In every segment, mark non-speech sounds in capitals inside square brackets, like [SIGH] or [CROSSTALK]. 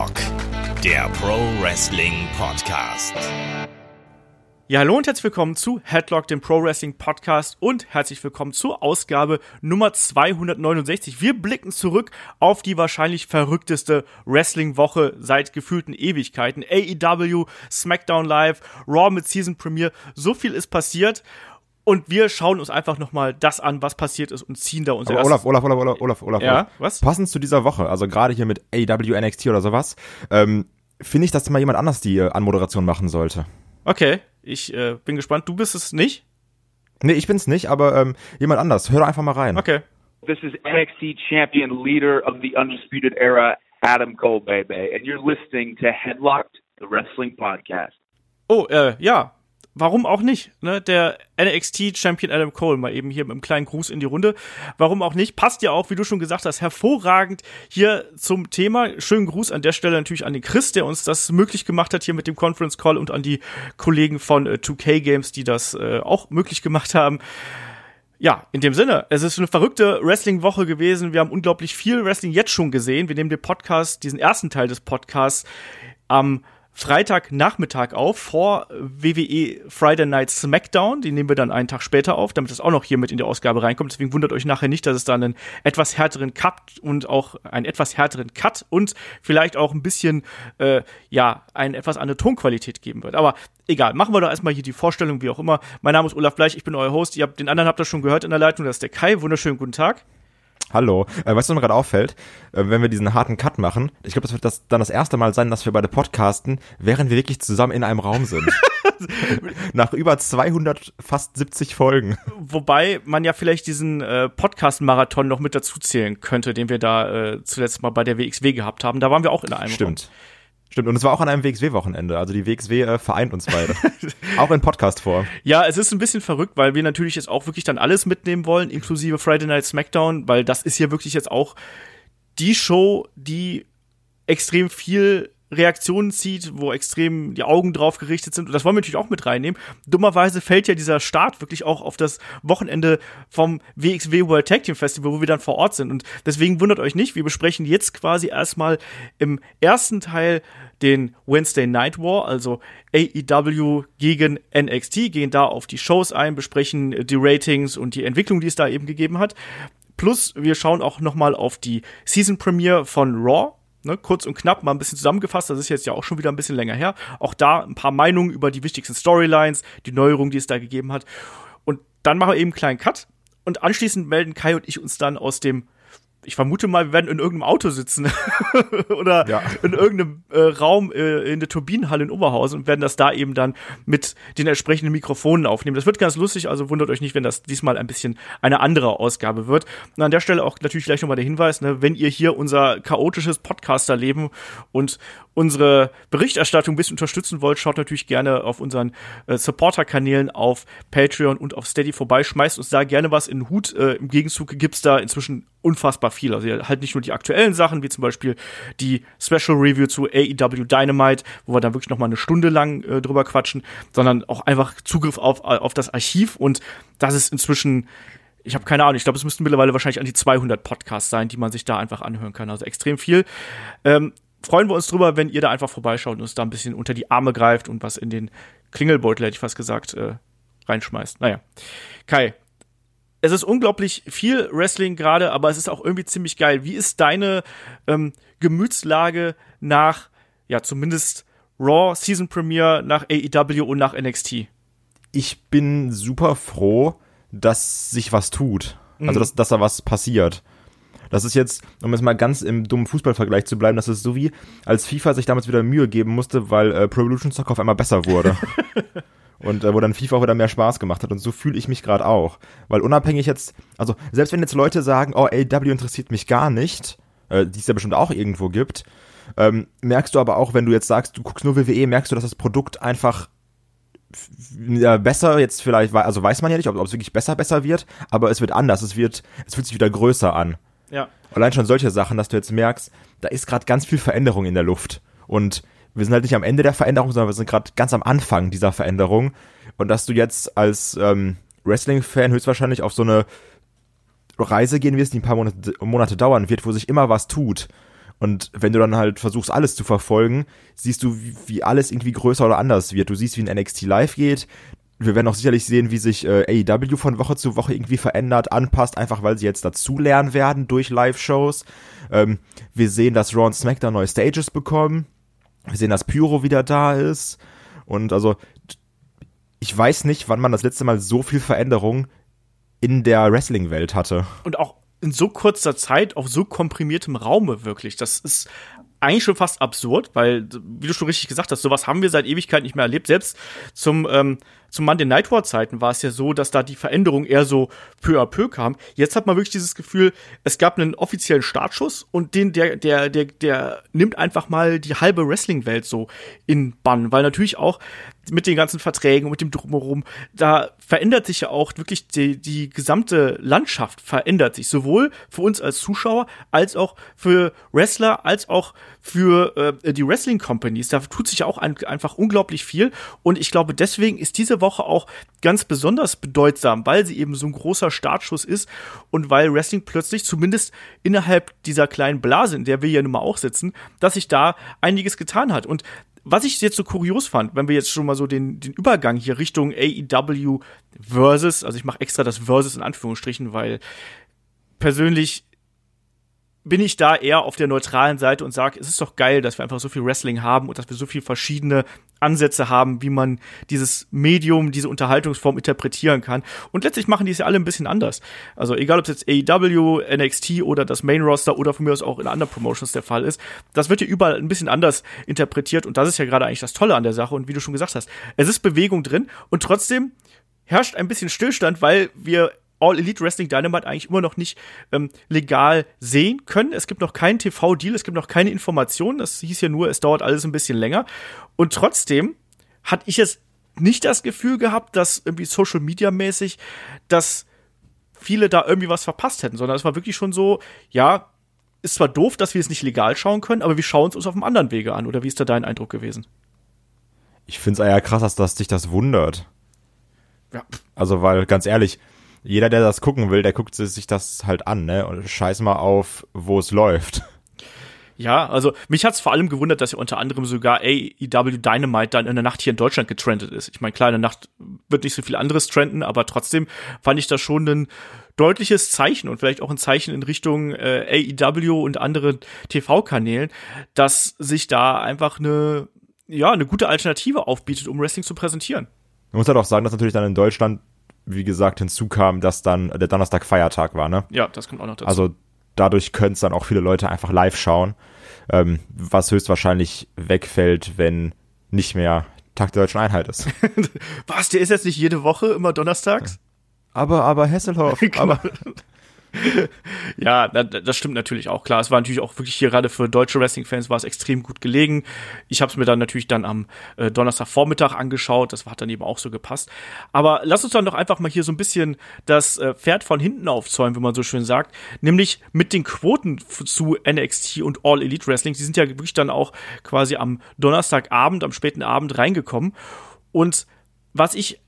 Headlock, der Pro Wrestling Podcast. Ja, hallo und herzlich willkommen zu Headlock, dem Pro Wrestling Podcast und herzlich willkommen zur Ausgabe Nummer 269. Wir blicken zurück auf die wahrscheinlich verrückteste Wrestling-Woche seit gefühlten Ewigkeiten. AEW, SmackDown Live, Raw mit Season Premiere. So viel ist passiert. Und wir schauen uns einfach nochmal das an, was passiert ist und ziehen da unser Aber Olaf, Olaf, Olaf, Olaf, Olaf, Olaf. Ja, was? Passend zu dieser Woche, also gerade hier mit AEW, NXT oder sowas, ähm, finde ich, dass mal jemand anders die äh, Anmoderation machen sollte. Okay, ich äh, bin gespannt. Du bist es nicht? Nee, ich bin's nicht, aber ähm, jemand anders. Hör doch einfach mal rein. Okay. This is NXT champion leader of the Undisputed Era, Adam Cole, baby. And you're listening to Headlocked, the wrestling podcast. Oh, äh, ja. Warum auch nicht? Ne? Der NXT Champion Adam Cole, mal eben hier mit einem kleinen Gruß in die Runde. Warum auch nicht? Passt ja auch, wie du schon gesagt hast, hervorragend hier zum Thema. Schönen Gruß an der Stelle natürlich an den Chris, der uns das möglich gemacht hat hier mit dem Conference Call und an die Kollegen von äh, 2K Games, die das äh, auch möglich gemacht haben. Ja, in dem Sinne, es ist eine verrückte Wrestling-Woche gewesen. Wir haben unglaublich viel Wrestling jetzt schon gesehen. Wir nehmen den Podcast, diesen ersten Teil des Podcasts am Freitagnachmittag auf vor WWE Friday Night SmackDown. Die nehmen wir dann einen Tag später auf, damit das auch noch hier mit in die Ausgabe reinkommt. Deswegen wundert euch nachher nicht, dass es da einen etwas härteren Cut und auch einen etwas härteren Cut und vielleicht auch ein bisschen, äh, ja, eine etwas andere Tonqualität geben wird. Aber egal, machen wir doch erstmal hier die Vorstellung, wie auch immer. Mein Name ist Olaf Bleich, ich bin euer Host. Ihr habt, den anderen habt ihr schon gehört in der Leitung, das ist der Kai. Wunderschönen guten Tag. Hallo. Äh, weißt du, was mir gerade auffällt? Äh, wenn wir diesen harten Cut machen, ich glaube, das wird das dann das erste Mal sein, dass wir beide podcasten, während wir wirklich zusammen in einem Raum sind. [LAUGHS] Nach über 200, fast 70 Folgen. Wobei man ja vielleicht diesen äh, Podcast-Marathon noch mit dazu zählen könnte, den wir da äh, zuletzt mal bei der WXW gehabt haben. Da waren wir auch in einem Stimmt. Raum. Stimmt, und es war auch an einem WXW-Wochenende. Also die WXW äh, vereint uns beide. [LAUGHS] auch in Podcast-Form. Ja, es ist ein bisschen verrückt, weil wir natürlich jetzt auch wirklich dann alles mitnehmen wollen, inklusive Friday Night SmackDown, weil das ist hier wirklich jetzt auch die Show, die extrem viel Reaktionen zieht, wo extrem die Augen drauf gerichtet sind. Und das wollen wir natürlich auch mit reinnehmen. Dummerweise fällt ja dieser Start wirklich auch auf das Wochenende vom WXW World Tag Team Festival, wo wir dann vor Ort sind. Und deswegen wundert euch nicht, wir besprechen jetzt quasi erstmal im ersten Teil den Wednesday Night War, also AEW gegen NXT, gehen da auf die Shows ein, besprechen die Ratings und die Entwicklung, die es da eben gegeben hat. Plus, wir schauen auch noch mal auf die Season Premiere von Raw, Ne, kurz und knapp mal ein bisschen zusammengefasst, das ist jetzt ja auch schon wieder ein bisschen länger her. Auch da ein paar Meinungen über die wichtigsten Storylines, die Neuerungen, die es da gegeben hat. Und dann machen wir eben einen kleinen Cut und anschließend melden Kai und ich uns dann aus dem ich vermute mal, wir werden in irgendeinem Auto sitzen [LAUGHS] oder Ja. in irgendeinem äh, Raum äh, in der Turbinenhalle in Oberhausen und werden das da eben dann mit den entsprechenden Mikrofonen aufnehmen. Das wird ganz lustig, also wundert euch nicht, wenn das diesmal ein bisschen eine andere Ausgabe wird. Und an der Stelle auch natürlich gleich nochmal der Hinweis, ne, wenn ihr hier unser chaotisches Podcaster-Leben und unsere Berichterstattung ein bisschen unterstützen wollt, schaut natürlich gerne auf unseren äh, Supporter-Kanälen auf Patreon und auf Steady vorbei. Schmeißt uns da gerne was in den Hut. Äh, Im Gegenzug gibt's da inzwischen unfassbar viel. Also halt nicht nur die aktuellen Sachen, wie zum Beispiel die Special Review zu AEW Dynamite, wo wir dann wirklich noch mal eine Stunde lang äh, drüber quatschen, sondern auch einfach Zugriff auf, auf das Archiv und das ist inzwischen ich habe keine Ahnung, ich glaube, es müssten mittlerweile wahrscheinlich an die 200 Podcasts sein, die man sich da einfach anhören kann. Also extrem viel. Ähm, freuen wir uns drüber, wenn ihr da einfach vorbeischaut und uns da ein bisschen unter die Arme greift und was in den Klingelbeutel, hätte ich fast gesagt, äh, reinschmeißt. Naja. Kai, es ist unglaublich viel Wrestling gerade, aber es ist auch irgendwie ziemlich geil. Wie ist deine ähm, Gemütslage nach, ja, zumindest Raw Season Premiere, nach AEW und nach NXT? Ich bin super froh, dass sich was tut. Also, dass, dass da was passiert. Das ist jetzt, um jetzt mal ganz im dummen Fußballvergleich zu bleiben, das ist so wie, als FIFA sich damals wieder Mühe geben musste, weil äh, Pro Evolution Soccer auf einmal besser wurde. [LAUGHS] Und äh, wo dann FIFA auch wieder mehr Spaß gemacht hat. Und so fühle ich mich gerade auch. Weil unabhängig jetzt, also selbst wenn jetzt Leute sagen, oh, AW interessiert mich gar nicht, äh, die es ja bestimmt auch irgendwo gibt, ähm, merkst du aber auch, wenn du jetzt sagst, du guckst nur WWE, merkst du, dass das Produkt einfach ja, besser jetzt vielleicht, also weiß man ja nicht, ob ob es wirklich besser, besser wird, aber es wird anders, es wird, es fühlt sich wieder größer an. Ja. Allein schon solche Sachen, dass du jetzt merkst, da ist gerade ganz viel Veränderung in der Luft. Und wir sind halt nicht am Ende der Veränderung, sondern wir sind gerade ganz am Anfang dieser Veränderung. Und dass du jetzt als ähm, Wrestling-Fan höchstwahrscheinlich auf so eine Reise gehen wirst, die ein paar Monate, Monate dauern wird, wo sich immer was tut. Und wenn du dann halt versuchst, alles zu verfolgen, siehst du, wie, wie alles irgendwie größer oder anders wird. Du siehst, wie ein NXT live geht. Wir werden auch sicherlich sehen, wie sich äh, AEW von Woche zu Woche irgendwie verändert, anpasst, einfach weil sie jetzt dazulernen werden durch Live-Shows. Ähm, wir sehen, dass Raw und SmackDown neue Stages bekommen. Wir sehen, dass Pyro wieder da ist. Und also, ich weiß nicht, wann man das letzte Mal so viel Veränderung in der Wrestling-Welt hatte. Und auch in so kurzer Zeit auf so komprimiertem Raume wirklich. Das ist eigentlich schon fast absurd, weil, wie du schon richtig gesagt hast, sowas haben wir seit Ewigkeit nicht mehr erlebt. Selbst zum, ähm, zum Monday Night War Zeiten war es ja so, dass da die Veränderung eher so peu à peu kam. Jetzt hat man wirklich dieses Gefühl, es gab einen offiziellen Startschuss und den, der, der, der, der nimmt einfach mal die halbe Wrestling-Welt so in Bann, weil natürlich auch mit den ganzen Verträgen und mit dem Drumherum, da verändert sich ja auch wirklich die, die gesamte Landschaft verändert sich, sowohl für uns als Zuschauer, als auch für Wrestler, als auch für äh, die Wrestling Companies. Da tut sich ja auch ein, einfach unglaublich viel. Und ich glaube, deswegen ist diese Woche auch ganz besonders bedeutsam, weil sie eben so ein großer Startschuss ist und weil Wrestling plötzlich zumindest innerhalb dieser kleinen Blase, in der wir ja nun mal auch sitzen, dass sich da einiges getan hat. Und was ich jetzt so kurios fand, wenn wir jetzt schon mal so den, den Übergang hier Richtung AEW versus, also ich mache extra das versus in Anführungsstrichen, weil persönlich bin ich da eher auf der neutralen Seite und sage, es ist doch geil, dass wir einfach so viel Wrestling haben und dass wir so viel verschiedene Ansätze haben, wie man dieses Medium, diese Unterhaltungsform interpretieren kann. Und letztlich machen die es ja alle ein bisschen anders. Also egal, ob es jetzt AEW, NXT oder das Main Roster oder von mir aus auch in anderen Promotions der Fall ist, das wird ja überall ein bisschen anders interpretiert und das ist ja gerade eigentlich das Tolle an der Sache. Und wie du schon gesagt hast, es ist Bewegung drin und trotzdem herrscht ein bisschen Stillstand, weil wir All Elite Wrestling Dynamite eigentlich immer noch nicht ähm, legal sehen können. Es gibt noch keinen TV-Deal, es gibt noch keine Informationen. Das hieß ja nur, es dauert alles ein bisschen länger. Und trotzdem hatte ich jetzt nicht das Gefühl gehabt, dass irgendwie Social Media mäßig, dass viele da irgendwie was verpasst hätten, sondern es war wirklich schon so, ja, ist zwar doof, dass wir es nicht legal schauen können, aber wir schauen es uns auf einem anderen Wege an. Oder wie ist da dein Eindruck gewesen? Ich finde es eher krass, dass, dass dich das wundert. Ja. Also, weil, ganz ehrlich, jeder, der das gucken will, der guckt sich das halt an, ne? Und scheiß mal auf, wo es läuft. Ja, also mich hat's vor allem gewundert, dass ja unter anderem sogar AEW Dynamite dann in der Nacht hier in Deutschland getrendet ist. Ich meine, klar, in der Nacht wird nicht so viel anderes trenden, aber trotzdem fand ich das schon ein deutliches Zeichen und vielleicht auch ein Zeichen in Richtung äh, AEW und anderen TV-Kanälen, dass sich da einfach eine, ja, eine gute Alternative aufbietet, um Wrestling zu präsentieren. Man muss halt auch sagen, dass natürlich dann in Deutschland wie gesagt, hinzukam, dass dann der Donnerstag Feiertag war, ne? Ja, das kommt auch noch dazu. Also dadurch können es dann auch viele Leute einfach live schauen, ähm, was höchstwahrscheinlich wegfällt, wenn nicht mehr Tag der deutschen Einheit ist. [LAUGHS] was, der ist jetzt nicht jede Woche immer donnerstags? Aber, aber Hesselhoff, [LAUGHS] genau. aber [LAUGHS] ja, das stimmt natürlich auch. Klar, es war natürlich auch wirklich hier gerade für deutsche Wrestling-Fans war es extrem gut gelegen. Ich habe es mir dann natürlich dann am äh, Donnerstagvormittag angeschaut. Das hat dann eben auch so gepasst. Aber lass uns dann doch einfach mal hier so ein bisschen das äh, Pferd von hinten aufzäumen, wie man so schön sagt. Nämlich mit den Quoten zu NXT und All Elite Wrestling. Die sind ja wirklich dann auch quasi am Donnerstagabend, am späten Abend reingekommen. Und was ich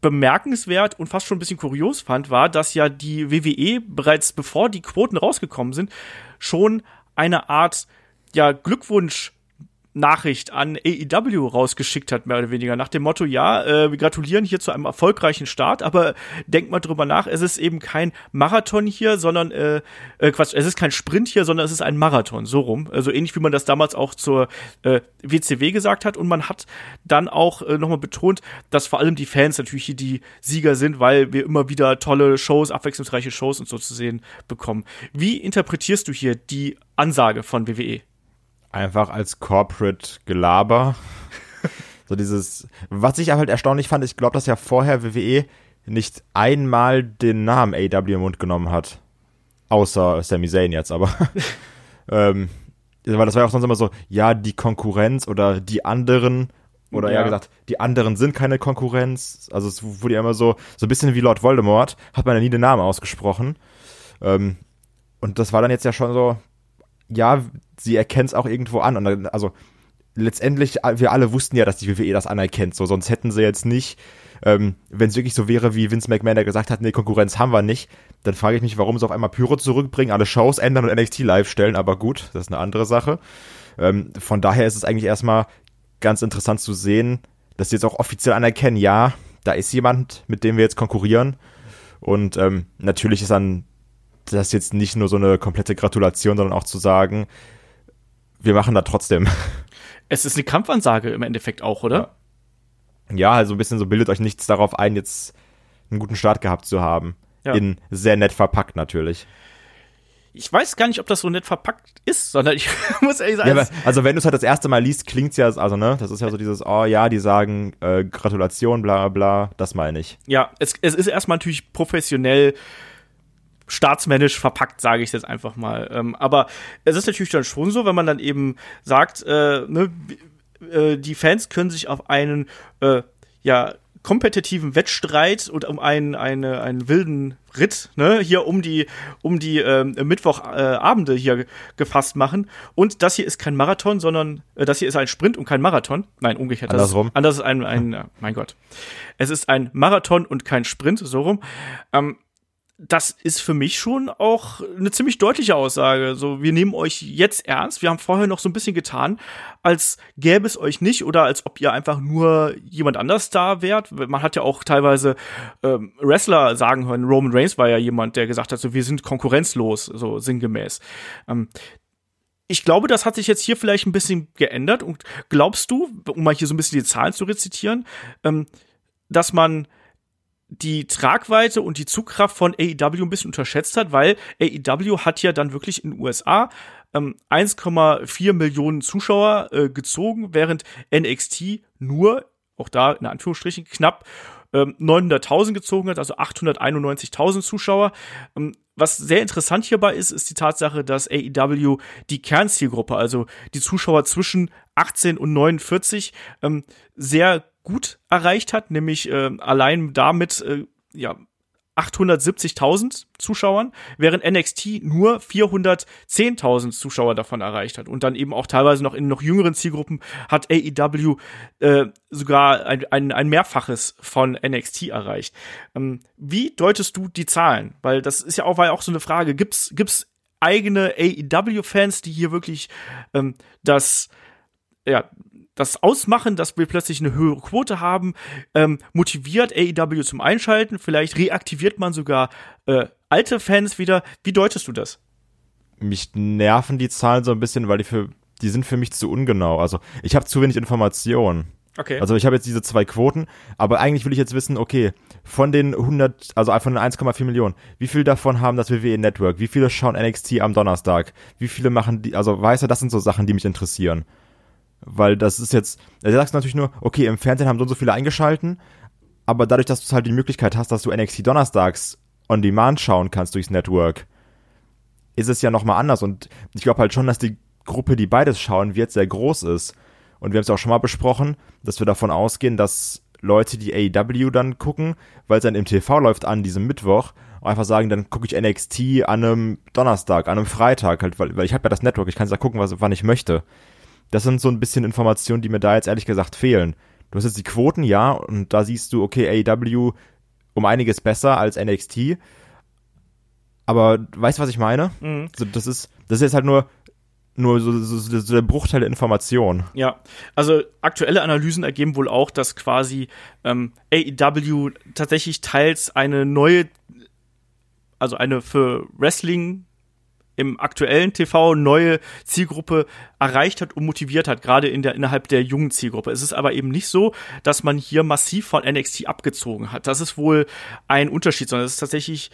bemerkenswert und fast schon ein bisschen kurios fand, war, dass ja die WWE bereits bevor die Quoten rausgekommen sind, schon eine Art ja Glückwunsch Nachricht an AEW rausgeschickt hat, mehr oder weniger, nach dem Motto, ja, äh, wir gratulieren hier zu einem erfolgreichen Start, aber denkt mal drüber nach, es ist eben kein Marathon hier, sondern, äh, äh, Quatsch, es ist kein Sprint hier, sondern es ist ein Marathon, so rum. Also ähnlich wie man das damals auch zur äh, WCW gesagt hat und man hat dann auch äh, nochmal betont, dass vor allem die Fans natürlich hier die Sieger sind, weil wir immer wieder tolle Shows, abwechslungsreiche Shows und so zu sehen bekommen. Wie interpretierst du hier die Ansage von WWE? Einfach als Corporate Gelaber. [LAUGHS] so dieses, was ich halt erstaunlich fand, ich glaube, dass ja vorher WWE nicht einmal den Namen AW im Mund genommen hat. Außer Sami Zayn jetzt, aber. [LAUGHS] ähm, weil das war ja auch sonst immer so, ja, die Konkurrenz oder die anderen. Oder ja. eher gesagt, die anderen sind keine Konkurrenz. Also es wurde ja immer so, so ein bisschen wie Lord Voldemort, hat man ja nie den Namen ausgesprochen. Ähm, und das war dann jetzt ja schon so, ja, sie erkennt es auch irgendwo an. Und dann, also letztendlich, wir alle wussten ja, dass die WWE das anerkennt, so, sonst hätten sie jetzt nicht, ähm, wenn es wirklich so wäre, wie Vince McMahon der gesagt hat, nee, Konkurrenz haben wir nicht, dann frage ich mich, warum sie auf einmal Pyro zurückbringen, alle Shows ändern und NXT live stellen, aber gut, das ist eine andere Sache. Ähm, von daher ist es eigentlich erstmal ganz interessant zu sehen, dass sie jetzt auch offiziell anerkennen, ja, da ist jemand, mit dem wir jetzt konkurrieren. Und ähm, natürlich ist dann das jetzt nicht nur so eine komplette Gratulation, sondern auch zu sagen, wir machen da trotzdem. Es ist eine Kampfansage im Endeffekt auch, oder? Ja, ja also ein bisschen so bildet euch nichts darauf ein, jetzt einen guten Start gehabt zu haben. Ja. In sehr nett verpackt natürlich ich weiß gar nicht, ob das so nett verpackt ist, sondern ich [LAUGHS] muss ehrlich sagen. Ja, also wenn du es halt das erste Mal liest, klingt's ja, also ne, das ist ja so dieses, oh ja, die sagen äh, Gratulation, bla bla, das meine ich. Ja, es, es ist erstmal natürlich professionell staatsmännisch verpackt, sage ich jetzt einfach mal. Ähm, aber es ist natürlich dann schon so, wenn man dann eben sagt, äh, ne, äh, die Fans können sich auf einen äh, ja kompetitiven Wettstreit und um einen, eine, einen wilden Ritt, ne, hier um die, um die ähm, Mittwochabende äh, hier gefasst machen. Und das hier ist kein Marathon, sondern äh, das hier ist ein Sprint und kein Marathon. Nein, umgekehrt. Andersrum. Ist, anders ist ein, ein äh, mein Gott. Es ist ein Marathon und kein Sprint, so rum. Ähm, das ist für mich schon auch eine ziemlich deutliche Aussage. So, wir nehmen euch jetzt ernst. Wir haben vorher noch so ein bisschen getan, als gäbe es euch nicht oder als ob ihr einfach nur jemand anders da wärt. Man hat ja auch teilweise ähm, Wrestler sagen hören. Roman Reigns war ja jemand, der gesagt hat, so, wir sind konkurrenzlos, so sinngemäß. Ähm, ich glaube, das hat sich jetzt hier vielleicht ein bisschen geändert. Und glaubst du, um mal hier so ein bisschen die Zahlen zu rezitieren, ähm, dass man die Tragweite und die Zugkraft von AEW ein bisschen unterschätzt hat, weil AEW hat ja dann wirklich in den USA ähm, 1,4 Millionen Zuschauer äh, gezogen, während NXT nur, auch da in Anführungsstrichen, knapp ähm, 900.000 gezogen hat, also 891.000 Zuschauer. Ähm, was sehr interessant hierbei ist, ist die Tatsache, dass AEW die Kernzielgruppe, also die Zuschauer zwischen 18 und 49, ähm, sehr gut erreicht hat, nämlich äh, allein damit äh, ja 870.000 Zuschauern, während NXT nur 410.000 Zuschauer davon erreicht hat. Und dann eben auch teilweise noch in noch jüngeren Zielgruppen hat AEW äh, sogar ein, ein, ein Mehrfaches von NXT erreicht. Ähm, wie deutest du die Zahlen? Weil das ist ja auch, war ja auch so eine Frage. Gibt's, gibt's eigene AEW-Fans, die hier wirklich ähm, das ja, das Ausmachen, dass wir plötzlich eine höhere Quote haben, ähm, motiviert AEW zum Einschalten. Vielleicht reaktiviert man sogar äh, alte Fans wieder. Wie deutest du das? Mich nerven die Zahlen so ein bisschen, weil die für die sind für mich zu ungenau. Also ich habe zu wenig Informationen. Okay. Also ich habe jetzt diese zwei Quoten, aber eigentlich will ich jetzt wissen, okay, von den 100, also von den 1,4 Millionen, wie viel davon haben das WWE Network? Wie viele schauen NXT am Donnerstag? Wie viele machen die, also weißt du, das sind so Sachen, die mich interessieren. Weil das ist jetzt, du sagst natürlich nur, okay, im Fernsehen haben so und so viele eingeschalten, aber dadurch, dass du halt die Möglichkeit hast, dass du NXT donnerstags on demand schauen kannst durchs Network, ist es ja nochmal anders. Und ich glaube halt schon, dass die Gruppe, die beides schauen wird, sehr groß ist. Und wir haben es auch schon mal besprochen, dass wir davon ausgehen, dass Leute, die AEW dann gucken, weil es dann im TV läuft an diesem Mittwoch, einfach sagen, dann gucke ich NXT an einem Donnerstag, an einem Freitag, halt, weil, weil ich habe ja das Network, ich kann es da gucken, was, wann ich möchte. Das sind so ein bisschen Informationen, die mir da jetzt ehrlich gesagt fehlen. Du hast jetzt die Quoten, ja, und da siehst du, okay, AEW um einiges besser als NXT. Aber weißt du, was ich meine? Mhm. Das ist, das ist jetzt halt nur, nur so, so, so der Bruchteil der Information. Ja, also aktuelle Analysen ergeben wohl auch, dass quasi ähm, AEW tatsächlich teils eine neue, also eine für Wrestling im aktuellen TV neue Zielgruppe erreicht hat und motiviert hat, gerade in der, innerhalb der jungen Zielgruppe. Es ist aber eben nicht so, dass man hier massiv von NXT abgezogen hat. Das ist wohl ein Unterschied, sondern es ist tatsächlich,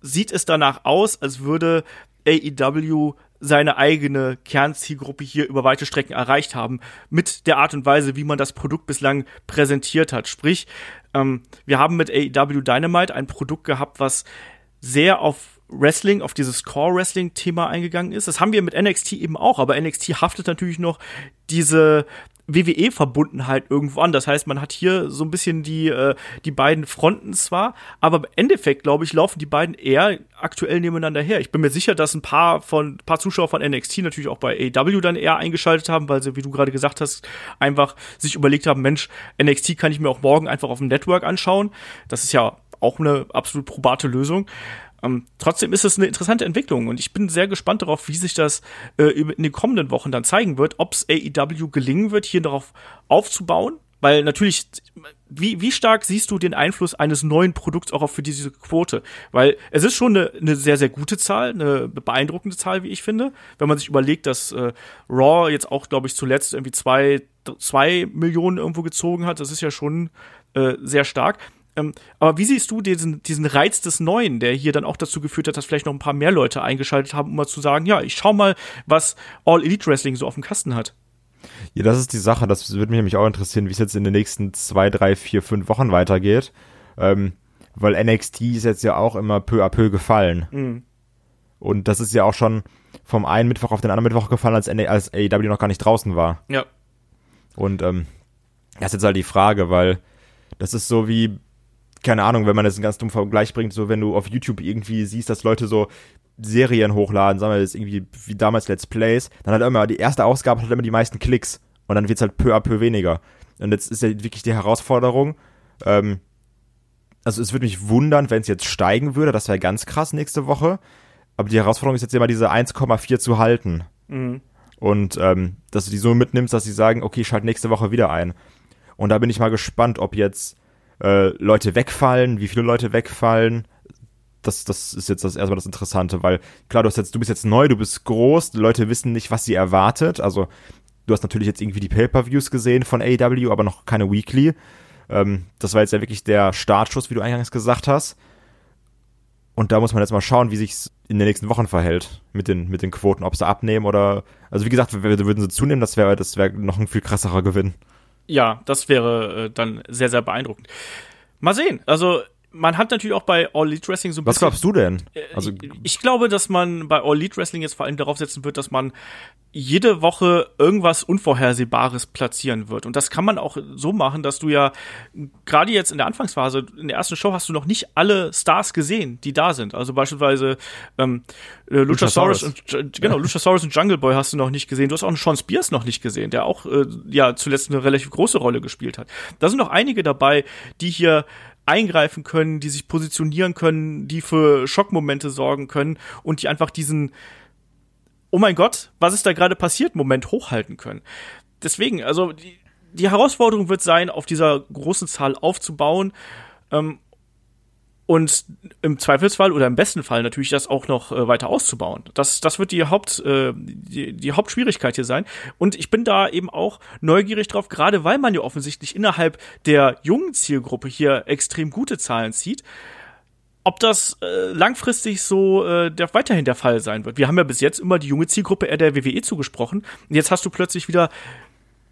sieht es danach aus, als würde AEW seine eigene Kernzielgruppe hier über weite Strecken erreicht haben, mit der Art und Weise, wie man das Produkt bislang präsentiert hat. Sprich, ähm, wir haben mit AEW Dynamite ein Produkt gehabt, was sehr auf Wrestling, auf dieses Core-Wrestling-Thema eingegangen ist. Das haben wir mit NXT eben auch, aber NXT haftet natürlich noch diese WWE-Verbundenheit irgendwo an. Das heißt, man hat hier so ein bisschen die, äh, die beiden Fronten zwar, aber im Endeffekt, glaube ich, laufen die beiden eher aktuell nebeneinander her. Ich bin mir sicher, dass ein paar von paar Zuschauer von NXT natürlich auch bei AW dann eher eingeschaltet haben, weil sie, wie du gerade gesagt hast, einfach sich überlegt haben, Mensch, NXT kann ich mir auch morgen einfach auf dem Network anschauen. Das ist ja auch eine absolut probate Lösung. Ähm, trotzdem ist es eine interessante Entwicklung und ich bin sehr gespannt darauf, wie sich das äh, in den kommenden Wochen dann zeigen wird, ob es AEW gelingen wird, hier darauf aufzubauen. Weil natürlich, wie, wie stark siehst du den Einfluss eines neuen Produkts auch für diese Quote? Weil es ist schon eine, eine sehr, sehr gute Zahl, eine beeindruckende Zahl, wie ich finde. Wenn man sich überlegt, dass äh, Raw jetzt auch, glaube ich, zuletzt irgendwie zwei, zwei Millionen irgendwo gezogen hat, das ist ja schon äh, sehr stark. Ähm, aber wie siehst du diesen, diesen Reiz des Neuen, der hier dann auch dazu geführt hat, dass vielleicht noch ein paar mehr Leute eingeschaltet haben, um mal zu sagen, ja, ich schau mal, was All Elite Wrestling so auf dem Kasten hat? Ja, das ist die Sache. Das würde mich nämlich auch interessieren, wie es jetzt in den nächsten zwei, drei, vier, fünf Wochen weitergeht. Ähm, weil NXT ist jetzt ja auch immer peu à peu gefallen. Mhm. Und das ist ja auch schon vom einen Mittwoch auf den anderen Mittwoch gefallen, als, als AEW noch gar nicht draußen war. Ja. Und ähm, das ist jetzt halt die Frage, weil das ist so wie keine Ahnung, wenn man das einen ganz dummen Vergleich bringt, so wenn du auf YouTube irgendwie siehst, dass Leute so Serien hochladen, sagen wir jetzt irgendwie wie damals Let's Plays, dann hat immer die erste Ausgabe hat immer die meisten Klicks und dann wird's halt peu à peu weniger. Und jetzt ist ja wirklich die Herausforderung, ähm, also es würde mich wundern, wenn es jetzt steigen würde, das wäre ganz krass nächste Woche. Aber die Herausforderung ist jetzt immer diese 1,4 zu halten. Mhm. Und ähm, dass du die so mitnimmst, dass sie sagen, okay, schalt nächste Woche wieder ein. Und da bin ich mal gespannt, ob jetzt äh, Leute wegfallen, wie viele Leute wegfallen. Das, das ist jetzt das erstmal das Interessante, weil klar, du hast jetzt, du bist jetzt neu, du bist groß, die Leute wissen nicht, was sie erwartet. Also du hast natürlich jetzt irgendwie die Pay-per-Views gesehen von AEW, aber noch keine Weekly. Ähm, das war jetzt ja wirklich der Startschuss, wie du eingangs gesagt hast. Und da muss man jetzt mal schauen, wie sich in den nächsten Wochen verhält mit den, mit den Quoten, ob sie abnehmen oder, also wie gesagt, würden sie zunehmen, das wäre, das wäre noch ein viel krasserer Gewinn ja, das wäre äh, dann sehr, sehr beeindruckend. Mal sehen. Also man hat natürlich auch bei All Elite Wrestling so ein Was bisschen. Was glaubst du denn? Äh, also ich glaube, dass man bei All Elite Wrestling jetzt vor allem darauf setzen wird, dass man jede Woche irgendwas Unvorhersehbares platzieren wird. Und das kann man auch so machen, dass du ja gerade jetzt in der Anfangsphase, in der ersten Show hast du noch nicht alle Stars gesehen, die da sind. Also beispielsweise ähm, äh, Luchasaurus, und äh, genau, [LAUGHS] Luchasaurus und Jungle Boy hast du noch nicht gesehen. Du hast auch einen Sean Spears noch nicht gesehen, der auch äh, ja zuletzt eine relativ große Rolle gespielt hat. Da sind noch einige dabei, die hier eingreifen können, die sich positionieren können, die für Schockmomente sorgen können und die einfach diesen Oh mein Gott, was ist da gerade passiert? Moment hochhalten können. Deswegen, also die, die Herausforderung wird sein, auf dieser großen Zahl aufzubauen ähm, und im Zweifelsfall oder im besten Fall natürlich das auch noch äh, weiter auszubauen. Das, das wird die, Haupt, äh, die, die Hauptschwierigkeit hier sein. Und ich bin da eben auch neugierig drauf, gerade weil man ja offensichtlich innerhalb der jungen Zielgruppe hier extrem gute Zahlen zieht ob das äh, langfristig so äh, der, weiterhin der Fall sein wird. Wir haben ja bis jetzt immer die junge Zielgruppe eher der WWE zugesprochen. Jetzt hast du plötzlich wieder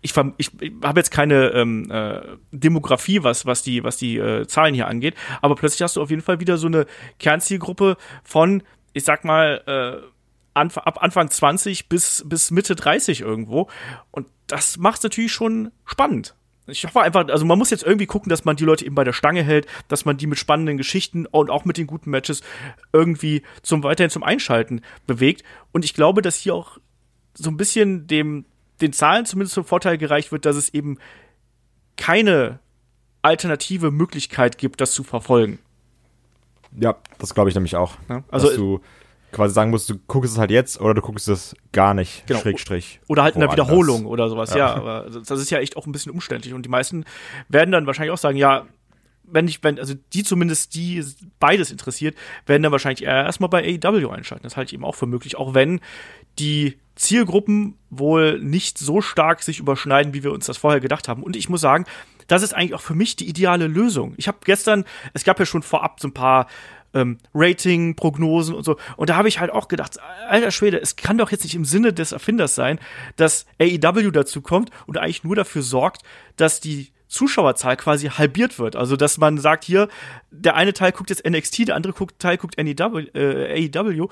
ich, ich, habe jetzt keine ähm, äh, Demografie, was, was die, was die äh, Zahlen hier angeht, aber plötzlich hast du auf jeden Fall wieder so eine Kernzielgruppe von, ich sag mal, äh, Anf ab Anfang 20 bis, bis Mitte 30 irgendwo. Und das macht natürlich schon spannend. Ich hoffe einfach, also man muss jetzt irgendwie gucken, dass man die Leute eben bei der Stange hält, dass man die mit spannenden Geschichten und auch mit den guten Matches irgendwie zum weiterhin zum Einschalten bewegt. Und ich glaube, dass hier auch so ein bisschen dem den Zahlen zumindest zum Vorteil gereicht wird, dass es eben keine alternative Möglichkeit gibt, das zu verfolgen. Ja, das glaube ich nämlich auch. Ja, also dass du quasi sagen musst, du guckst es halt jetzt oder du guckst es gar nicht. Genau. Schrägstrich. Oder halt in der Wiederholung oder sowas. Ja. ja, aber das ist ja echt auch ein bisschen umständlich. Und die meisten werden dann wahrscheinlich auch sagen, ja, wenn ich, wenn, also die zumindest, die beides interessiert, werden dann wahrscheinlich eher erstmal bei AEW einschalten. Das halte ich eben auch für möglich, auch wenn die Zielgruppen wohl nicht so stark sich überschneiden, wie wir uns das vorher gedacht haben. Und ich muss sagen, das ist eigentlich auch für mich die ideale Lösung. Ich habe gestern, es gab ja schon vorab so ein paar ähm, Rating-Prognosen und so. Und da habe ich halt auch gedacht, alter Schwede, es kann doch jetzt nicht im Sinne des Erfinders sein, dass AEW dazu kommt und eigentlich nur dafür sorgt, dass die Zuschauerzahl quasi halbiert wird. Also, dass man sagt, hier, der eine Teil guckt jetzt NXT, der andere Teil guckt NEW, äh, AEW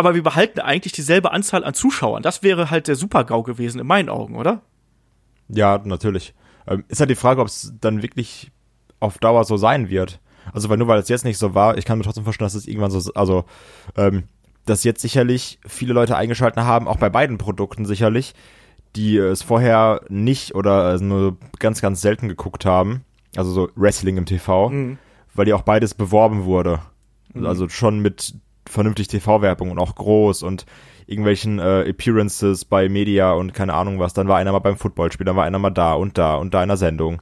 aber wir behalten eigentlich dieselbe Anzahl an Zuschauern. Das wäre halt der Super-GAU gewesen in meinen Augen, oder? Ja, natürlich. Ähm, ist halt die Frage, ob es dann wirklich auf Dauer so sein wird. Also, weil nur weil es jetzt nicht so war, ich kann mir trotzdem vorstellen, dass es irgendwann so, also, ähm, dass jetzt sicherlich viele Leute eingeschaltet haben, auch bei beiden Produkten sicherlich, die es vorher nicht oder nur ganz, ganz selten geguckt haben. Also so Wrestling im TV, mhm. weil die auch beides beworben wurde. Mhm. Also schon mit vernünftig TV-Werbung und auch groß und irgendwelchen äh, Appearances bei Media und keine Ahnung was. Dann war einer mal beim Footballspiel, dann war einer mal da und da und da in der Sendung.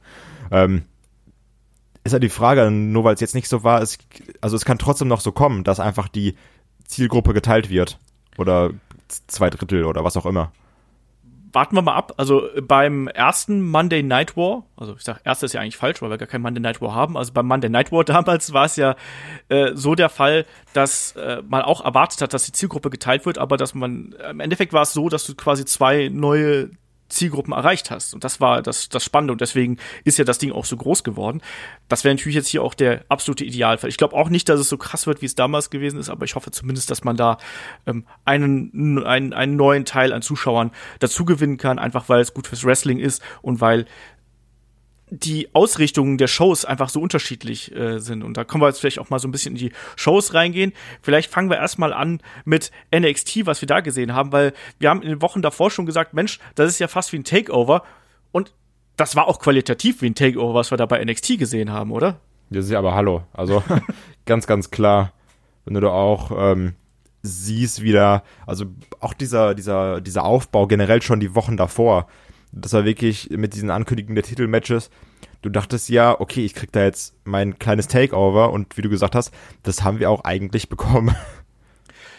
Ähm, ist halt die Frage, nur weil es jetzt nicht so war, es, also es kann trotzdem noch so kommen, dass einfach die Zielgruppe geteilt wird. Oder zwei Drittel oder was auch immer warten wir mal ab. Also beim ersten Monday Night War, also ich sag, erster ist ja eigentlich falsch, weil wir gar kein Monday Night War haben. Also beim Monday Night War [LAUGHS] damals war es ja äh, so der Fall, dass äh, man auch erwartet hat, dass die Zielgruppe geteilt wird, aber dass man im Endeffekt war es so, dass du quasi zwei neue Zielgruppen erreicht hast. Und das war das, das Spannende. Und deswegen ist ja das Ding auch so groß geworden. Das wäre natürlich jetzt hier auch der absolute Idealfall. Ich glaube auch nicht, dass es so krass wird, wie es damals gewesen ist, aber ich hoffe zumindest, dass man da ähm, einen, einen, einen neuen Teil an Zuschauern dazu gewinnen kann, einfach weil es gut fürs Wrestling ist und weil die Ausrichtungen der Shows einfach so unterschiedlich äh, sind. Und da können wir jetzt vielleicht auch mal so ein bisschen in die Shows reingehen. Vielleicht fangen wir erstmal an mit NXT, was wir da gesehen haben, weil wir haben in den Wochen davor schon gesagt, Mensch, das ist ja fast wie ein Takeover. Und das war auch qualitativ wie ein Takeover, was wir da bei NXT gesehen haben, oder? Das ist ja aber hallo. Also [LAUGHS] ganz, ganz klar, wenn du da auch ähm, siehst wieder, also auch dieser, dieser, dieser Aufbau generell schon die Wochen davor das war wirklich mit diesen Ankündigungen der Titelmatches. Du dachtest ja, okay, ich krieg da jetzt mein kleines Takeover und wie du gesagt hast, das haben wir auch eigentlich [LAUGHS] bekommen.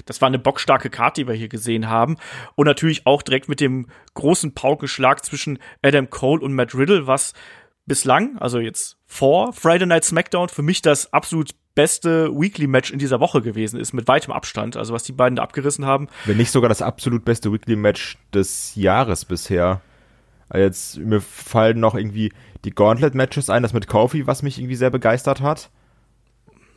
Das war eine bockstarke Karte, die wir hier gesehen haben. Und natürlich auch direkt mit dem großen Paukenschlag zwischen Adam Cole und Matt Riddle, was bislang, also jetzt vor Friday Night SmackDown, für mich das absolut beste Weekly-Match in dieser Woche gewesen ist, mit weitem Abstand. Also was die beiden da abgerissen haben. Wenn nicht sogar das absolut beste Weekly-Match des Jahres bisher. Jetzt, mir fallen noch irgendwie die Gauntlet-Matches ein, das mit Kofi, was mich irgendwie sehr begeistert hat.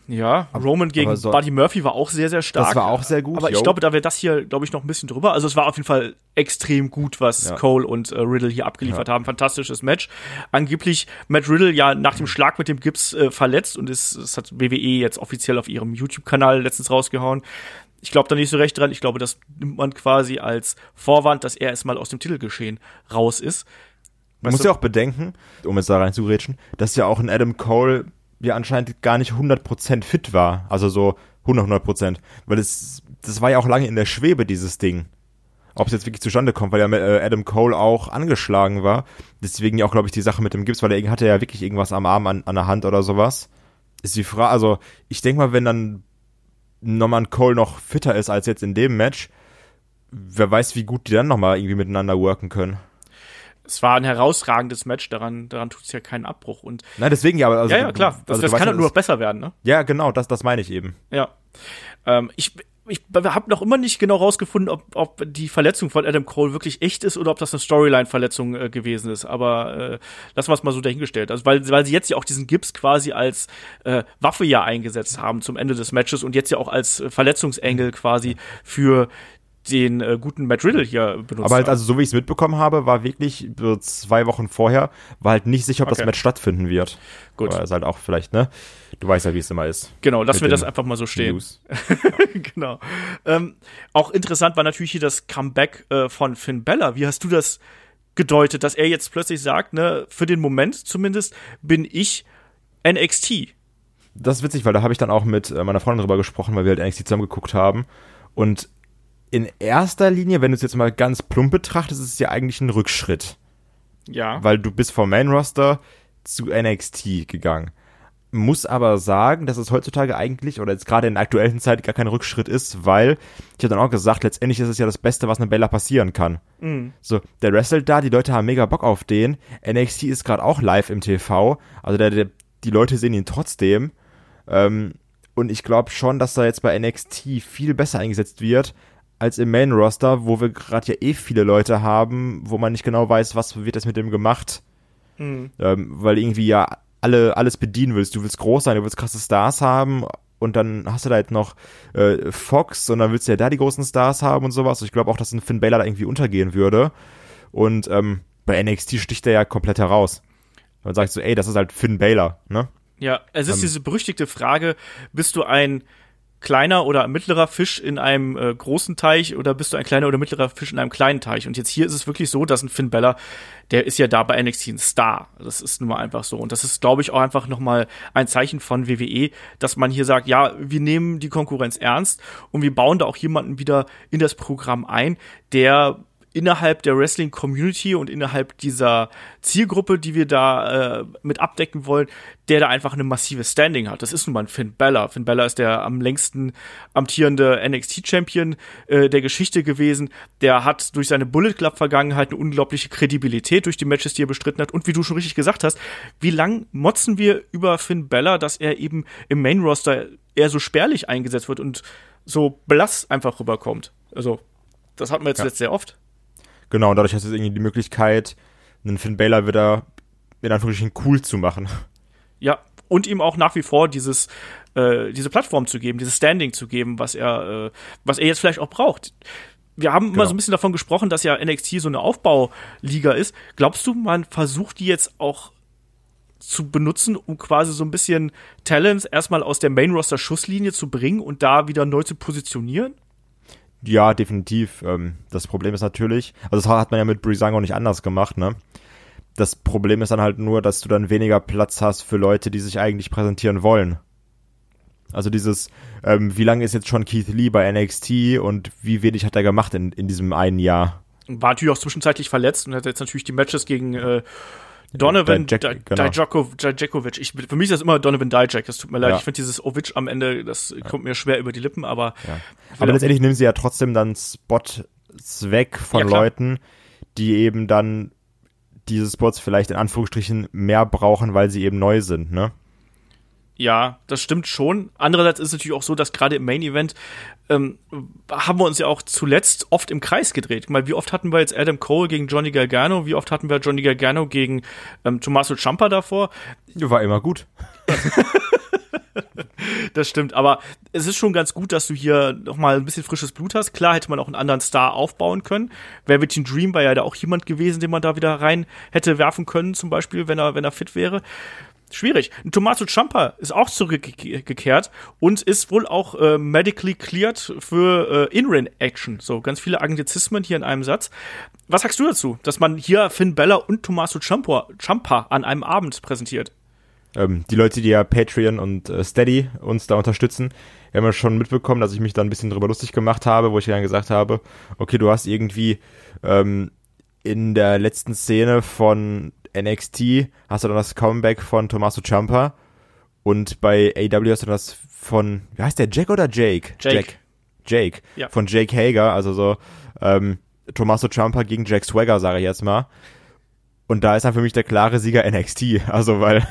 Ja, Roman gegen so, Buddy Murphy war auch sehr, sehr stark. Das war auch sehr gut. Aber yo. ich glaube, da wäre das hier, glaube ich, noch ein bisschen drüber. Also es war auf jeden Fall extrem gut, was ja. Cole und äh, Riddle hier abgeliefert ja. haben. Fantastisches Match. Angeblich Matt Riddle ja nach dem Schlag mit dem Gips äh, verletzt und ist, das hat WWE jetzt offiziell auf ihrem YouTube-Kanal letztens rausgehauen. Ich glaube da nicht so recht dran. Ich glaube, das nimmt man quasi als Vorwand, dass er erstmal aus dem Titelgeschehen raus ist. Man muss ja auch bedenken, um jetzt da rein zu reinzurätschen, dass ja auch ein Adam Cole ja anscheinend gar nicht 100% fit war. Also so 100, 100%. Weil es, das war ja auch lange in der Schwebe, dieses Ding. Ob es jetzt wirklich zustande kommt, weil ja äh, Adam Cole auch angeschlagen war. Deswegen ja auch, glaube ich, die Sache mit dem Gips, weil er hatte ja wirklich irgendwas am Arm, an, an der Hand oder sowas. Ist die Frage, also ich denke mal, wenn dann Norman Cole noch fitter ist als jetzt in dem Match, wer weiß, wie gut die dann nochmal irgendwie miteinander worken können. Es war ein herausragendes Match, daran, daran tut es ja keinen Abbruch. Und Nein, deswegen ja, aber also, ja, ja, klar, das, also, das kann halt nur noch besser werden, ne? Ja, genau, das, das meine ich eben. Ja. Ähm, ich, ich habe noch immer nicht genau rausgefunden, ob, ob die Verletzung von Adam Cole wirklich echt ist oder ob das eine Storyline-Verletzung äh, gewesen ist. Aber äh, lassen wir es mal so dahingestellt. Also weil, weil sie jetzt ja auch diesen Gips quasi als äh, Waffe ja eingesetzt haben zum Ende des Matches und jetzt ja auch als Verletzungsengel quasi für den äh, guten Matt Riddle hier benutzt Aber halt, also so wie ich es mitbekommen habe, war wirklich so zwei Wochen vorher, war halt nicht sicher, ob okay. das Match stattfinden wird. Gut. Aber ist halt auch vielleicht, ne? Du weißt ja, wie es immer ist. Genau, lassen wir das einfach mal so stehen. [LAUGHS] genau. Ähm, auch interessant war natürlich hier das Comeback äh, von Finn Bella. Wie hast du das gedeutet, dass er jetzt plötzlich sagt, ne, für den Moment zumindest bin ich NXT. Das ist witzig, weil da habe ich dann auch mit äh, meiner Freundin drüber gesprochen, weil wir halt NXT zusammen geguckt haben. Und in erster Linie, wenn du es jetzt mal ganz plump betrachtest, ist es ja eigentlich ein Rückschritt. Ja. Weil du bist vom Main Roster zu NXT gegangen. Muss aber sagen, dass es heutzutage eigentlich oder jetzt gerade in der aktuellen Zeit gar kein Rückschritt ist, weil ich habe dann auch gesagt, letztendlich ist es ja das Beste, was einer Bella passieren kann. Mhm. So, der wrestelt da, die Leute haben mega Bock auf den. NXT ist gerade auch live im TV, also der, der, die Leute sehen ihn trotzdem. Ähm, und ich glaube schon, dass er jetzt bei NXT viel besser eingesetzt wird, als im Main Roster, wo wir gerade ja eh viele Leute haben, wo man nicht genau weiß, was wird das mit dem gemacht. Mhm. Ähm, weil irgendwie ja alle alles bedienen willst. Du willst groß sein, du willst krasse Stars haben und dann hast du da halt noch äh, Fox und dann willst du ja da die großen Stars haben und sowas. Ich glaube auch, dass ein Finn Balor da irgendwie untergehen würde. Und ähm, bei NXT sticht er ja komplett heraus. Man sagt so, ey, das ist halt Finn Balor, ne? Ja, es ist Ähm. diese berüchtigte Frage, bist du ein kleiner oder mittlerer Fisch in einem äh, großen Teich oder bist du ein kleiner oder mittlerer Fisch in einem kleinen Teich? Und jetzt hier ist es wirklich so, dass ein Finn Bella, der ist ja da bei NXT ein Star. Das ist nun mal einfach so. Und das ist, glaube ich, auch einfach nochmal ein Zeichen von WWE, dass man hier sagt, ja, wir nehmen die Konkurrenz ernst und wir bauen da auch jemanden wieder in das Programm ein, der innerhalb der Wrestling-Community und innerhalb dieser Zielgruppe, die wir da äh, mit abdecken wollen, der da einfach eine massive Standing hat. Das ist nun mal ein Finn Balor. Finn Balor ist der am längsten amtierende NXT-Champion äh, der Geschichte gewesen. Der hat durch seine Bullet Club-Vergangenheit eine unglaubliche Kredibilität durch die Matches, die er bestritten hat. Und wie du schon richtig gesagt hast, wie lang motzen wir über Finn Balor, dass er eben im Main-Roster eher so spärlich eingesetzt wird und so blass einfach rüberkommt. Also, das hatten wir jetzt Ja. letzt sehr oft. Genau, und dadurch hast du jetzt irgendwie die Möglichkeit, einen Finn Balor wieder in Anführungsstrichen cool zu machen. Ja, und ihm auch nach wie vor dieses, äh, diese Plattform zu geben, dieses Standing zu geben, was er, äh, was er jetzt vielleicht auch braucht. Wir haben immer Genau. so ein bisschen davon gesprochen, dass ja NXT so eine Aufbauliga ist. Glaubst du, man versucht die jetzt auch zu benutzen, um quasi so ein bisschen Talents erstmal aus der Main-Roster-Schusslinie zu bringen und da wieder neu zu positionieren? Ja, definitiv. Ähm, das Problem ist natürlich, also das hat man ja mit Brisango nicht anders gemacht, ne? Das Problem ist dann halt nur, dass du dann weniger Platz hast für Leute, die sich eigentlich präsentieren wollen. Also dieses, ähm, wie lange ist jetzt schon Keith Lee bei NXT und wie wenig hat er gemacht in, in diesem einen Jahr? War natürlich auch zwischenzeitlich verletzt und hat jetzt natürlich die Matches gegen äh, Donovan Dijak- Di- genau. Dijako- Dijakovic. Ich, für mich ist das immer Donovan Dijak. Das tut mir leid. Ja. Ich finde dieses Ovic am Ende, das kommt mir schwer über die Lippen, aber Ja. Aber letztendlich nehmen sie ja trotzdem dann Spots weg von Ja. Leuten, die eben dann diese Spots vielleicht in Anführungsstrichen mehr brauchen, weil sie eben neu sind, ne? Ja, das stimmt schon. Andererseits ist es natürlich auch so, dass gerade im Main Event ähm, haben wir uns ja auch zuletzt oft im Kreis gedreht. Mal, wie oft hatten wir jetzt Adam Cole gegen Johnny Gargano? Wie oft hatten wir Johnny Gargano gegen ähm, Tommaso Ciampa davor? War immer gut. [LAUGHS] Das stimmt, aber es ist schon ganz gut, dass du hier noch mal ein bisschen frisches Blut hast. Klar hätte man auch einen anderen Star aufbauen können. Velveteen Dream war ja da auch jemand gewesen, den man da wieder rein hätte werfen können, zum Beispiel, wenn er, wenn er fit wäre. Schwierig. Tommaso Ciampa ist auch zurückgekehrt und ist wohl auch äh, medically cleared für äh, In-Ring-Action. So, ganz viele Anglizismen hier in einem Satz. Was sagst du dazu, dass man hier Finn Bella und Tommaso Ciampa, Ciampa an einem Abend präsentiert? Ähm, die Leute, die ja Patreon und äh, Steady uns da unterstützen, haben ja schon mitbekommen, dass ich mich da ein bisschen drüber lustig gemacht habe, wo ich dann gesagt habe, okay, du hast irgendwie ähm, in der letzten Szene von NXT hast du dann das Comeback von Tommaso Ciampa und bei AW hast du das von, wie heißt der, Jack oder Jake? Jake. Jack. Jake. Ja. Von Jake Hager, also so ähm, Tommaso Ciampa gegen Jack Swagger, sage ich jetzt mal. Und da ist dann für mich der klare Sieger NXT. [LAUGHS] Also, weil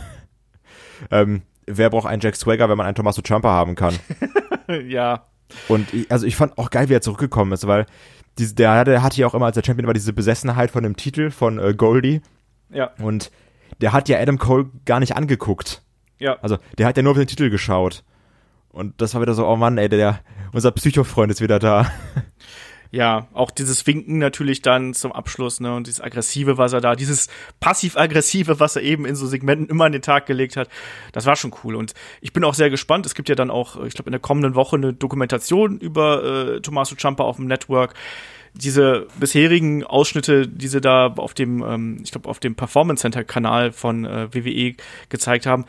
[LAUGHS] ähm, wer braucht einen Jack Swagger, wenn man einen Tommaso Ciampa haben kann? [LAUGHS] ja, Und ich, also ich fand auch geil, wie er zurückgekommen ist, weil diese, der, der hatte ja auch immer, als der Champion war, diese Besessenheit von dem Titel von äh, Goldie. Ja, Und der hat ja Adam Cole gar nicht angeguckt. ja. Also der hat ja nur auf den Titel geschaut. Und das war wieder so, oh Mann, ey, der, unser Psychofreund ist wieder da. [LAUGHS] Ja, auch dieses Winken natürlich dann zum Abschluss, ne, und dieses Aggressive, was er da, dieses passiv-aggressive, was er eben in so Segmenten immer an den Tag gelegt hat, das war schon cool. Und ich bin auch sehr gespannt. Es gibt ja dann auch, ich glaube, in der kommenden Woche eine Dokumentation über äh, Tommaso Ciampa auf dem Network. Diese bisherigen Ausschnitte, die sie da auf dem, ähm, ich glaube, auf dem Performance Center Kanal von äh, WWE gezeigt haben,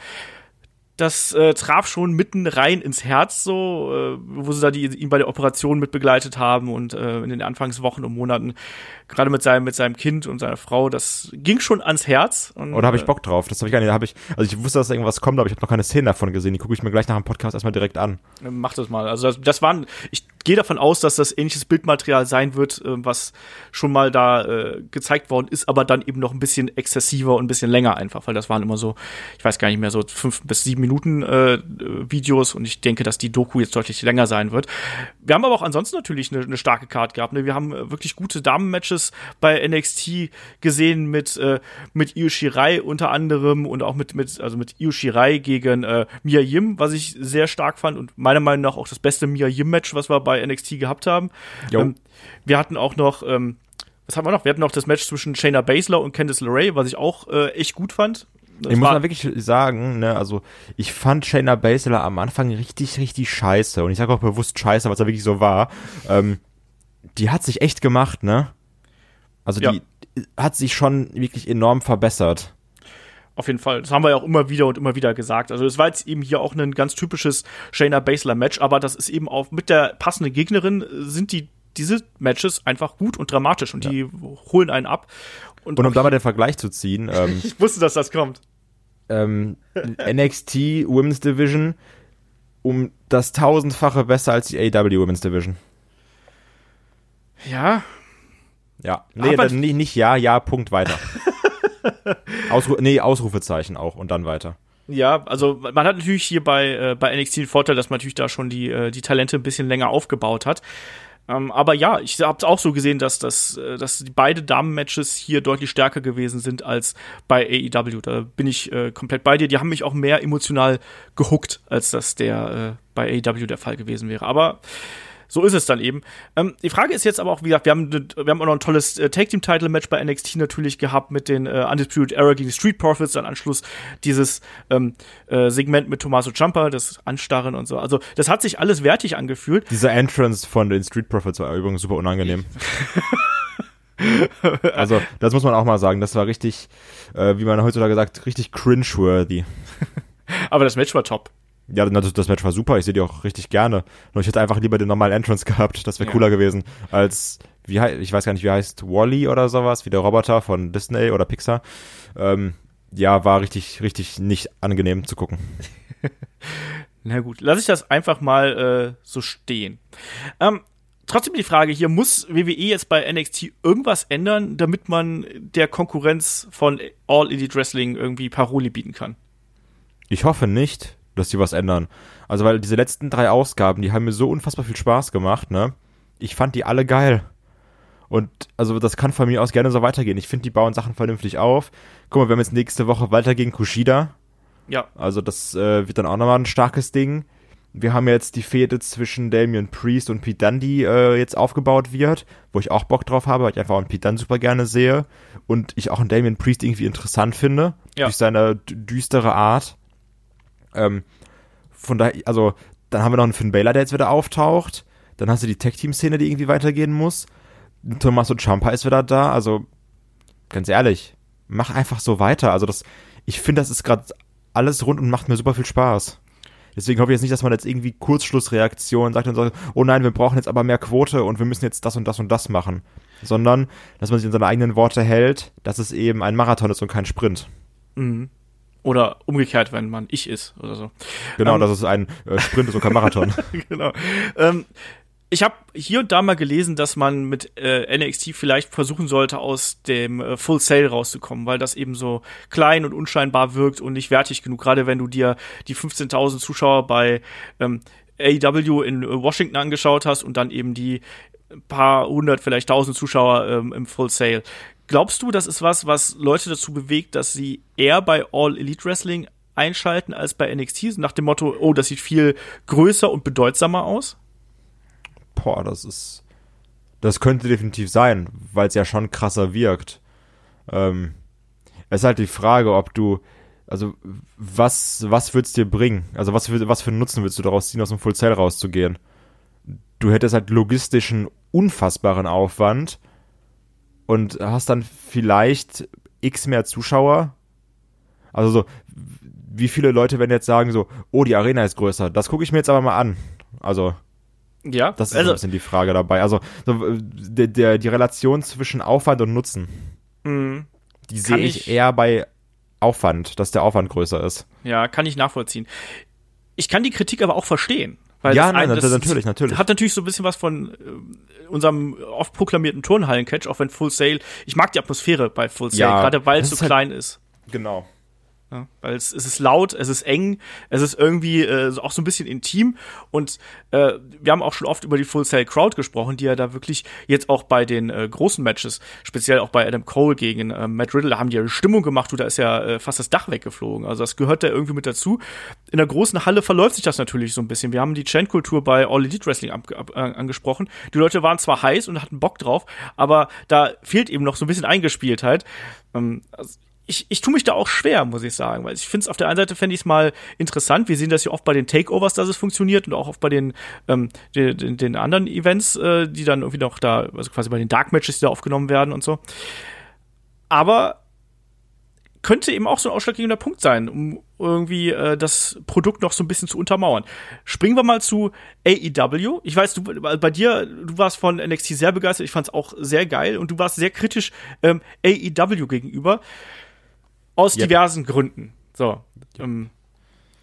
das äh, traf schon mitten rein ins Herz, so, äh, wo sie da die, ihn bei der Operation mit begleitet haben und äh, in den Anfangswochen und Monaten, gerade mit seinem, mit seinem Kind und seiner Frau, das ging schon ans Herz. Und, Oder habe ich äh, Bock drauf? Das habe ich gar nicht. Hab ich, also ich wusste, dass irgendwas kommt, aber ich habe noch keine Szene davon gesehen. Die gucke ich mir gleich nach dem Podcast erstmal direkt an. Mach das mal. Also das, das waren, ich gehe davon aus, dass das ähnliches Bildmaterial sein wird, äh, was schon mal da äh, gezeigt worden ist, aber dann eben noch ein bisschen exzessiver und ein bisschen länger einfach, weil das waren immer so, ich weiß gar nicht mehr, so fünf bis sieben Minuten äh, Videos und ich denke, dass die Doku jetzt deutlich länger sein wird. Wir haben aber auch ansonsten natürlich eine, eine starke Card gehabt. Ne? Wir haben äh, wirklich gute Damen-Matches bei NXT gesehen mit äh, mit Io Shirai unter anderem und auch mit mit also mit Io Shirai gegen äh, Mia Yim, was ich sehr stark fand und meiner Meinung nach auch das beste Mia Yim Match, was wir bei NXT gehabt haben. Ähm, wir hatten auch noch ähm, Was haben wir noch? Wir hatten noch das Match zwischen Shayna Baszler und Candice LeRae, was ich auch äh, echt gut fand. Das ich muss mal wirklich sagen, ne, also ich fand Shayna Baszler am Anfang richtig, richtig scheiße. Und ich sage auch bewusst scheiße, was da wirklich so war. Ähm, die hat sich echt gemacht, ne? Also Ja. die hat sich schon wirklich enorm verbessert. Auf jeden Fall. Das haben wir ja auch immer wieder und immer wieder gesagt. Also es war jetzt eben hier auch ein ganz typisches Shayna Baszler Match, aber das ist eben auch mit der passenden Gegnerin äh, sind die diese Matches einfach gut und dramatisch und die holen einen ab. Und um da mal den Vergleich zu ziehen, [LAUGHS] ähm, ich wusste, dass das kommt. ähm, [LAUGHS] NXT Women's Division um das tausendfache besser als die AEW Women's Division. Ja, Ja. Nee, dann, nicht, nicht ja, ja, Punkt weiter. [LAUGHS] Ausru nee, Ausrufezeichen auch und dann weiter. Ja, also man hat natürlich hier bei, äh, bei NXT den Vorteil, dass man natürlich da schon die, äh, die Talente ein bisschen länger aufgebaut hat. Ähm, aber ja, ich habe es auch so gesehen, dass, das, äh, dass die beide Damen-Matches hier deutlich stärker gewesen sind als bei AEW. Da bin ich äh, komplett bei dir. Die haben mich auch mehr emotional gehuckt, als das der äh, bei AEW der Fall gewesen wäre. Aber so ist es dann eben. Ähm, die Frage ist jetzt aber auch, wie gesagt, wir haben, ne- wir haben auch noch ein tolles äh, Tag-Team-Title-Match bei NXT natürlich gehabt mit den äh, Undisputed Era gegen die Street Profits, dann Anschluss dieses ähm, äh, Segment mit Tommaso Ciampa, das Anstarren und so. Also das hat sich alles wertig angefühlt. Dieser Entrance von den Street Profits war übrigens super unangenehm. [LAUGHS] [LAUGHS] also, das muss man auch mal sagen. Das war richtig, äh, wie man heutzutage sagt, richtig cringe-worthy. Aber das Match war top. Ja, das, das Match war super. Ich sehe die auch richtig gerne. Nur ich hätte einfach lieber den normalen Entrance [LAUGHS] gehabt. Das wäre Ja. cooler gewesen. Als, wie ich weiß gar nicht, wie heißt Wally oder sowas, wie der Roboter von Disney oder Pixar. Ähm, ja, war richtig, richtig nicht angenehm zu gucken. [LAUGHS] Na gut, lass ich das einfach mal äh, so stehen. Ähm, trotzdem die Frage hier, muss WWE jetzt bei NXT irgendwas ändern, damit man der Konkurrenz von All Elite Wrestling irgendwie Paroli bieten kann? Ich hoffe nicht, dass die was ändern. Also, weil diese letzten drei Ausgaben, die haben mir so unfassbar viel Spaß gemacht, ne? Ich fand die alle geil. Und also das kann von mir aus gerne so weitergehen. Ich finde, die bauen Sachen vernünftig auf. Guck mal, wir haben jetzt nächste Woche Walter gegen Kushida. Ja, Also das äh, wird dann auch nochmal ein starkes Ding. Wir haben jetzt die Fehde zwischen Damian Priest und Pete Dunne, äh, jetzt aufgebaut wird, wo ich auch Bock drauf habe, weil ich einfach auch einen Pete Dunne super gerne sehe und ich auch einen Damian Priest irgendwie interessant finde, Ja. durch seine düstere Art. Ähm, von daher, also, dann haben wir noch einen Finn Balor, der jetzt wieder auftaucht. Dann hast du die Tech-Team-Szene, die irgendwie weitergehen muss. Tommaso Ciampa ist wieder da, also, ganz ehrlich, mach einfach so weiter. Also, das, ich finde, das ist gerade alles rund und macht mir super viel Spaß. Deswegen hoffe ich jetzt nicht, dass man jetzt irgendwie Kurzschlussreaktion sagt und sagt, oh nein, wir brauchen jetzt aber mehr Quote und wir müssen jetzt das und das und das machen. Sondern, dass man sich in seine eigenen Worte hält, dass es eben ein Marathon ist und kein Sprint. Oder umgekehrt, wenn man ich ist oder so. Genau, Ähm, dass es ein äh, Sprint ist und kein Marathon. [LAUGHS] genau. Ähm, ich habe hier und da mal gelesen, dass man mit äh, NXT vielleicht versuchen sollte, aus dem äh, Full Sail rauszukommen, weil das eben so klein und unscheinbar wirkt und nicht wertig genug. Gerade wenn du dir die 15.000 Zuschauer bei ähm, AEW in äh, Washington angeschaut hast und dann eben die paar hundert, vielleicht tausend Zuschauer ähm, im Full Sail. Glaubst du, das ist was, was Leute dazu bewegt, dass sie eher bei All Elite Wrestling einschalten als bei NXT? Nach dem Motto, oh, das sieht viel größer und bedeutsamer aus? Boah, das ist. Das könnte definitiv sein, weil es ja schon krasser wirkt. Ähm, es ist halt die Frage, ob du. Also, was, was wird's dir bringen? Also, was für, was für einen Nutzen willst du daraus ziehen, aus dem Full Sail rauszugehen? Du hättest halt logistischen, unfassbaren Aufwand und hast dann vielleicht x mehr Zuschauer. Also, so, wie viele Leute werden jetzt sagen, so, oh, die Arena ist größer, das gucke ich mir jetzt aber mal an. Also, Ja, das ist also, ein bisschen die Frage dabei. Also so, der, der, die Relation zwischen Aufwand und Nutzen, mh, die sehe ich ich- eher bei Aufwand, dass der Aufwand größer ist. ja, kann ich nachvollziehen. Ich kann die Kritik aber auch verstehen. Weil Ja, das nein, ein- das- natürlich, natürlich. Hat natürlich so ein bisschen was von äh, unserem oft proklamierten Turnhallen-Catch, auch wenn Full Sail. Ich mag die Atmosphäre bei Full Sail, Ja, gerade weil es so halt- klein ist. Genau. Ja, weil es, es ist laut, es ist eng, es ist irgendwie äh, auch so ein bisschen intim und äh, wir haben auch schon oft über die Full Sail Crowd gesprochen, die ja da wirklich jetzt auch bei den äh, großen Matches, speziell auch bei Adam Cole gegen äh, Matt Riddle, da haben die ja Stimmung gemacht, du, da ist ja äh, fast das Dach weggeflogen. Also das gehört da irgendwie mit dazu. In der großen Halle verläuft sich das natürlich so ein bisschen. Wir haben die Chant-Kultur bei All Elite Wrestling ab, ab, äh, angesprochen. Die Leute waren zwar heiß und hatten Bock drauf, aber da fehlt eben noch so ein bisschen Eingespieltheit. Ähm, also ich, ich tue mich da auch schwer, muss ich sagen, weil ich finde es auf der einen Seite fände ich es mal interessant. Wir sehen das ja oft bei den Takeovers, dass es funktioniert und auch oft bei den, ähm, den, den, den anderen Events, äh, die dann irgendwie noch da, also quasi bei den Dark Matches, die da aufgenommen werden und so. Aber könnte eben auch so ein ausschlaggebender Punkt sein, um irgendwie äh, das Produkt noch so ein bisschen zu untermauern. Springen wir mal zu AEW. Ich weiß, du bei dir, du warst von NXT sehr begeistert. Ich fand es auch sehr geil und du warst sehr kritisch ähm, AEW gegenüber. Aus Ja. diversen Gründen. So. Ähm,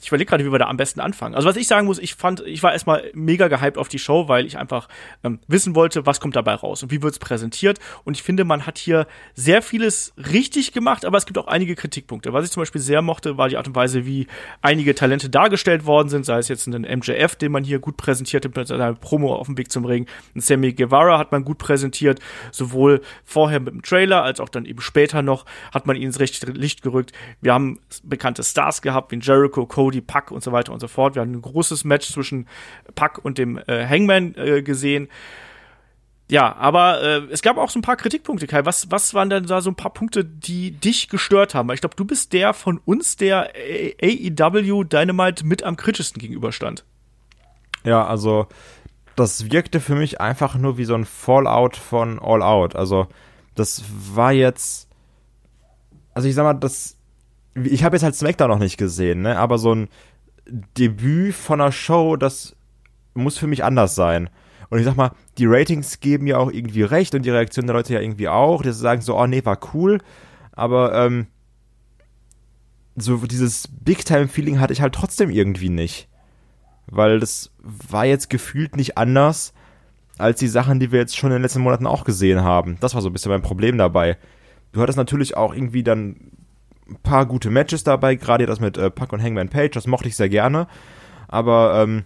ich überlege gerade, wie wir da am besten anfangen. Also was ich sagen muss, ich fand, ich war erstmal mega gehypt auf die Show, weil ich einfach ähm, wissen wollte, was kommt dabei raus und wie wird's präsentiert. Und ich finde, man hat hier sehr vieles richtig gemacht, aber es gibt auch einige Kritikpunkte. Was ich zum Beispiel sehr mochte, war die Art und Weise, wie einige Talente dargestellt worden sind, sei es jetzt ein MJF, den man hier gut präsentiert hat mit seiner Promo auf dem Weg zum Ring. Ein Sammy Guevara hat man gut präsentiert, sowohl vorher mit dem Trailer als auch dann eben später noch hat man ihn ins rechte Licht gerückt. Wir haben bekannte Stars gehabt, wie Jericho, Cody, Puck und so weiter und so fort. Wir haben ein großes Match zwischen Puck und dem äh, Hangman äh, gesehen. Ja, aber äh, es gab auch so ein paar Kritikpunkte, Kai. Was, was waren denn da so ein paar Punkte, die dich gestört haben? Weil ich glaube, du bist der von uns, der AEW Dynamite mit am kritischsten gegenüberstand. Ja, also das wirkte für mich einfach nur wie so ein Fallout von All Out. Also das war jetzt, also ich sag mal, das, ich habe jetzt halt SmackDown noch nicht gesehen, ne? Aber so ein Debüt von einer Show, das muss für mich anders sein. Und ich sag mal, die Ratings geben ja auch irgendwie recht und die Reaktion der Leute ja irgendwie auch. Die sagen so, oh nee, war cool. Aber ähm, so dieses Big-Time-Feeling hatte ich halt trotzdem irgendwie nicht weil das war jetzt gefühlt nicht anders als die Sachen, die wir jetzt schon in den letzten Monaten auch gesehen haben. Das war so ein bisschen mein Problem dabei. Du hattest natürlich auch irgendwie dann paar gute Matches dabei, gerade das mit äh, Puck und Hangman Page, das mochte ich sehr gerne, aber ähm,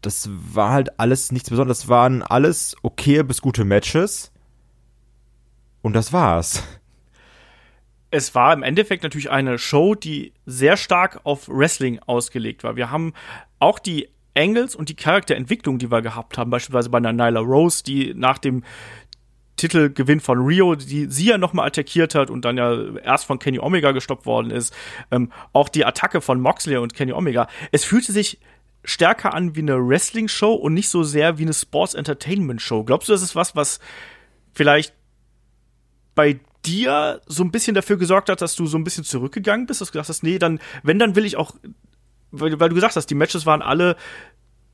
das war halt alles nichts Besonderes. Das waren alles okay bis gute Matches und das war's. es war im Endeffekt natürlich eine Show, die sehr stark auf Wrestling ausgelegt war. Wir haben auch die Angles und die Charakterentwicklung, die wir gehabt haben, beispielsweise bei einer Nyla Rose, die nach dem Titelgewinn von Rio, die sie ja nochmal attackiert hat und dann ja erst von Kenny Omega gestoppt worden ist. Ähm, auch die Attacke von Moxley und Kenny Omega. Es fühlte sich stärker an wie eine Wrestling-Show und nicht so sehr wie eine Sports-Entertainment-Show. Glaubst du, das ist was, was vielleicht bei dir so ein bisschen dafür gesorgt hat, dass du so ein bisschen zurückgegangen bist, dass du gesagt hast, nee, dann, wenn, dann will ich auch, weil, weil du gesagt hast, die Matches waren alle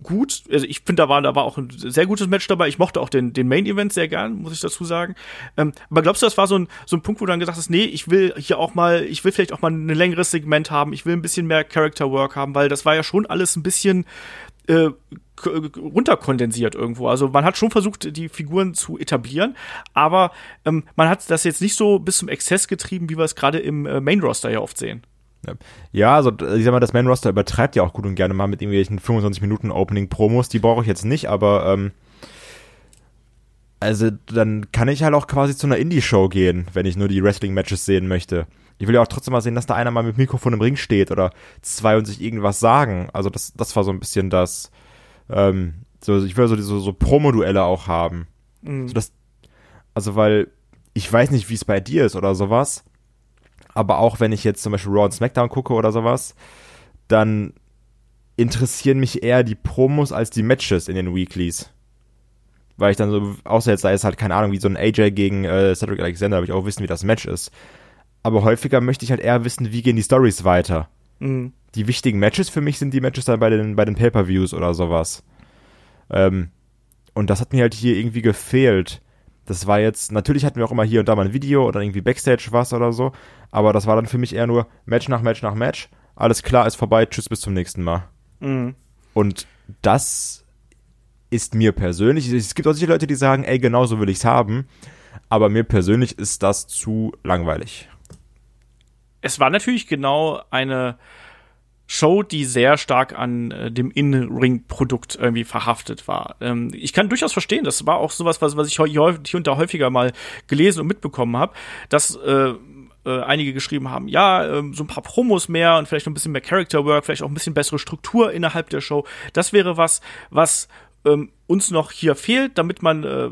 gut. Also ich finde, da war, da war auch ein sehr gutes Match dabei. Ich mochte auch den, den Main Event sehr gern, muss ich dazu sagen. Ähm, aber glaubst du, das war so ein, so ein Punkt, wo du dann gesagt hast, nee, ich will hier auch mal, ich will vielleicht auch mal ein längeres Segment haben, ich will ein bisschen mehr Character Work haben, weil das war ja schon alles ein bisschen äh, k- runterkondensiert irgendwo. Also man hat schon versucht, die Figuren zu etablieren, aber ähm, man hat das jetzt nicht so bis zum Exzess getrieben, wie wir es gerade im äh, Main Roster ja oft sehen. Ja, also ich sag mal, das Man-Roster übertreibt ja auch gut und gerne mal mit irgendwelchen 25 Minuten Opening-Promos. Die brauche ich jetzt nicht, aber ähm, also dann kann ich halt auch quasi zu einer Indie-Show gehen, wenn ich nur die Wrestling-Matches sehen möchte. Ich will ja auch trotzdem mal sehen, dass da einer mal mit Mikrofon im Ring steht oder zwei und sich irgendwas sagen. Also das, das war so ein bisschen das, ähm, so, ich will so, so, so Promo-Duelle auch haben. So das, also weil ich weiß nicht, wie es bei dir ist oder sowas, aber auch wenn ich jetzt zum Beispiel Raw und SmackDown gucke oder sowas, dann interessieren mich eher die Promos als die Matches in den Weeklies. Weil ich dann so, außer jetzt sei es halt keine Ahnung, wie so ein AJ gegen äh, Cedric Alexander, will ich auch wissen, wie das Match ist. Aber häufiger möchte ich halt eher wissen, wie gehen die Stories weiter. Mhm. Die wichtigen Matches für mich sind die Matches dann bei den, bei den Pay-Per-Views oder sowas. Ähm, und das hat mir halt hier irgendwie gefehlt. Das war jetzt, natürlich hatten wir auch immer hier und da mal ein Video oder irgendwie Backstage was oder so, aber das war dann für mich eher nur Match nach Match nach Match. Alles klar, ist vorbei, tschüss, bis zum nächsten Mal. Mhm. Und das ist mir persönlich, es gibt auch sicher Leute, die sagen, ey, genau so will ich's haben, aber mir persönlich ist das zu langweilig. es war natürlich genau eine Show, die sehr stark an äh, dem In-Ring-Produkt irgendwie verhaftet war. Ähm, ich kann durchaus verstehen, das war auch sowas, was, was ich hier und da häufiger mal gelesen und mitbekommen habe, dass äh, äh, einige geschrieben haben, ja, äh, so ein paar Promos mehr und vielleicht noch ein bisschen mehr Character Work, vielleicht auch ein bisschen bessere Struktur innerhalb der Show. Das wäre was, was ähm, uns noch hier fehlt, damit man, äh,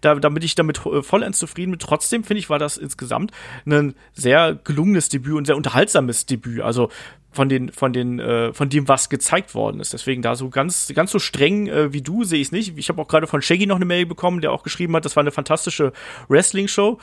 da, damit ich damit äh, vollends zufrieden bin. Trotzdem finde ich, war das insgesamt ein sehr gelungenes Debüt und sehr unterhaltsames Debüt. Also von den von den äh, von dem was gezeigt worden ist. Deswegen da so ganz ganz so streng äh, wie du sehe ich es nicht. Ich habe auch gerade von Shaggy noch eine Mail bekommen, der auch geschrieben hat, das war eine fantastische Wrestling Show.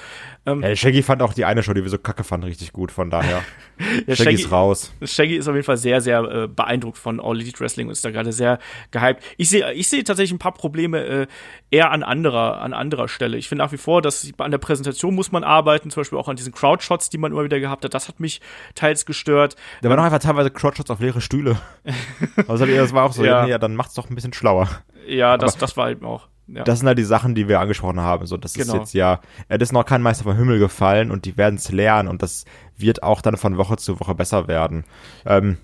Ähm, ja, Shaggy fand auch die eine Show, die wir so kacke fanden, richtig gut. Von daher [LAUGHS] ja, Shaggy, Shaggy, ist raus. Shaggy ist auf jeden Fall sehr sehr äh, beeindruckt von All Elite Wrestling und ist da gerade sehr gehypt. Ich sehe ich sehe tatsächlich ein paar Probleme äh, eher an anderer an anderer Stelle. Ich finde nach wie vor, dass an der Präsentation muss man arbeiten, zum Beispiel auch an diesen Crowdshots, die man immer wieder gehabt hat. Das hat mich teils gestört. Da war noch einfach teilweise Crotchshots auf leere Stühle. [LAUGHS] also das war auch so, ja, nee, dann macht's doch ein bisschen schlauer. Ja, das, das war eben auch. Ja. Das sind halt die Sachen, die wir angesprochen haben. So, das genau. ist jetzt ja, es ist noch kein Meister vom Himmel gefallen und die werden es lernen und das wird auch dann von Woche zu Woche besser werden. Ähm,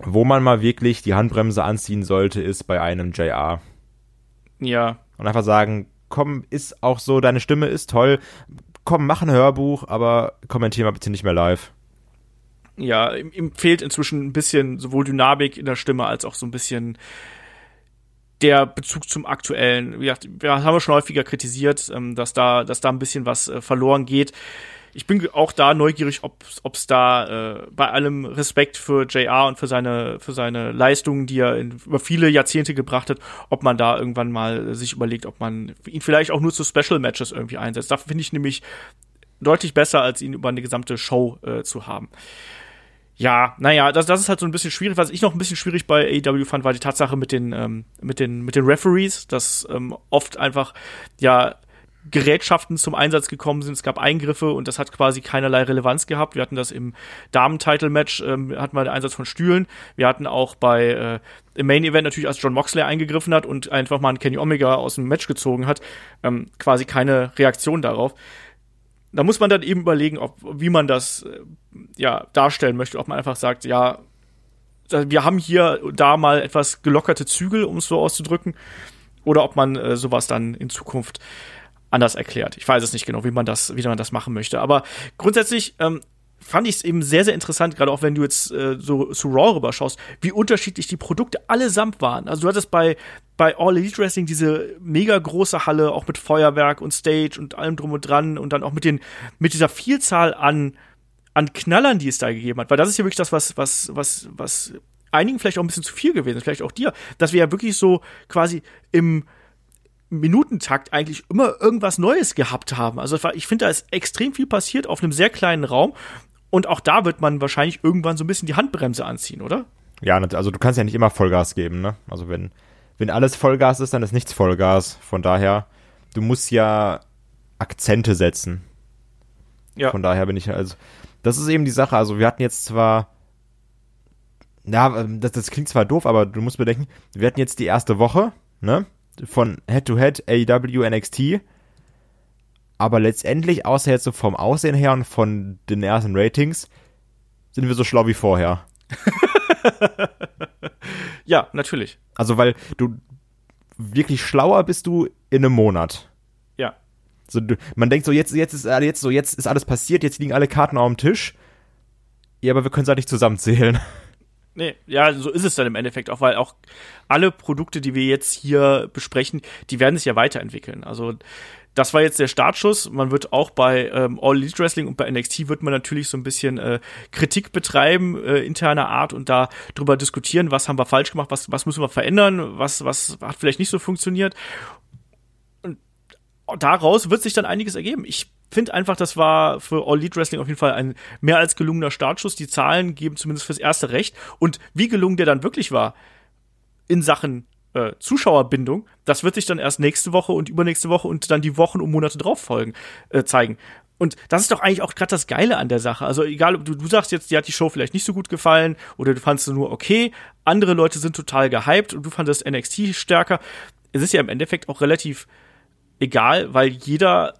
wo man mal wirklich die Handbremse anziehen sollte, ist bei einem JR. Ja. Und einfach sagen, komm, ist auch so, deine Stimme ist toll, komm, mach ein Hörbuch, aber kommentier mal bitte nicht mehr live ja, ihm, ihm fehlt inzwischen ein bisschen sowohl Dynamik in der Stimme als auch so ein bisschen der Bezug zum aktuellen. Gesagt, wir haben schon häufiger kritisiert, ähm, dass da, dass da ein bisschen was äh, verloren geht. Ich bin auch da neugierig, ob es da äh, bei allem Respekt für JR und für seine für seine Leistungen, die er in, über viele Jahrzehnte gebracht hat, ob man da irgendwann mal sich überlegt, ob man ihn vielleicht auch nur zu Special Matches irgendwie einsetzt. Da finde ich nämlich deutlich besser, als ihn über eine gesamte Show äh, zu haben ja, naja, das, das ist halt so ein bisschen schwierig. Was ich noch ein bisschen schwierig bei AEW fand, war die Tatsache mit den, ähm, mit den, mit den Referees, dass ähm, oft einfach, ja, Gerätschaften zum Einsatz gekommen sind. Es gab Eingriffe und das hat quasi keinerlei Relevanz gehabt. Wir hatten das im Damen-Title-Match, ähm, hatten wir den Einsatz von Stühlen. Wir hatten auch bei äh, im Main-Event natürlich, als John Moxley eingegriffen hat und einfach mal einen Kenny Omega aus dem Match gezogen hat, ähm, quasi keine Reaktion darauf da muss man dann eben überlegen, ob, wie man das äh, ja, darstellen möchte. Ob man einfach sagt, ja, wir haben hier da mal etwas gelockerte Zügel, um es so auszudrücken, oder ob man äh, sowas dann in Zukunft anders erklärt. Ich weiß es nicht genau, wie man das, wie man das machen möchte. Aber grundsätzlich ähm, fand ich es eben sehr, sehr interessant, gerade auch wenn du jetzt äh, so zu Raw rüberschaust, wie unterschiedlich die Produkte allesamt waren. Also du hattest bei, bei All Elite Wrestling diese mega große Halle, auch mit Feuerwerk und Stage und allem drum und dran und dann auch mit den, mit dieser Vielzahl an, an Knallern, die es da gegeben hat. Weil das ist ja wirklich das, was, was, was, was einigen vielleicht auch ein bisschen zu viel gewesen ist, vielleicht auch dir, dass wir ja wirklich so quasi im, Minutentakt eigentlich immer irgendwas Neues gehabt haben. Also ich finde, da ist extrem viel passiert auf einem sehr kleinen Raum und auch da wird man wahrscheinlich irgendwann so ein bisschen die Handbremse anziehen, oder? Ja, also du kannst ja nicht immer Vollgas geben, ne? Also wenn, wenn alles Vollgas ist, dann ist nichts Vollgas. Von daher, du musst ja Akzente setzen. Ja. Von daher bin ich also, das ist eben die Sache. Also wir hatten jetzt zwar, ja, das, das klingt zwar doof, aber du musst bedenken, wir hatten jetzt die erste Woche, ne? Von Head to Head AEW NXT aber letztendlich, außer jetzt so vom Aussehen her und von den ersten Ratings, sind wir so schlau wie vorher. [LAUGHS] ja, natürlich. Also, weil du wirklich schlauer bist du in einem Monat. So, man denkt so, jetzt, jetzt ist jetzt so, jetzt ist alles passiert, jetzt liegen alle Karten auf dem Tisch. Ja, aber wir können es halt nicht zusammenzählen. [LAUGHS] Nee, ja, so ist es dann im Endeffekt auch, weil auch alle Produkte, die wir jetzt hier besprechen, die werden sich ja weiterentwickeln. Also das war jetzt der Startschuss. Man wird auch bei ähm, All Elite Wrestling und bei NXT wird man natürlich so ein bisschen äh, Kritik betreiben, äh, interner Art und da drüber diskutieren, was haben wir falsch gemacht, was, was müssen wir verändern, was, was hat vielleicht nicht so funktioniert. Daraus wird sich dann einiges ergeben. Ich finde einfach, das war für All Elite Wrestling auf jeden Fall ein mehr als gelungener Startschuss. Die Zahlen geben zumindest fürs erste recht. Und wie gelungen der dann wirklich war in Sachen äh, Zuschauerbindung, das wird sich dann erst nächste Woche und übernächste Woche und dann die Wochen und Monate drauf folgen, äh, zeigen. Und das ist doch eigentlich auch gerade das Geile an der Sache. Also egal, du, du sagst jetzt, dir hat die Show vielleicht nicht so gut gefallen oder du fandest sie nur okay, andere Leute sind total gehypt und du fandest NXT stärker. Es ist ja im Endeffekt auch relativ egal, weil jeder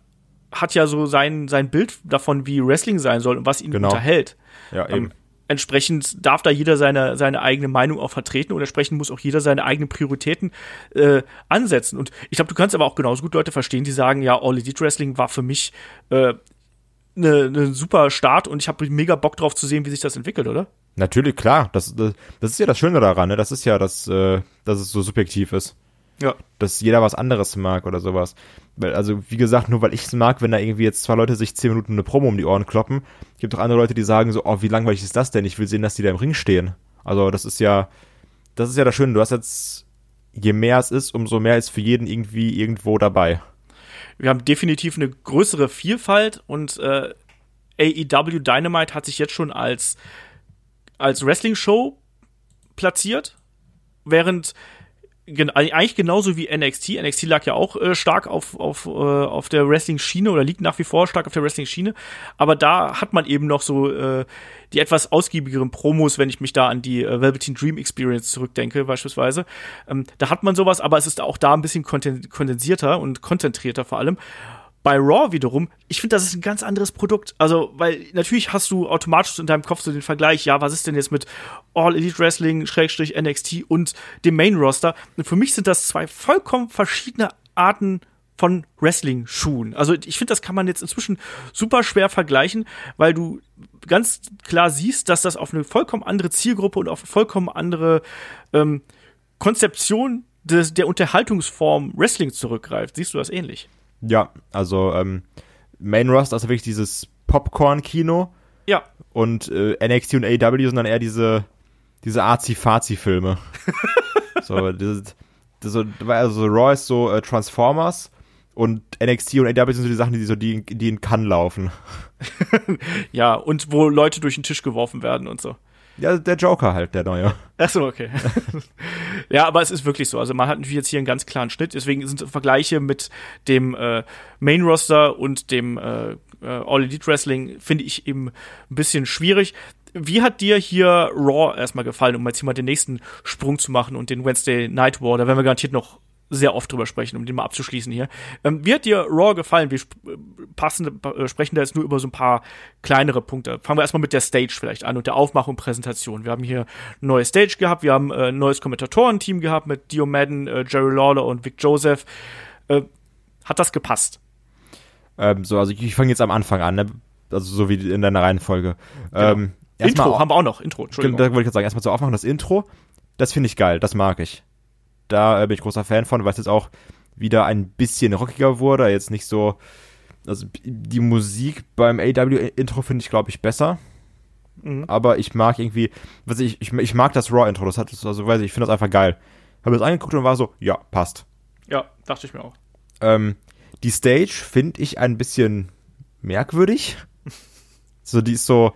hat ja so sein, sein Bild davon, wie Wrestling sein soll und was ihn Genau. unterhält. Ja, eben. Ähm, entsprechend darf da jeder seine, seine eigene Meinung auch vertreten und entsprechend muss auch jeder seine eigenen Prioritäten äh, ansetzen. Und ich glaube, du kannst aber auch genauso gut Leute verstehen, die sagen, ja, All Elite Wrestling war für mich äh, ne ne super Start und ich habe mega Bock drauf zu sehen, wie sich das entwickelt, oder? Natürlich, klar. Das, das, das ist ja das Schöne daran, ne? Das ist ja, das, äh, dass es so subjektiv ist. Ja. Dass jeder was anderes mag oder sowas. Weil, also, wie gesagt, nur weil ich es mag, wenn da irgendwie jetzt zwei Leute sich zehn Minuten eine Promo um die Ohren kloppen, gibt auch andere Leute, die sagen so, oh, wie langweilig ist das denn? Ich will sehen, dass die da im Ring stehen. Also, das ist ja, das ist ja das Schöne. Du hast jetzt, je mehr es ist, umso mehr ist für jeden irgendwie irgendwo dabei. Wir haben definitiv eine größere Vielfalt und äh, AEW Dynamite hat sich jetzt schon als, als Wrestling-Show platziert, während gen eigentlich genauso wie NXT. NXT lag ja auch äh, stark auf, auf, äh, auf der Wrestling-Schiene oder liegt nach wie vor stark auf der Wrestling-Schiene. Aber da hat man eben noch so äh, die etwas ausgiebigeren Promos, wenn ich mich da an die äh, Velveteen Dream Experience zurückdenke, beispielsweise. Ähm, da hat man sowas, aber es ist auch da ein bisschen kondensierter und konzentrierter vor allem. Bei Raw wiederum, ich finde, das ist ein ganz anderes Produkt. Also, weil natürlich hast du automatisch in deinem Kopf so den Vergleich, ja, was ist denn jetzt mit All Elite Wrestling, Schrägstrich NXT und dem Main Roster? Und für mich sind das zwei vollkommen verschiedene Arten von Wrestling-Schuhen. Also ich finde, das kann man jetzt inzwischen super schwer vergleichen, weil du ganz klar siehst, dass das auf eine vollkommen andere Zielgruppe und auf eine vollkommen andere ähm, Konzeption des, der Unterhaltungsform Wrestling zurückgreift. Siehst du das ähnlich? Ja, also, ähm, Main Roster ist wirklich dieses Popcorn-Kino Ja, und äh, NXT und AEW sind dann eher diese, diese Arzi-Fazi-Filme. [LAUGHS] so, das, das, so, also Raw ist so äh, Transformers und NXT und AEW sind so die Sachen, die so die, in- die in Cannes laufen. [LAUGHS] ja, und wo Leute durch den Tisch geworfen werden und so. Ja, der Joker halt, der neue. Ach so, okay. ja, aber es ist wirklich so. Also man hat natürlich jetzt hier einen ganz klaren Schnitt. Deswegen sind Vergleiche mit dem äh, Main Roster und dem äh, äh, All Elite Wrestling finde ich eben ein bisschen schwierig. Wie hat dir hier Raw erstmal gefallen, um jetzt hier mal den nächsten Sprung zu machen und den Wednesday Night War? Da werden wir garantiert noch sehr oft drüber sprechen, um den mal abzuschließen hier. Ähm, wie hat dir Raw gefallen? Wir sp äh, passende, äh, sprechen da jetzt nur über so ein paar kleinere Punkte. Fangen wir erstmal mit der Stage vielleicht an und der Aufmachung und Präsentation. Wir haben hier eine neue Stage gehabt, wir haben äh, ein neues Kommentatorenteam gehabt mit Dio Madden, äh, Jerry Lawler und Vic Joseph. Äh, hat das gepasst? Ähm, so, also ich, ich fange jetzt am Anfang an, ne? also so wie in deiner Reihenfolge. Ähm, erstmal- Intro haben wir auch noch. Intro, Entschuldigung. Da wollte ich gerade sagen, erstmal zu aufmachen, das Intro, das finde ich geil, das mag ich. Da äh, bin ich großer Fan von, weil es jetzt auch wieder ein bisschen rockiger wurde, jetzt nicht so, also die Musik beim AW-Intro finde ich, glaube ich, besser. Mhm. Aber ich mag irgendwie, was ich, ich, ich mag das Raw-Intro, das hat, also weiß ich, ich finde das einfach geil. Habe das angeguckt und war so, ja, passt. Ja, dachte ich mir auch. Ähm, die Stage finde ich ein bisschen merkwürdig. [LAUGHS] So, die ist so,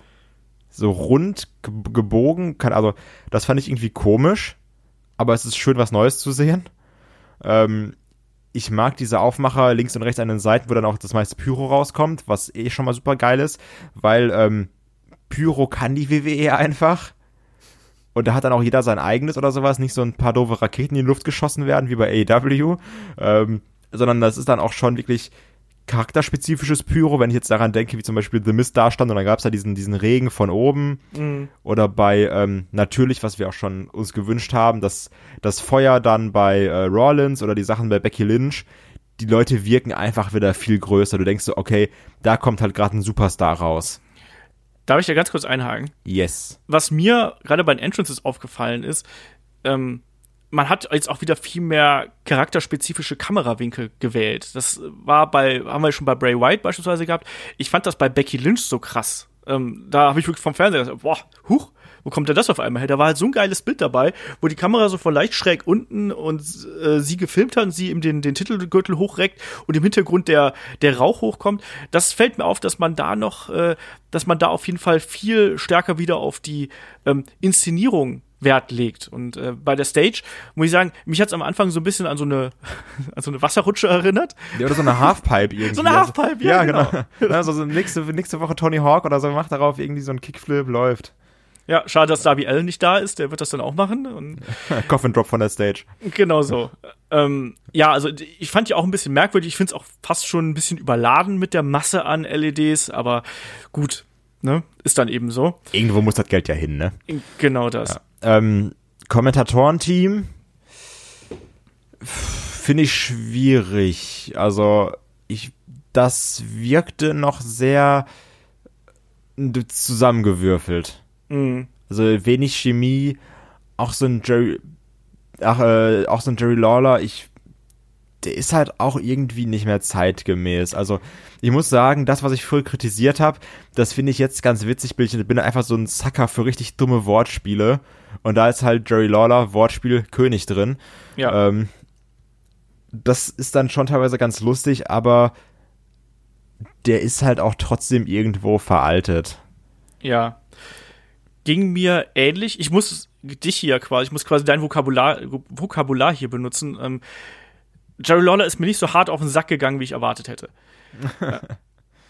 so rund ge gebogen. Kann, also, das fand ich irgendwie komisch. Aber es ist schön, was Neues zu sehen. Ähm, ich mag diese Aufmacher links und rechts an den Seiten, wo dann auch das meiste Pyro rauskommt, was eh schon mal super geil ist, weil ähm, Pyro kann die WWE einfach. Und da hat dann auch jeder sein eigenes oder sowas, nicht so ein paar doofe Raketen, die in die Luft geschossen werden, wie bei AEW, ähm, sondern das ist dann auch schon wirklich charakterspezifisches Pyro, wenn ich jetzt daran denke, wie zum Beispiel The Mist da stand und dann gab es da diesen, diesen Regen von oben Mhm. oder bei ähm, natürlich, was wir auch schon uns gewünscht haben, dass das Feuer dann bei äh, Rollins oder die Sachen bei Becky Lynch, die Leute wirken einfach wieder viel größer. Du denkst so, okay, da kommt halt gerade ein Superstar raus. Darf ich da ganz kurz einhaken? Yes. was mir gerade bei den Entrances aufgefallen ist, ähm, man hat jetzt auch wieder viel mehr charakterspezifische Kamerawinkel gewählt. Das war bei, haben wir schon bei Bray White beispielsweise gehabt. Ich fand das bei Becky Lynch so krass. Ähm, da habe ich wirklich vom Fernseher gesagt, boah, huch, wo kommt denn das auf einmal her? Da war halt so ein geiles Bild dabei, wo die Kamera so von leicht schräg unten und äh, sie gefilmt hat und sie ihm den, den Titelgürtel hochreckt und im Hintergrund der, der Rauch hochkommt. Das fällt mir auf, dass man da noch, äh, dass man da auf jeden Fall viel stärker wieder auf die ähm, Inszenierung Wert legt. Und äh, bei der Stage muss ich sagen, mich hat's am Anfang so ein bisschen an so eine, [LAUGHS] an so eine Wasserrutsche erinnert. Ja, oder so eine Halfpipe irgendwie. So eine Halfpipe, ja, genau. genau. [LAUGHS] Also so nächste, nächste Woche Tony Hawk oder so macht darauf irgendwie so ein Kickflip, läuft. Ja, schade, dass Darby Allen nicht da ist, der wird das dann auch machen. Und [LAUGHS] Coffin Drop von der Stage. genau so. Ähm, ja, also ich fand die auch ein bisschen merkwürdig. Ich finde es auch fast schon ein bisschen überladen mit der Masse an LEDs, aber gut, ne? Ist dann eben so. Irgendwo muss das Geld ja hin, ne? Genau das. Ähm, Kommentatorenteam finde ich schwierig. Also ich, das wirkte noch sehr zusammengewürfelt. Mhm. Also wenig Chemie, auch so ein Jerry, ach, äh, auch so ein Jerry Lawler, ich, der ist halt auch irgendwie nicht mehr zeitgemäß. Also ich muss sagen, das, was ich früher kritisiert habe, das finde ich jetzt ganz witzig. Ich bin einfach so ein Sucker für richtig dumme Wortspiele. Und da ist halt Jerry Lawler, Wortspiel König drin. Ja. Ähm, das ist dann schon teilweise ganz lustig, aber der ist halt auch trotzdem irgendwo veraltet. Ja. Ging mir ähnlich. Ich muss dich hier quasi, ich muss quasi dein Vokabular, Vokabular hier benutzen. Ähm, Jerry Lawler ist mir nicht so hart auf den Sack gegangen, wie ich erwartet hätte. [LAUGHS]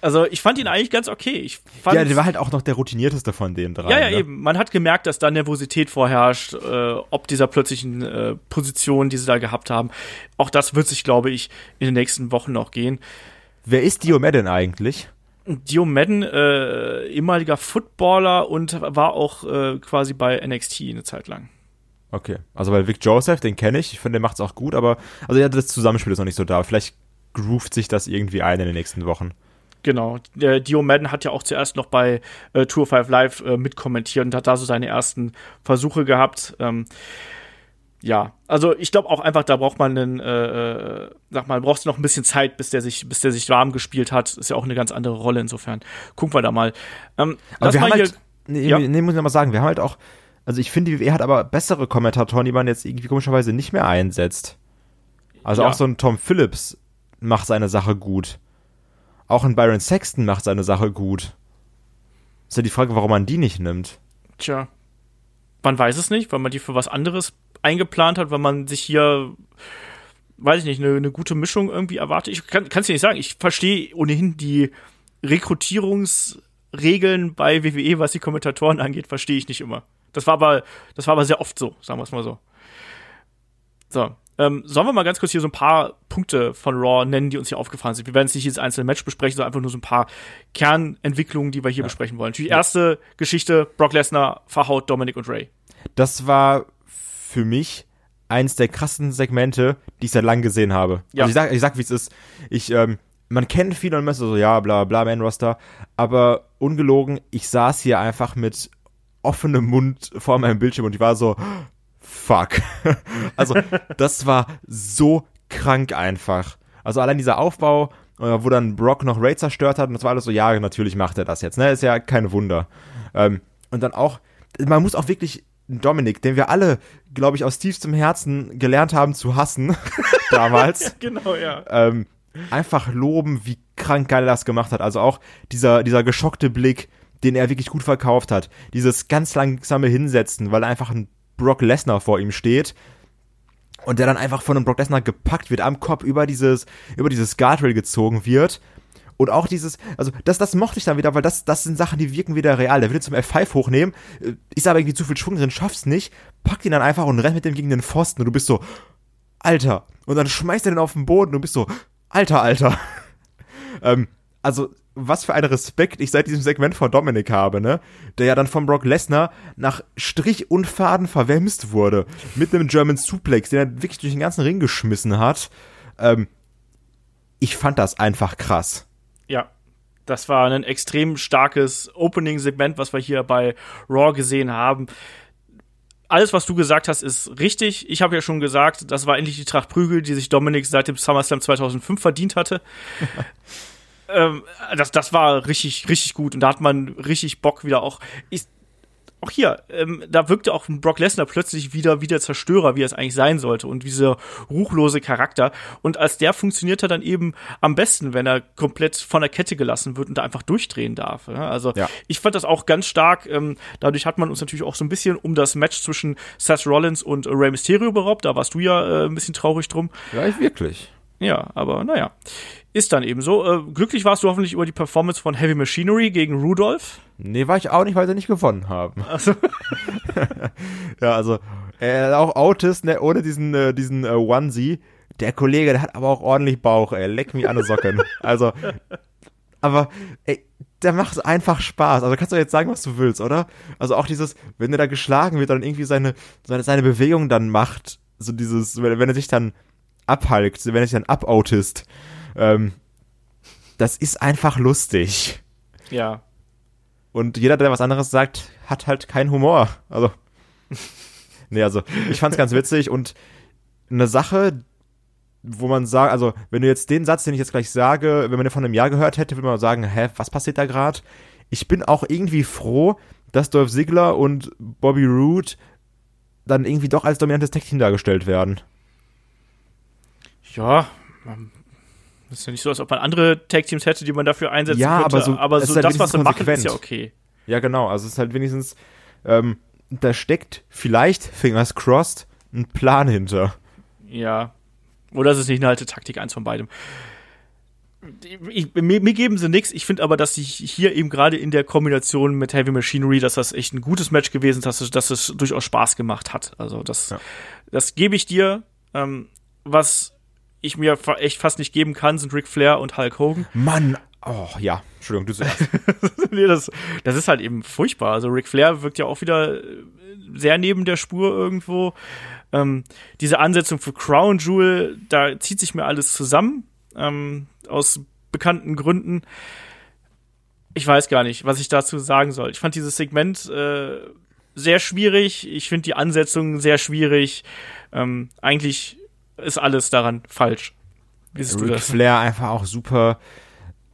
Also ich fand ihn eigentlich ganz okay. Ich fand, Ja, der war halt auch noch der routinierteste von den drei. ja, ja, ne? eben. Man hat gemerkt, dass da Nervosität vorherrscht, äh, ob dieser plötzlichen äh, Position, die sie da gehabt haben. Auch das wird sich, glaube ich, in den nächsten Wochen noch gehen. Wer ist Dio Madden eigentlich? Dio Madden, äh, ehemaliger Footballer und war auch äh, quasi bei NXT eine Zeit lang. Okay, also weil Vic Joseph, den kenne ich, ich finde, der macht's auch gut, aber also ja, das Zusammenspiel ist noch nicht so da. Vielleicht groovt sich das irgendwie ein in den nächsten Wochen. Genau. Der Dio Madden hat ja auch zuerst noch bei äh, Tour 5 Live äh, mitkommentiert und hat da so seine ersten Versuche gehabt. Ähm, ja, also ich glaube auch einfach, da braucht man einen, äh, äh, sag mal, brauchst du noch ein bisschen Zeit, bis der sich, bis der sich warm gespielt hat. Ist ja auch eine ganz andere Rolle insofern. Gucken wir da mal. Ähm, Aber wir mal haben hier, halt, nee, Ja. nee, muss ich noch mal sagen, wir haben halt auch, also ich finde, die WWE hat aber bessere Kommentatoren, die man jetzt irgendwie komischerweise nicht mehr einsetzt. Also Ja. auch so ein Tom Phillips macht seine Sache gut. Auch ein Byron Sexton macht seine Sache gut. Ist ja die Frage, warum man die nicht nimmt. Tja, man weiß es nicht, weil man die für was anderes eingeplant hat, weil man sich hier, weiß ich nicht, eine, eine gute Mischung irgendwie erwartet. Ich kann es dir nicht sagen. Ich verstehe ohnehin die Rekrutierungsregeln bei WWE, was die Kommentatoren angeht, verstehe ich nicht immer. Das war aber, das war aber sehr oft so, sagen wir es mal so. So. Ähm, sollen wir mal ganz kurz hier so ein paar Punkte von Raw nennen, die uns hier aufgefallen sind? Wir werden jetzt nicht jedes einzelne Match besprechen, sondern einfach nur so ein paar Kernentwicklungen, die wir hier besprechen wollen. Die erste Geschichte, Brock Lesnar verhaut Dominic und Ray. Das war für mich eins der krassen Segmente, die ich seit langem gesehen habe. Ja. Also ich sag, ich sag, wie es ist. Ich, ähm, man kennt viele und man ist so, ja, bla, bla, Man Roster. Aber ungelogen, ich saß hier einfach mit offenem Mund vor meinem Bildschirm und ich war so, fuck. [LAUGHS] also, das war so krank einfach. Also allein dieser Aufbau, äh, wo dann Brock noch Ray zerstört hat und das war alles so, ja, natürlich macht er das jetzt, ne? Ist ja kein Wunder. Ähm, und dann auch, man muss auch wirklich Dominik, den wir alle, glaube ich, aus tiefstem Herzen gelernt haben zu hassen, [LAUGHS] damals, [LAUGHS] Genau, ja. ähm, einfach loben, wie krank geil er das gemacht hat. Also auch dieser, dieser geschockte Blick, den er wirklich gut verkauft hat. Dieses ganz langsame Hinsetzen, weil einfach ein Brock Lesnar vor ihm steht und der dann einfach von einem Brock Lesnar gepackt wird, am Kopf über dieses, über dieses Guardrail gezogen wird. Und auch dieses, also das, das mochte ich dann wieder, weil das, das sind Sachen, die wirken wieder real. Der will zum F5 hochnehmen, äh, ist aber irgendwie zu viel Schwung drin, schaff's nicht, packt ihn dann einfach und rennt mit dem gegen den Pfosten und du bist so, Alter. Und dann schmeißt er den auf den Boden und du bist so, Alter, Alter. [LAUGHS] ähm, also, was für einen Respekt ich seit diesem Segment von Dominik habe, ne? Der ja dann von Brock Lesnar nach Strich und Faden verwemst wurde. Mit einem German Suplex, den er wirklich durch den ganzen Ring geschmissen hat. Ähm, ich fand das einfach krass. Ja. Das war ein extrem starkes Opening-Segment, was wir hier bei Raw gesehen haben. Alles, was du gesagt hast, ist richtig. Ich habe ja schon gesagt, das war endlich die Tracht Prügel, die sich Dominik seit dem SummerSlam 2005 verdient hatte. [LAUGHS] ähm, das, das war richtig, richtig gut. Und da hat man richtig Bock wieder auch. Ich, auch hier, ähm, da wirkte auch Brock Lesnar plötzlich wieder wie der Zerstörer, wie er es eigentlich sein sollte und dieser ruchlose Charakter. Und als der funktioniert er dann eben am besten, wenn er komplett von der Kette gelassen wird und da einfach durchdrehen darf. Ja? Also Ja. ich fand das auch ganz stark. Ähm, dadurch hat man uns natürlich auch so ein bisschen um das Match zwischen Seth Rollins und Rey Mysterio beraubt. Da warst du ja äh, ein bisschen traurig drum. Ja, ich wirklich. Ja, aber naja. Ist dann eben so. Äh, glücklich warst du hoffentlich über die Performance von Heavy Machinery gegen Rudolph. Nee, war ich auch nicht, weil sie nicht gewonnen haben. Also, [LAUGHS] Ja, also äh, auch Otis, ne, ohne diesen, äh, diesen äh, Onesie, der Kollege, der hat aber auch ordentlich Bauch, ey. Leck mich an die Socken. Also, aber, ey, der macht einfach Spaß. Also kannst du jetzt sagen, was du willst, oder? Also auch dieses, wenn er da geschlagen wird, dann irgendwie seine, seine, seine Bewegung dann macht, so dieses, wenn, wenn er sich dann abhalkt, wenn er sich dann abautist, ähm, das ist einfach lustig. Ja. Und jeder, der was anderes sagt, hat halt keinen Humor. Also, [LAUGHS] nee, also, ich fand's ganz witzig und eine Sache, wo man sagt, also, wenn du jetzt den Satz, den ich jetzt gleich sage, wenn man den von einem Jahr gehört hätte, würde man sagen, hä, was passiert da gerade? Ich bin auch irgendwie froh, dass Dolph Ziggler und Bobby Roode dann irgendwie doch als dominantes Tech-Team dargestellt werden. Ja, das ist ja nicht so, als ob man andere Tag-Teams hätte, die man dafür einsetzen Ja, könnte. aber so- aber so halt das, was sie machen, ist ja okay. Ja, genau. Also es ist halt wenigstens, ähm, da steckt vielleicht, fingers crossed, ein Plan hinter. Ja. Oder es ist nicht eine alte Taktik, eins von beidem. Ich, mir, mir geben sie nichts. Ich finde aber, dass sie hier eben gerade in der Kombination mit Heavy Machinery, dass das echt ein gutes Match gewesen ist, dass es, dass es durchaus Spaß gemacht hat. Also das, Ja. das gebe ich dir. Ähm, was ich mir echt fast nicht geben kann, sind Ric Flair und Hulk Hogan. Mann, oh ja, Entschuldigung, du [LAUGHS] zuerst. nee, das, das ist halt eben furchtbar. Also Ric Flair wirkt ja auch wieder äh, sehr neben der Spur irgendwo. Ähm, diese Ansetzung für Crown Jewel, da zieht sich mir alles zusammen. Ähm, aus bekannten Gründen. Ich weiß gar nicht, was ich dazu sagen soll. Ich fand dieses Segment äh, sehr schwierig. Ich finde die Ansetzung sehr schwierig. Ähm, eigentlich ist alles daran falsch. Wie siehst du Ric das? Flair einfach auch super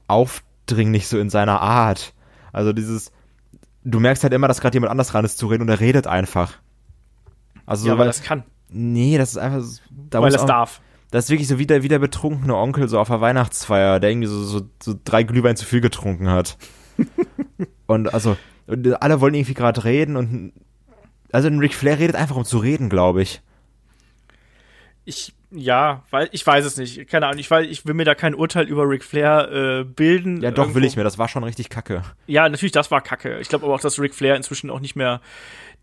aufdringlich so in seiner Art. Also dieses, du merkst halt immer, dass gerade jemand anders dran ist zu reden und er redet einfach. Also Ja, weil weil, das kann. nee, das ist einfach, so- da weil auch, darf. das ist wirklich so wie der, wie der betrunkene Onkel so auf der Weihnachtsfeier, der irgendwie so, so, so drei Glühwein zu viel getrunken hat. [LAUGHS] und also, und alle wollen irgendwie gerade reden und also ein Ric Flair redet einfach um zu reden, glaube ich. Ich, ja, weil ich weiß es nicht. Keine Ahnung, ich, weil, ich will mir da kein Urteil über Ric Flair äh, bilden. Ja, doch, will Irgendwo- ich mir, das war schon richtig kacke. Ja, natürlich, das war kacke. Ich glaube aber auch, dass Ric Flair inzwischen auch nicht mehr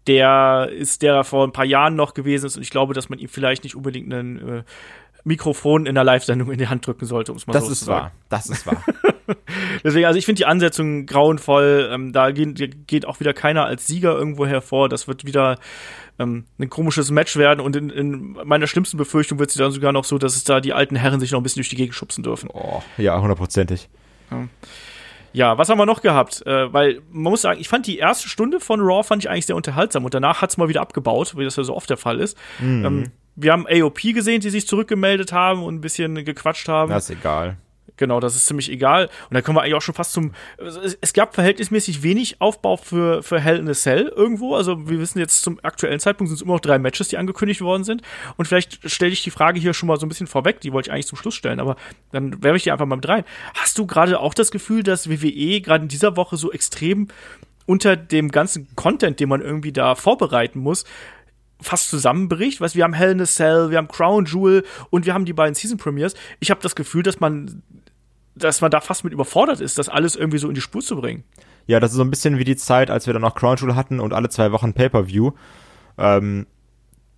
der ist, der vor ein paar Jahren noch gewesen ist. Und ich glaube, dass man ihm vielleicht nicht unbedingt ein äh, Mikrofon in der Live-Sendung in die Hand drücken sollte, um es mal Das so ist zu sagen. wahr, das ist wahr. [LAUGHS] Deswegen, also ich finde die Ansetzung grauenvoll. Ähm, da geht, geht auch wieder keiner als Sieger irgendwo hervor. Das wird wieder ähm, ein komisches Match werden. Und in, in meiner schlimmsten Befürchtung wird es dann sogar noch so, dass es da die alten Herren sich noch ein bisschen durch die Gegend schubsen dürfen. Oh, ja, hundertprozentig. Ja, was haben wir noch gehabt? Äh, weil man muss sagen, ich fand die erste Stunde von Raw fand ich eigentlich sehr unterhaltsam und danach hat's mal wieder abgebaut, wie das ja so oft der Fall ist. Ähm, wir haben AOP gesehen, die sich zurückgemeldet haben und ein bisschen gequatscht haben. Das ist egal. Genau, das ist ziemlich egal. Und da kommen wir eigentlich auch schon fast zum. Es, es gab verhältnismäßig wenig Aufbau für, für Hell in a Cell irgendwo. Also wir wissen jetzt zum aktuellen Zeitpunkt sind es immer noch drei Matches, die angekündigt worden sind. Und vielleicht stelle ich die Frage hier schon mal so ein bisschen vorweg, die wollte ich eigentlich zum Schluss stellen, aber dann werfe ich die einfach mal mit rein. Hast du gerade auch das Gefühl, dass WWE gerade in dieser Woche so extrem unter dem ganzen Content, den man irgendwie da vorbereiten muss, fast zusammenbricht. Weißt, wir haben Hell in a Cell, wir haben Crown Jewel und wir haben die beiden Season Premiers. Ich habe das Gefühl, dass man dass man da fast mit überfordert ist, das alles irgendwie so in die Spur zu bringen. Ja, das ist so ein bisschen wie die Zeit, als wir dann noch Crown Jewel hatten und alle zwei Wochen Pay-Per-View. Ähm,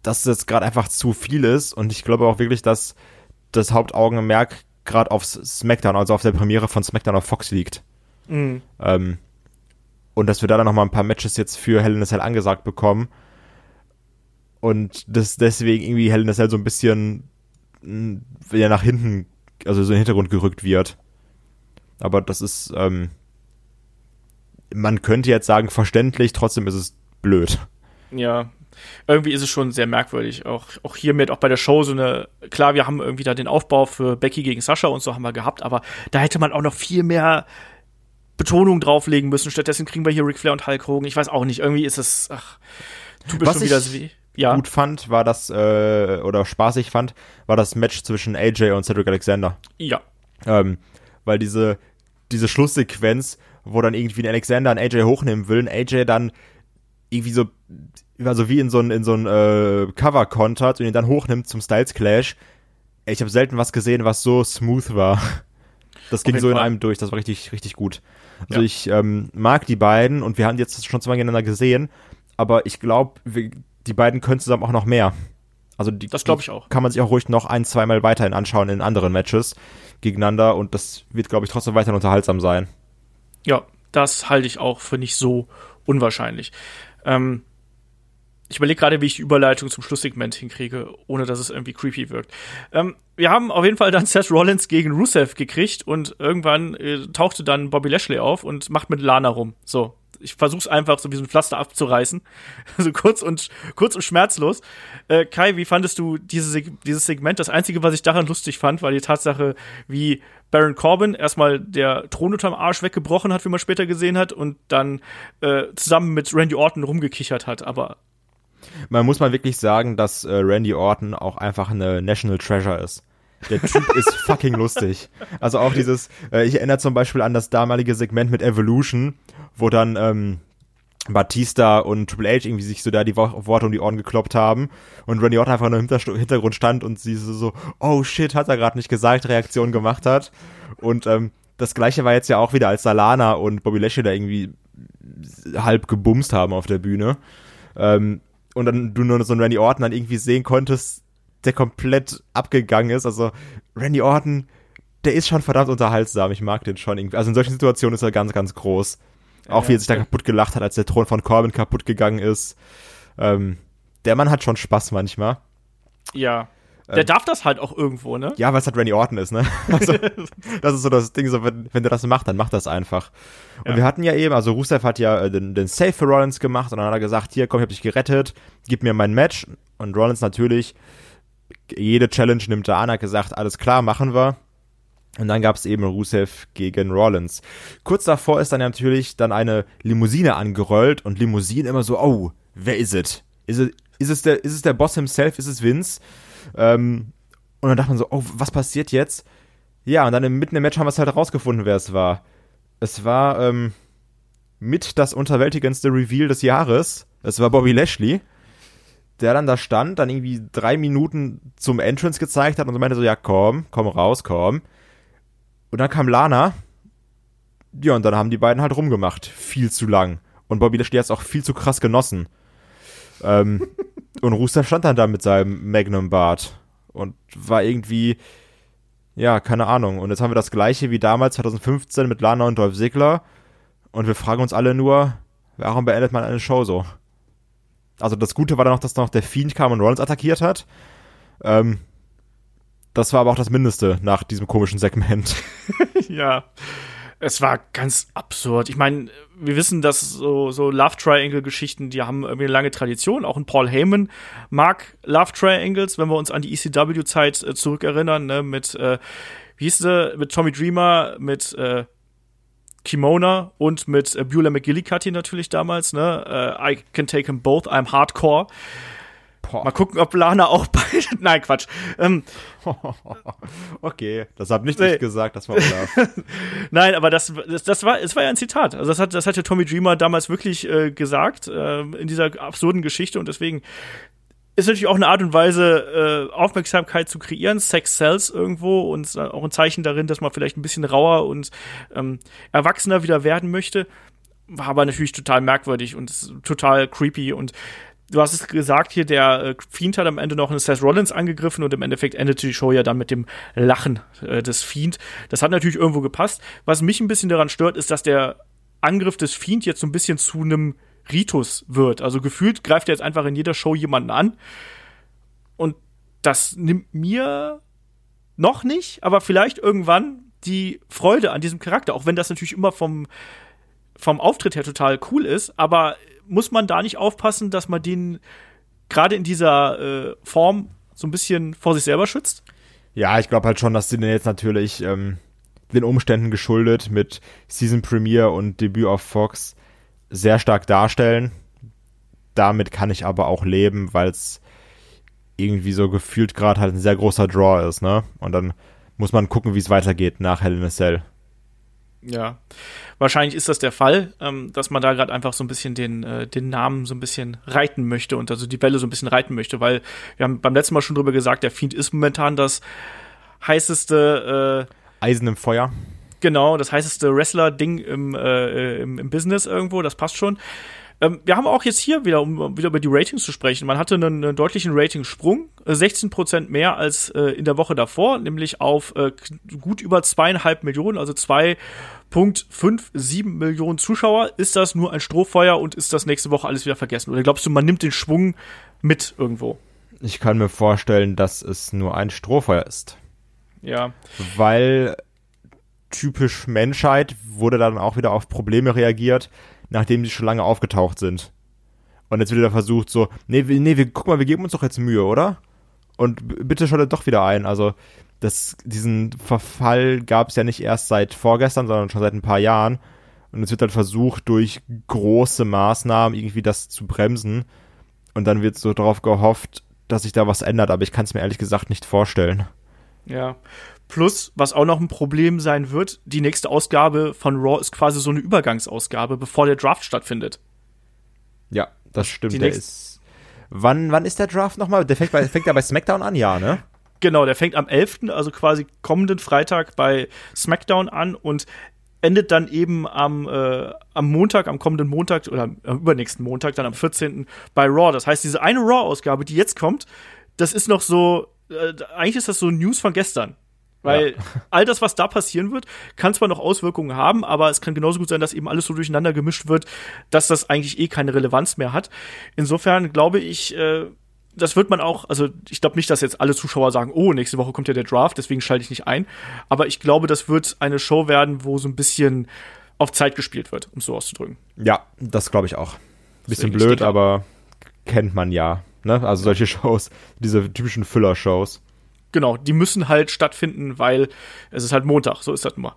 dass das gerade einfach zu viel ist und ich glaube auch wirklich, dass das Hauptaugenmerk gerade auf SmackDown, also auf der Premiere von SmackDown auf Fox liegt. Mhm. Ähm, und dass wir da dann noch mal ein paar Matches jetzt für Hell in a Cell angesagt bekommen. Und das deswegen irgendwie Hell in a Cell so ein bisschen ja, nach hinten, also so in den Hintergrund gerückt wird. Aber das ist, ähm, man könnte jetzt sagen, verständlich, trotzdem ist es blöd. Ja. Irgendwie ist es schon sehr merkwürdig. Auch, auch hier mit, auch bei der Show so eine, klar, wir haben irgendwie da den Aufbau für Becky gegen Sascha und so haben wir gehabt, aber da hätte man auch noch viel mehr Betonung drauflegen müssen. Stattdessen kriegen wir hier Ric Flair und Hulk Hogan. Ich weiß auch nicht, irgendwie ist es, ach, tut mir Was schon wieder ich weh. Ja. Gut fand, war das, äh, oder spaßig fand, war das Match zwischen AJ und Cedric Alexander. Ja. Ähm, weil diese, diese Schlusssequenz, wo dann irgendwie ein Alexander einen AJ hochnehmen will, und AJ dann irgendwie so, also wie in so ein, in so ein äh, Cover kontert und ihn dann hochnimmt zum Styles Clash. Ich habe selten was gesehen, was so smooth war. Das ging so in Fall. einem durch, das war richtig, richtig gut. Also Ja. ich ähm, mag die beiden und wir haben jetzt schon zweimal gegeneinander gesehen, aber ich glaube, die beiden können zusammen auch noch mehr. Also die, Das glaube ich auch. kann man sich auch ruhig noch ein, zweimal weiterhin anschauen in anderen Matches gegeneinander und das wird, glaube ich, trotzdem weiterhin unterhaltsam sein. Ja, das halte ich auch für nicht so unwahrscheinlich. Ähm, ich überlege gerade, wie ich die Überleitung zum Schlusssegment hinkriege, ohne dass es irgendwie creepy wirkt. Ähm, wir haben auf jeden Fall dann Seth Rollins gegen Rusev gekriegt und irgendwann äh, tauchte dann Bobby Lashley auf und macht mit Lana rum. So. Ich versuch's einfach so wie so ein Pflaster abzureißen. [LAUGHS] so kurz und, kurz und schmerzlos. Äh, Kai, wie fandest du diese, dieses Segment? Das Einzige, was ich daran lustig fand, war die Tatsache, wie Baron Corbin erstmal der Thron unterm Arsch weggebrochen hat, wie man später gesehen hat, und dann äh, zusammen mit Randy Orton rumgekichert hat. Aber Man muss mal wirklich sagen, dass äh, Randy Orton auch einfach eine National Treasure ist. Der Typ [LAUGHS] ist fucking lustig. Also auch dieses, äh, ich erinnere zum Beispiel an das damalige Segment mit Evolution, wo dann ähm, Batista und Triple H irgendwie sich so da die Wo Worte um die Ohren gekloppt haben und Randy Orton einfach nur im Hintergrund stand und sie so, so oh shit, hat er gerade nicht gesagt, Reaktion gemacht hat. Und ähm, das gleiche war jetzt ja auch wieder, als Salana und Bobby Lashley da irgendwie halb gebumst haben auf der Bühne. Ähm, und dann du nur so einen Randy Orton dann irgendwie sehen konntest, der komplett abgegangen ist. Also Randy Orton, der ist schon verdammt unterhaltsam. Ich mag den schon irgendwie. Also in solchen Situationen ist er ganz, ganz groß. Auch wie er sich da kaputt gelacht hat, als der Thron von Corbin kaputt gegangen ist. Ähm, der Mann hat schon Spaß manchmal. ja, der darf das halt auch irgendwo, ne? Ja, weil es halt Randy Orton ist, ne? [LAUGHS] Also, das ist so das Ding, so, wenn, wenn der das macht, dann macht das einfach. Und Ja. wir hatten ja eben, also Rusev hat ja äh, den, den Save für Rollins gemacht und dann hat er gesagt, hier, komm, ich hab dich gerettet, gib mir mein Match. Und Rollins natürlich, jede Challenge nimmt er an, hat gesagt, alles klar, machen wir. Und dann gab es eben Rusev gegen Rollins. Kurz davor ist dann natürlich dann eine Limousine angerollt und Limousine immer so, oh, wer ist es? Ist es, ist es der, ist es der Boss himself? Ist es Vince? Ähm, und dann dachte man so, oh, was passiert jetzt? Ja, und dann mitten im Match haben wir es halt herausgefunden, wer es war. Es war ähm, mit das unterwältigendste Reveal des Jahres. Es war Bobby Lashley, der dann da stand, dann irgendwie drei Minuten zum Entrance gezeigt hat und so meinte so, ja, komm, komm raus, komm. Und dann kam Lana. Ja, und dann haben die beiden halt rumgemacht. Viel zu lang. Und Bobby Lashley hat es auch viel zu krass genossen. Ähm, [LAUGHS] und Rusev stand dann da mit seinem Magnum-Bart und war irgendwie, ja, keine Ahnung. Und jetzt haben wir das gleiche wie damals 2015 mit Lana und Dolph Ziggler. Und wir fragen uns alle nur, warum beendet man eine Show so? Also das Gute war dann noch, dass noch der Fiend kam und Rollins attackiert hat. Ähm, das war aber auch das Mindeste nach diesem komischen Segment. [LAUGHS] ja. Es war ganz absurd. Ich meine, wir wissen, dass so, so Love Triangle-Geschichten, die haben irgendwie eine lange Tradition. Auch ein Paul Heyman mag Love Triangles, wenn wir uns an die ECW-Zeit äh, zurückerinnern, ne, mit, äh, wie hieß sie, mit Tommy Dreamer, mit äh, Kimona und mit äh, Beulah McGillicuddy natürlich damals, ne? Äh, I can take them both, I'm hardcore. Boah. Mal gucken, ob Lana auch beide. [LAUGHS] Nein, Quatsch. Ähm, [LAUGHS] okay, das hab nicht Nee. ich gesagt, das war Olaf. [LAUGHS] Nein, aber das, das, das war, es war ja ein Zitat. Also das hat, das hat ja Tommy Dreamer damals wirklich äh, gesagt äh, in dieser absurden Geschichte und deswegen ist natürlich auch eine Art und Weise, äh, Aufmerksamkeit zu kreieren. Sex sells irgendwo und auch ein Zeichen darin, dass man vielleicht ein bisschen rauer und ähm, erwachsener wieder werden möchte. War aber natürlich total merkwürdig und total creepy und Du hast es gesagt hier, der äh, Fiend hat am Ende noch einen Seth Rollins angegriffen und im Endeffekt endete die Show ja dann mit dem Lachen äh, des Fiend. Das hat natürlich irgendwo gepasst. Was mich ein bisschen daran stört, ist, dass der Angriff des Fiend jetzt so ein bisschen zu einem Ritus wird. Also gefühlt greift er jetzt einfach in jeder Show jemanden an. Und das nimmt mir noch nicht, aber vielleicht irgendwann die Freude an diesem Charakter, auch wenn das natürlich immer vom, vom Auftritt her total cool ist, aber muss man da nicht aufpassen, dass man den gerade in dieser äh, Form so ein bisschen vor sich selber schützt? Ja, ich glaube halt schon, dass sie den jetzt natürlich ähm, den Umständen geschuldet mit Season Premiere und Debüt auf Fox sehr stark darstellen. Damit kann ich aber auch leben, weil es irgendwie so gefühlt gerade halt ein sehr großer Draw ist, ne? Und dann muss man gucken, wie es weitergeht nach Hell in a Cell. Ja, wahrscheinlich ist das der Fall, ähm, dass man da gerade einfach so ein bisschen den, äh, den Namen so ein bisschen reiten möchte und also die Welle so ein bisschen reiten möchte, weil wir haben beim letzten Mal schon drüber gesagt, der Fiend ist momentan das heißeste, äh, Eisen im Feuer. genau, das heißeste Wrestler-Ding im, äh, im, im Business irgendwo, das passt schon. Ähm, wir haben auch jetzt hier wieder, um wieder über die Ratings zu sprechen, man hatte einen, einen deutlichen Ratingsprung, äh, 16% mehr als äh, in der Woche davor, nämlich auf äh, gut über zweieinhalb Millionen, also 2,57 Millionen Zuschauer. Ist das nur ein Strohfeuer und ist das nächste Woche alles wieder vergessen? Oder glaubst du, man nimmt den Schwung mit irgendwo? Ich kann mir vorstellen, dass es nur ein Strohfeuer ist. Ja. Weil typisch Menschheit wurde dann auch wieder auf Probleme reagiert, nachdem sie schon lange aufgetaucht sind. Und jetzt wird wieder versucht so, nee, nee, wir, guck mal, wir geben uns doch jetzt Mühe, oder? Und bitte schaltet doch wieder ein. Also, das, diesen Verfall gab es ja nicht erst seit vorgestern, sondern schon seit ein paar Jahren. Und es wird dann versucht, durch große Maßnahmen irgendwie das zu bremsen. Und dann wird so darauf gehofft, dass sich da was ändert. Aber ich kann es mir ehrlich gesagt nicht vorstellen. Ja. Plus, was auch noch ein Problem sein wird, die nächste Ausgabe von Raw ist quasi so eine Übergangsausgabe, bevor der Draft stattfindet. Ja, das stimmt. Die Der ist. Wann, wann ist der Draft nochmal? Der fängt, bei, fängt ja bei SmackDown an, ja, ne? Genau, der fängt am 11., also quasi kommenden Freitag bei SmackDown an und endet dann eben am, äh, am Montag, am kommenden Montag oder am übernächsten Montag, dann am 14. bei Raw. Das heißt, diese eine Raw-Ausgabe, die jetzt kommt, das ist noch so, äh, eigentlich ist das so News von gestern. Weil [LAUGHS] all das, was da passieren wird, kann zwar noch Auswirkungen haben, aber es kann genauso gut sein, dass eben alles so durcheinander gemischt wird, dass das eigentlich eh keine Relevanz mehr hat. Insofern glaube ich, äh, das wird man auch, also ich glaube nicht, dass jetzt alle Zuschauer sagen, oh, nächste Woche kommt ja der Draft, deswegen schalte ich nicht ein. Aber ich glaube, das wird eine Show werden, wo so ein bisschen auf Zeit gespielt wird, um es so auszudrücken. Ja, das glaube ich auch. Bisschen Deswegen, blöd, aber kennt man ja. Ne? Also solche [LAUGHS] Shows, diese typischen Füller-Shows. Genau, die müssen halt stattfinden, weil es ist halt Montag, so ist das nun mal.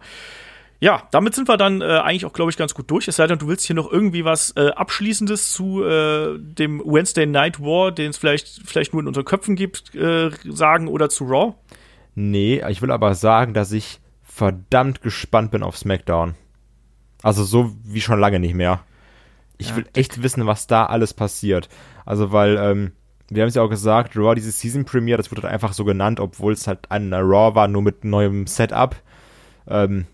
Ja, damit sind wir dann äh, eigentlich auch, glaube ich, ganz gut durch. Es sei denn, du willst hier noch irgendwie was äh, Abschließendes zu äh, dem Wednesday Night War, den es vielleicht, vielleicht nur in unseren Köpfen gibt, äh, sagen oder zu Raw. Nee, ich will aber sagen, dass ich verdammt gespannt bin auf SmackDown. Also so wie schon lange nicht mehr. Ich Ja, will echt wissen, was da alles passiert. Also weil, ähm, wir haben es ja auch gesagt, Raw, diese Season Premiere, das wurde halt einfach so genannt, obwohl es halt eine Raw war, nur mit neuem Setup. Ähm,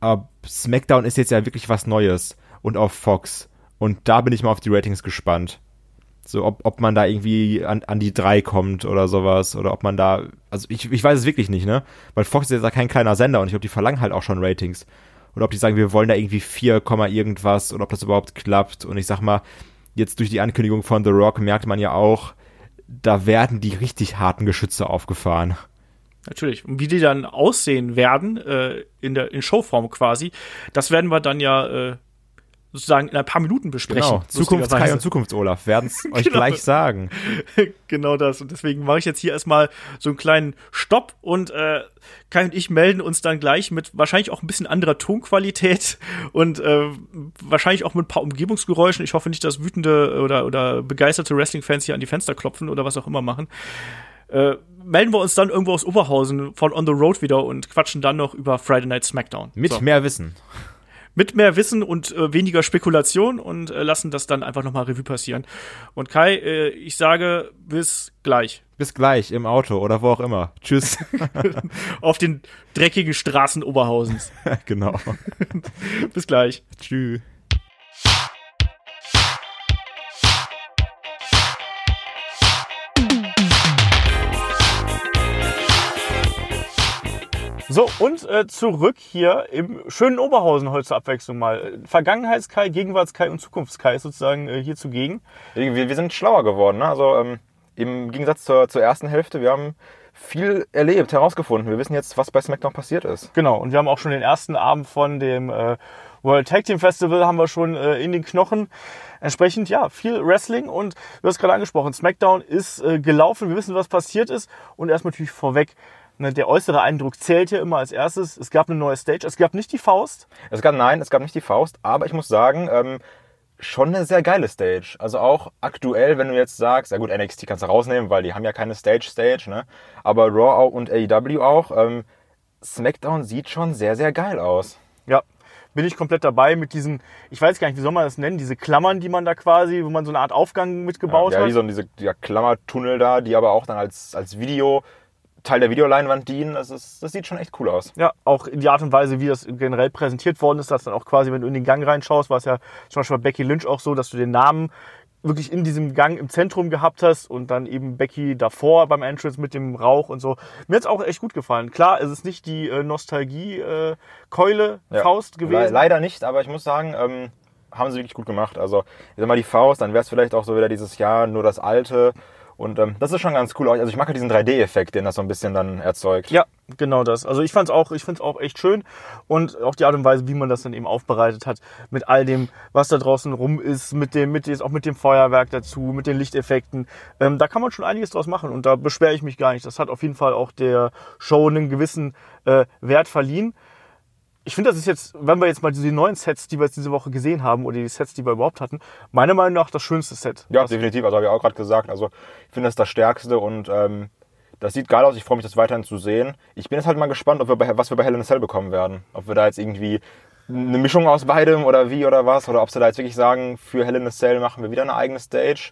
aber SmackDown ist jetzt ja wirklich was Neues. Und auf Fox. Und da bin ich mal auf die Ratings gespannt. So, ob, ob man da irgendwie an, an die drei kommt oder sowas. Oder ob man da. Also ich, ich weiß es wirklich nicht, ne? Weil Fox ist ja kein kleiner Sender und ich glaube, die verlangen halt auch schon Ratings. Oder ob die sagen, wir wollen da irgendwie 4, Komma irgendwas und ob das überhaupt klappt. Und ich sag mal, jetzt durch die Ankündigung von The Rock merkt man ja auch, da werden die richtig harten Geschütze aufgefahren. Natürlich. Und wie die dann aussehen werden, äh, in der in Showform quasi, das werden wir dann ja äh, sozusagen in ein paar Minuten besprechen. Genau. Zukunfts Kai und Zukunfts-Olaf werden es [LAUGHS] euch Genau. gleich sagen. [LAUGHS] genau das. Und deswegen mache ich jetzt hier erstmal so einen kleinen Stopp und äh, Kai und ich melden uns dann gleich mit wahrscheinlich auch ein bisschen anderer Tonqualität [LAUGHS] und äh, wahrscheinlich auch mit ein paar Umgebungsgeräuschen. Ich hoffe nicht, dass wütende oder, oder begeisterte Wrestling-Fans hier an die Fenster klopfen oder was auch immer machen. Äh, melden wir uns dann irgendwo aus Oberhausen von On the Road wieder und quatschen dann noch über Friday Night SmackDown. Mit So. mehr Wissen. Mit mehr Wissen und äh, weniger Spekulation und äh, lassen das dann einfach nochmal Revue passieren. Und Kai, äh, ich sage bis gleich. Bis gleich im Auto oder wo auch immer. Tschüss. [LAUGHS] Auf den dreckigen Straßen Oberhausens. [LAUGHS] genau. bis gleich. Tschüss. So, und äh, zurück hier im schönen Oberhausen heute zur Abwechslung mal. Vergangenheits-Kai, Gegenwarts-Kai und Zukunfts-Kai ist sozusagen äh, hier zugegen. Wir, wir sind schlauer geworden. Ne? Also ähm, im Gegensatz zur, zur ersten Hälfte, wir haben viel erlebt, herausgefunden. Wir wissen jetzt, was bei SmackDown passiert ist. Genau, und wir haben auch schon den ersten Abend von dem äh, World Tag Team Festival haben wir schon äh, in den Knochen. Entsprechend, ja, viel Wrestling und du hast gerade angesprochen, SmackDown ist äh, gelaufen, wir wissen, was passiert ist und erstmal natürlich vorweg, der äußere Eindruck zählt hier immer als erstes. Es gab eine neue Stage, es gab nicht die Faust. Es gab, nein, es gab nicht die Faust, aber ich muss sagen, ähm, schon eine sehr geile Stage. Also auch aktuell, wenn du jetzt sagst, ja gut, NXT kannst du rausnehmen, weil die haben ja keine Stage-Stage, ne? Aber Raw und AEW auch, ähm, SmackDown sieht schon sehr, sehr geil aus. Ja, bin ich komplett dabei mit diesen, ich weiß gar nicht, wie soll man das nennen, diese Klammern, die man da quasi, wo man so eine Art Aufgang mitgebaut ja, hat. wie so diese dieser Klammertunnel da, die aber auch dann als, als Video Teil der Videoleinwand dienen. Das, ist, das sieht schon echt cool aus. Ja, auch die Art und Weise, wie das generell präsentiert worden ist, dass dann auch quasi, wenn du in den Gang reinschaust, war es ja zum Beispiel bei Becky Lynch auch so, dass du den Namen wirklich in diesem Gang im Zentrum gehabt hast und dann eben Becky davor beim Entrance mit dem Rauch und so. Mir hat's auch echt gut gefallen. Klar, es ist nicht die äh, Nostalgie-Keule, Ja. Faust Le gewesen. leider nicht, aber ich muss sagen, ähm, haben sie wirklich gut gemacht. Also, ich sag mal, die Faust, dann wäre es vielleicht auch so wieder dieses Jahr nur das Alte. Und ähm, das ist schon ganz cool. Also ich mag halt diesen 3D-Effekt, den das so ein bisschen dann erzeugt. Ja, genau das. Also ich fand's auch, auch echt schön und auch die Art und Weise, wie man das dann eben aufbereitet hat, mit all dem, was da draußen rum ist, mit dem, mit auch mit dem Feuerwerk dazu, mit den Lichteffekten. Ähm, da kann man schon einiges draus machen und da beschwere ich mich gar nicht. Das hat auf jeden Fall auch der Show einen gewissen äh, Wert verliehen. Ich finde, das ist jetzt, wenn wir jetzt mal diese neuen Sets, die wir jetzt diese Woche gesehen haben, oder die Sets, die wir überhaupt hatten, meiner Meinung nach das schönste Set. Ja, definitiv. Also habe ich auch gerade gesagt. Also ich finde das das Stärkste und ähm, das sieht geil aus. Ich freue mich, das weiterhin zu sehen. Ich bin jetzt halt mal gespannt, ob wir bei, was wir bei Hell in a Cell bekommen werden. Ob wir da jetzt irgendwie eine Mischung aus beidem oder wie oder was. Oder ob sie da jetzt wirklich sagen, für Hell in a Cell machen wir wieder eine eigene Stage.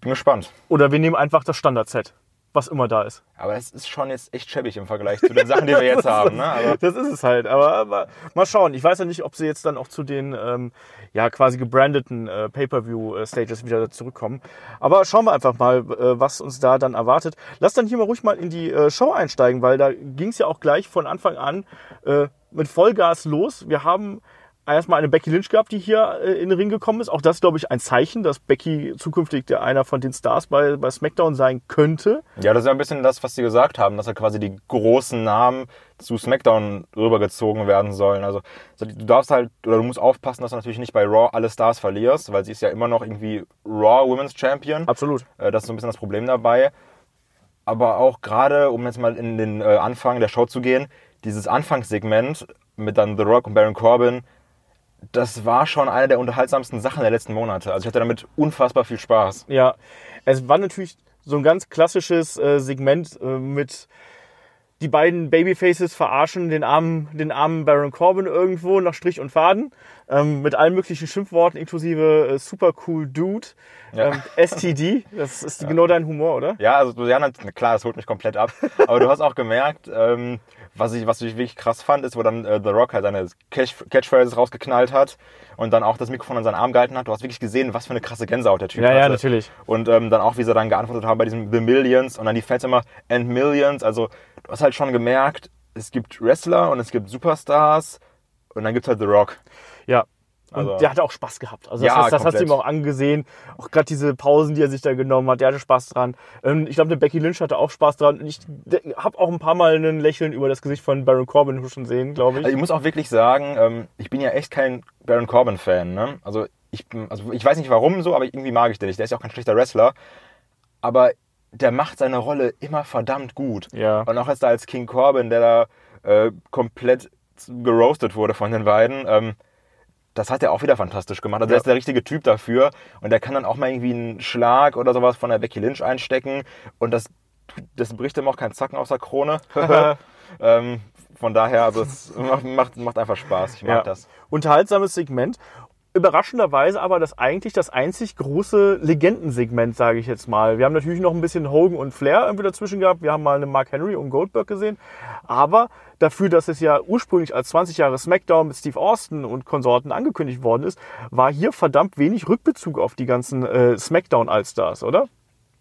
Bin gespannt. Oder wir nehmen einfach das Standard-Set, was immer da ist. Aber das ist schon jetzt echt schäbig im Vergleich zu den Sachen, die wir [LAUGHS] jetzt haben. Ne? Aber Das ist es halt. Aber, aber mal schauen. Ich weiß ja nicht, ob sie jetzt dann auch zu den ähm, ja quasi gebrandeten äh, Pay-per-view-Stages wieder zurückkommen. Aber schauen wir einfach mal, äh, was uns da dann erwartet. Lass dann hier mal ruhig mal in die äh, Show einsteigen, weil da ging es ja auch gleich von Anfang an äh, mit Vollgas los. Wir haben erstmal eine Becky Lynch gehabt, die hier äh, in den Ring gekommen ist. Auch das, glaube ich, ein Zeichen, dass Becky zukünftig der einer von den Stars bei, bei SmackDown sein könnte. ja, das ist ja ein bisschen das, was sie gesagt haben, dass ja quasi die großen Namen zu SmackDown rübergezogen werden sollen. Also du darfst halt, oder du musst aufpassen, dass du natürlich nicht bei Raw alle Stars verlierst, weil sie ist ja immer noch irgendwie Raw Women's Champion. Absolut. Äh, Das ist so ein bisschen das Problem dabei. Aber auch gerade, um jetzt mal in den äh, Anfang der Show zu gehen, dieses Anfangssegment mit dann The Rock und Baron Corbin, das war schon eine der unterhaltsamsten Sachen der letzten Monate. Also ich hatte damit unfassbar viel Spaß. Ja, es war natürlich so ein ganz klassisches äh, Segment äh, mit die beiden Babyfaces verarschen den armen, den armen Baron Corbin irgendwo nach Strich und Faden ähm, mit allen möglichen Schimpfworten inklusive äh, super cool Dude, ähm, STD. [LAUGHS] Das ist genau dein Humor, oder? Ja, also ja, klar, das holt mich komplett ab. Aber du hast auch gemerkt, ähm, was ich, was ich wirklich krass fand, ist, wo dann äh, The Rock halt seine Catch Catchphrases rausgeknallt hat und dann auch das Mikrofon an seinen Arm gehalten hat. Du hast wirklich gesehen, was für eine krasse Gänsehaut der Typ Ja, hatte. ja, natürlich. Und ähm, dann auch, wie sie dann geantwortet haben bei diesem The Millions und dann die Fans immer and Millions. Also du hast halt schon gemerkt, es gibt Wrestler und es gibt Superstars und dann gibt's halt The Rock. Ja. Und Also- der hatte auch Spaß gehabt. Also das, Ja, das, das hast du ihm auch angesehen. Auch gerade diese Pausen, die er sich da genommen hat, der hatte Spaß dran. Ähm, ich glaube, der Becky Lynch hatte auch Spaß dran. Und ich habe auch ein paar Mal ein Lächeln über das Gesicht von Baron Corbin schon sehen, glaube ich. Also ich muss auch wirklich sagen, ähm, ich bin ja echt kein Baron Corbin-Fan. Ne? Also, ich, also ich weiß nicht warum so, aber irgendwie mag ich den nicht. Der ist ja auch kein schlechter Wrestler. Aber der macht seine Rolle immer verdammt gut. Ja. Und auch jetzt da als King Corbin, der da äh, komplett geroastet wurde von den beiden, ähm, das hat er auch wieder fantastisch gemacht. Also Ja. der ist der richtige Typ dafür. Und der kann dann auch mal irgendwie einen Schlag oder sowas von der Becky Lynch einstecken. Und das, das bricht ihm auch keinen Zacken aus der Krone. [LAUGHS] [LAUGHS] ähm, von daher, also es macht, macht, macht einfach Spaß. Ich mag Ja. das. Unterhaltsames Segment. Überraschenderweise aber das eigentlich das einzig große Legendensegment, sage ich jetzt mal. Wir haben natürlich noch ein bisschen Hogan und Flair irgendwie dazwischen gehabt. Wir haben mal eine Mark Henry und Goldberg gesehen. Aber dafür, dass es ja ursprünglich als 20 Jahre SmackDown mit Steve Austin und Konsorten angekündigt worden ist, war hier verdammt wenig Rückbezug auf die ganzen äh, SmackDown-Allstars, oder?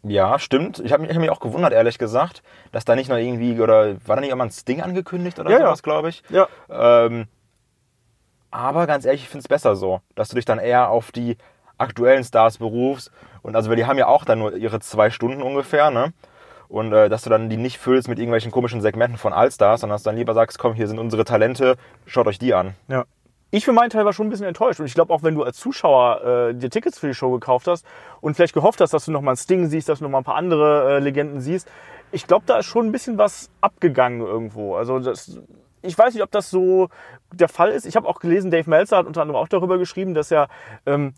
Ja, stimmt. Ich habe mich, ich hab mich auch gewundert, ehrlich gesagt, dass da nicht noch irgendwie, oder war da nicht immer ein Sting angekündigt oder Ja, ja. sowas, glaube ich. Ja. Ähm, aber ganz ehrlich, ich finde es besser so, dass du dich dann eher auf die aktuellen Stars berufst. Und also, weil die haben ja auch dann nur ihre zwei Stunden ungefähr, ne? Und äh, dass du dann die nicht füllst mit irgendwelchen komischen Segmenten von Allstars, sondern dass du dann lieber sagst, komm, hier sind unsere Talente, schaut euch die an. Ja. Ich für meinen Teil war schon ein bisschen enttäuscht. Und ich glaube auch, wenn du als Zuschauer äh, dir Tickets für die Show gekauft hast und vielleicht gehofft hast, dass du noch mal einen Sting siehst, dass du noch mal ein paar andere äh, Legenden siehst, ich glaube, da ist schon ein bisschen was abgegangen irgendwo. Also das, ich weiß nicht, ob das so der Fall ist. Ich habe auch gelesen, Dave Meltzer hat unter anderem auch darüber geschrieben, dass er ähm,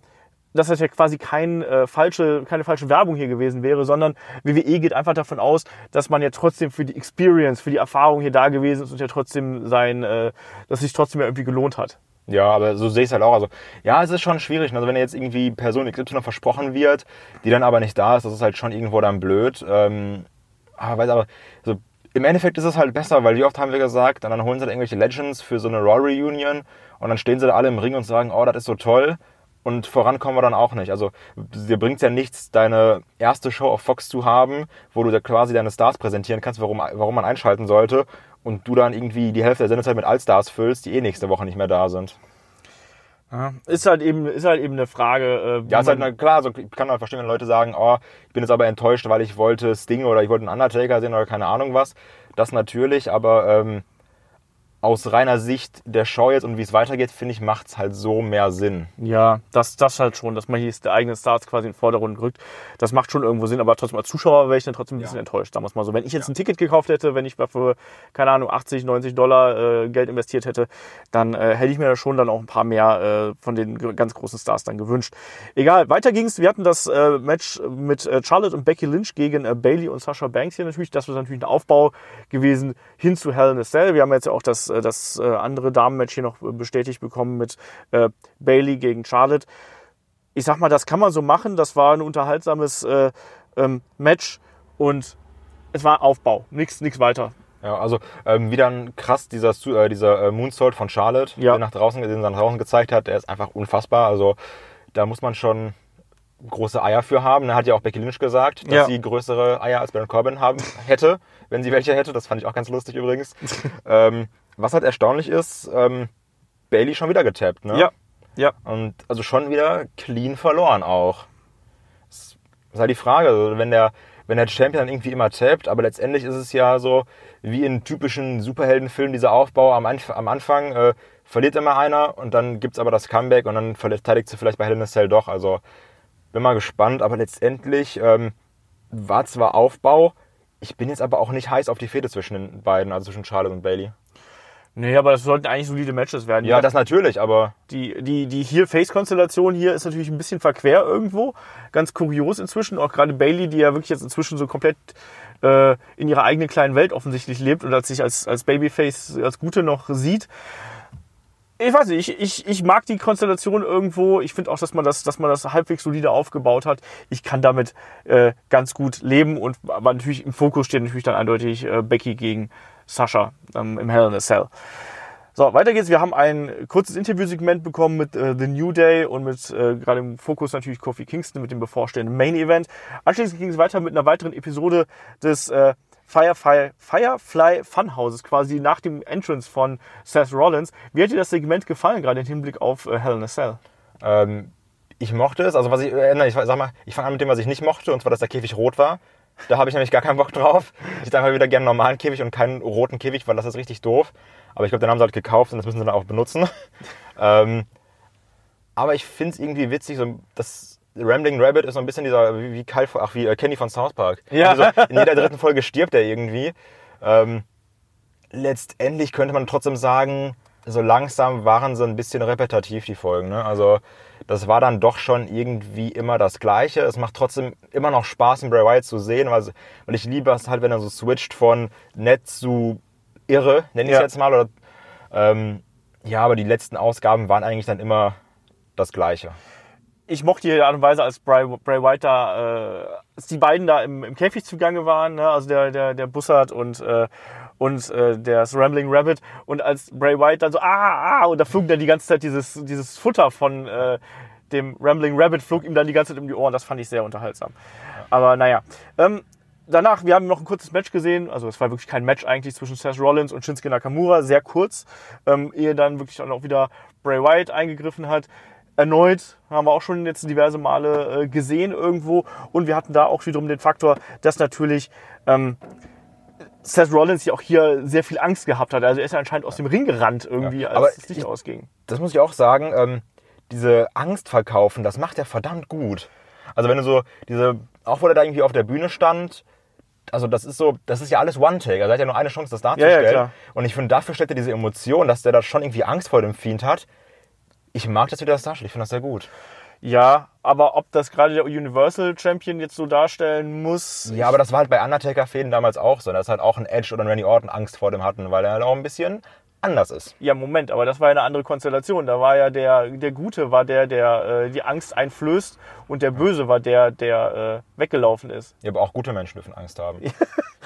dass das ja quasi kein, äh, falsche, keine falsche Werbung hier gewesen wäre, sondern WWE geht einfach davon aus, dass man ja trotzdem für die Experience, für die Erfahrung hier da gewesen ist und ja trotzdem sein, äh, dass sich trotzdem ja irgendwie gelohnt hat. Ja, aber so sehe ich es halt auch. Also, ja, es ist schon schwierig. Also, wenn jetzt irgendwie Person XY versprochen wird, die dann aber nicht da ist, das ist halt schon irgendwo dann blöd. Ähm, aber, weiß aber, also, im Endeffekt ist es halt besser, weil wie oft haben wir gesagt, und dann holen sie da irgendwelche Legends für so eine Raw Reunion und dann stehen sie da alle im Ring und sagen, oh, das ist so toll. Und voran kommen wir dann auch nicht. Also dir bringt ja nichts, deine erste Show auf Fox zu haben, wo du da quasi deine Stars präsentieren kannst, warum, warum man einschalten sollte. Und du dann irgendwie die Hälfte der Sendezeit mit Allstars füllst, die eh nächste Woche nicht mehr da sind. Ja, ist halt eben, ist halt eben eine Frage. Äh, Ja, ist halt eine, klar, so, ich kann halt verstehen, wenn Leute sagen, oh, ich bin jetzt aber enttäuscht, weil ich wollte Sting oder ich wollte einen Undertaker sehen oder keine Ahnung was. Das natürlich, aber ähm, aus reiner Sicht der Show jetzt und wie es weitergeht, finde ich, macht es halt so mehr Sinn. Ja, das, das halt schon, dass man hier die eigenen Stars quasi in den Vordergrund rückt. Das macht schon irgendwo Sinn, aber trotzdem als Zuschauer wäre ich dann trotzdem ein bisschen enttäuscht, sagen wir es mal so. Wenn ich jetzt ein Ticket gekauft hätte, wenn ich dafür, keine Ahnung, 80, 90 Dollar äh, Geld investiert hätte, dann äh, hätte ich mir da schon dann auch ein paar mehr äh, von den ganz großen Stars dann gewünscht. Egal, weiter ging's. Wir hatten das äh, Match mit äh, Charlotte und Becky Lynch gegen äh, Bailey und Sasha Banks hier natürlich. Das war natürlich ein Aufbau gewesen hin zu Hell in a Cell. Wir haben jetzt ja auch das, das äh, andere Damenmatch hier noch äh, bestätigt bekommen mit äh, Bailey gegen Charlotte. Ich sag mal, das kann man so machen. Das war ein unterhaltsames äh, ähm, Match und es war Aufbau, nichts nix weiter. Ja, also ähm, wieder ein krass dieser, äh, dieser äh, Moonsault von Charlotte, Ja. der nach draußen, den sie nach draußen gezeigt hat, der ist einfach unfassbar. Also da muss man schon große Eier für haben. Da hat ja auch Becky Lynch gesagt, dass Ja. sie größere Eier als Baron Corbin haben hätte, wenn sie welche hätte. Das fand ich auch ganz lustig übrigens. [LAUGHS] ähm, was halt erstaunlich ist, ähm, Bailey schon wieder getappt, ne? Ja, ja. Und also schon wieder clean verloren auch. Das ist halt die Frage, also wenn der, wenn der Champion dann irgendwie immer tappt, aber letztendlich ist es ja so, wie in typischen Superheldenfilmen, dieser Aufbau am, Anf am Anfang, äh, verliert immer einer und dann gibt's aber das Comeback und dann verteidigt sie vielleicht bei Hell in a Cell doch. Also bin mal gespannt, aber letztendlich ähm, war zwar Aufbau, ich bin jetzt aber auch nicht heiß auf die Fehde zwischen den beiden, also zwischen Charlotte und Bailey. Nee, aber das sollten eigentlich solide Matches werden. Ja, das natürlich, aber Die, die, die hier Face-Konstellation hier ist natürlich ein bisschen verquer irgendwo. Ganz kurios inzwischen. Auch gerade Bailey, die ja wirklich jetzt inzwischen so komplett äh, in ihrer eigenen kleinen Welt offensichtlich lebt und als sich als, als Babyface als Gute noch sieht. Ich weiß nicht, ich, ich, ich mag die Konstellation irgendwo. Ich finde auch, dass man das, dass man das halbwegs solide aufgebaut hat. Ich kann damit äh, ganz gut leben und aber natürlich im Fokus steht natürlich dann eindeutig äh, Becky gegen Sascha ähm, im Hell in a Cell. So, weiter geht's. Wir haben ein kurzes Interviewsegment bekommen mit äh, The New Day und mit äh, gerade im Fokus natürlich Kofi Kingston mit dem bevorstehenden Main Event. Anschließend ging es weiter mit einer weiteren Episode des äh, Firefly, Firefly Funhouses, quasi nach dem Entrance von Seth Rollins. Wie hat dir das Segment gefallen, gerade im Hinblick auf äh, Hell in a Cell? Ähm, ich mochte es, also was ich, äh, ich sag mal, ich fange an mit dem, was ich nicht mochte, und zwar, dass der Käfig rot war. Da habe ich nämlich gar keinen Bock drauf. Ich hätte einfach wieder gerne einen normalen Käfig und keinen roten Käfig, weil das ist richtig doof. Aber ich glaube, den haben sie halt gekauft und das müssen sie dann auch benutzen. [LAUGHS] ähm, aber ich finde es irgendwie witzig, so, das Rambling Rabbit ist so ein bisschen dieser, wie, wie Kyle, ach, wie äh, Kenny von South Park. Ja. Also, in jeder dritten Folge stirbt er irgendwie. Ähm, letztendlich könnte man trotzdem sagen, so langsam waren sie ein bisschen repetitiv, die Folgen. Ne? Also das war dann doch schon irgendwie immer das Gleiche. Es macht trotzdem immer noch Spaß, in Bray Wyatt zu sehen, weil, weil ich liebe es halt, wenn er so switcht von nett zu irre, nenne ich es Ja. jetzt mal. Oder, ähm, ja, aber die letzten Ausgaben waren eigentlich dann immer das Gleiche. Ich mochte die Art und Weise, als Bray, Bray White da, äh, als die beiden da im, im Käfig zugange waren, ne? also der, der, der Bussard und, äh, und äh, der Rambling Rabbit und als Bray White dann so, ah, ah, und da flog dann die ganze Zeit dieses, dieses Futter von äh, dem Rambling Rabbit, flog ihm dann die ganze Zeit um die Ohren, das fand ich sehr unterhaltsam. Aber naja, ähm, danach, wir haben noch ein kurzes Match gesehen, also es war wirklich kein Match eigentlich zwischen Seth Rollins und Shinsuke Nakamura, sehr kurz, ähm, ehe dann wirklich auch wieder Bray Wyatt eingegriffen hat. Erneut haben wir auch schon jetzt diverse Male äh, gesehen irgendwo und wir hatten da auch wiederum den Faktor, dass natürlich ähm, Seth Rollins ja auch hier sehr viel Angst gehabt hat. Also er ist ja anscheinend aus dem Ring gerannt irgendwie, Ja, als aber es nicht ich- ausging. das muss ich auch sagen, ähm, diese Angst verkaufen, das macht er verdammt gut. Also wenn du so diese, auch wo er da irgendwie auf der Bühne stand, also das ist so, das ist ja alles One-Take. Also er hat ja nur eine Chance, das darzustellen. klar. Und ich finde, dafür stellt er diese Emotion, dass der da schon irgendwie Angst vor dem Fiend hat. Ich mag das, wie der das darstellt. Ich finde das sehr gut. Ja, aber ob das gerade der Universal Champion jetzt so darstellen muss, Ja, aber das war halt bei Undertaker-Fäden damals auch so, dass halt auch ein Edge oder ein Randy Orton Angst vor dem hatten, weil er halt auch ein bisschen anders ist. Ja, Moment, aber das war ja eine andere Konstellation. Da war ja der, der Gute war der, der äh, die Angst einflößt und der Böse war der, der äh, weggelaufen ist. Ja, aber auch gute Menschen dürfen Angst haben. [LAUGHS] ich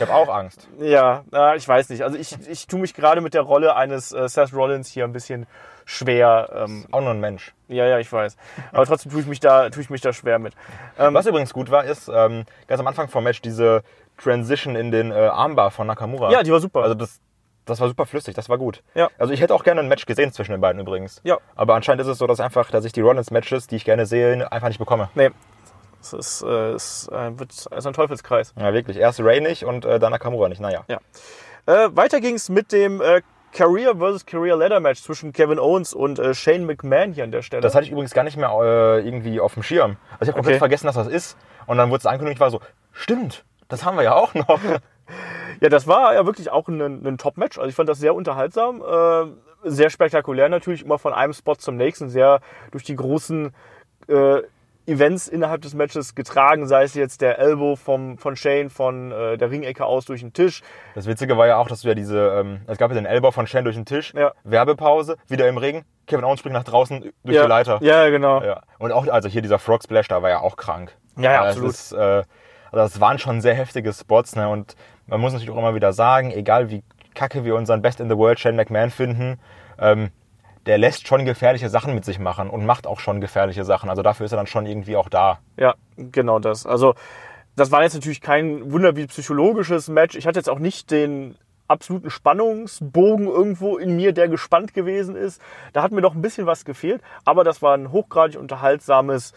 habe auch Angst. Ja, äh, ich weiß nicht. Also ich, ich tue mich gerade mit der Rolle eines äh, Seth Rollins hier ein bisschen schwer. Ähm, Auch nur ein Mensch. ja, ja, ich weiß. Aber trotzdem tue ich mich da, tue ich mich da schwer mit. Ähm, Was übrigens gut war, ist ähm, ganz am Anfang vom Match diese Transition in den äh, Armbar von Nakamura. Ja, die war super. Also das, das war super flüssig, das war gut. Ja. Also ich hätte auch gerne ein Match gesehen zwischen den beiden übrigens. Ja. Aber anscheinend ist es so, dass einfach, dass ich die Rollins-Matches, die ich gerne sehe, einfach nicht bekomme. nee. Es ist, äh, es äh, wird es ist ein Teufelskreis. Ja, wirklich. Erst Ray nicht und äh, dann Nakamura nicht. Naja. Ja. Äh, weiter ging es mit dem äh, Career vs. Career Ladder Match zwischen Kevin Owens und äh, Shane McMahon hier an der Stelle. Das hatte ich übrigens gar nicht mehr äh, irgendwie auf dem Schirm. Also ich habe komplett Okay. vergessen, dass das ist. Und dann wurde es angekündigt, war so, stimmt, das haben wir ja auch noch. [LAUGHS] Ja, das war ja wirklich auch ein, ein Top-Match. Also ich fand das sehr unterhaltsam, äh, sehr spektakulär natürlich, immer von einem Spot zum nächsten, sehr durch die großen äh, Events innerhalb des Matches getragen, sei es jetzt der Elbow vom, von Shane von äh, der Ringecke aus durch den Tisch. Das Witzige war ja auch, dass du ja diese, ähm, es gab ja den Elbow von Shane durch den Tisch, Ja. Werbepause, wieder im Ring, Kevin Owens springt nach draußen durch ja, die Leiter. Ja, genau. Ja. Und auch, also hier dieser Frog Splash, da war ja auch krank. Ja, ja, Das absolut. Ist, äh, also das waren schon sehr heftige Spots, ne? Und man muss natürlich auch immer wieder sagen, egal wie kacke wir unseren Best in the World Shane McMahon finden, ähm, der lässt schon gefährliche Sachen mit sich machen und macht auch schon gefährliche Sachen. Also dafür ist er dann schon irgendwie auch da. Ja, genau das. Also, das war jetzt natürlich kein Wunder wie psychologisches Match. Ich hatte jetzt auch nicht den absoluten Spannungsbogen irgendwo in mir, der gespannt gewesen ist. Da hat mir noch ein bisschen was gefehlt, aber das war ein hochgradig unterhaltsames,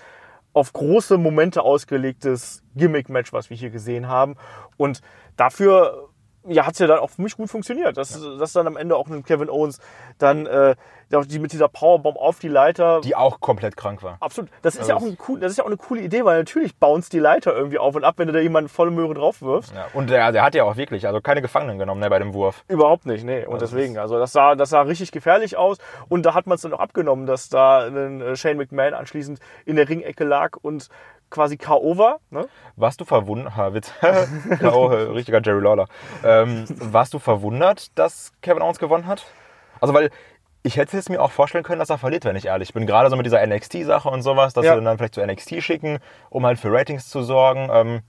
auf große Momente ausgelegtes Gimmick-Match, was wir hier gesehen haben. Und dafür ja, hat es ja dann auch für mich gut funktioniert. Dass, dass dann am Ende auch ein Kevin Owens dann äh, die mit dieser Powerbomb auf die Leiter Die auch komplett krank war. Absolut. Das ist Also ja auch ein cool, das ist ja auch eine coole Idee, weil natürlich bounce die Leiter irgendwie auf und ab, wenn du da jemanden volle Möhre drauf wirfst. Ja. Und der, der hat ja auch wirklich, also keine Gefangenen genommen ne, bei dem Wurf. Überhaupt nicht, nee. Und Also deswegen, also das sah, das sah richtig gefährlich aus. Und da hat man es dann auch abgenommen, dass da ein äh, Shane McMahon anschließend in der Ringecke lag und quasi K.O. war. Ne? Warst du verwundert, ha, Witz, [LAUGHS] K.O., richtiger Jerry Lawler. Ähm, warst du verwundert, dass Kevin Owens gewonnen hat? Also, weil ich hätte es mir auch vorstellen können, dass er verliert, wenn ich ehrlich bin. Gerade so mit dieser NXT-Sache und sowas, dass Ja. sie dann vielleicht zu NXT schicken, um halt für Ratings zu sorgen. Ähm,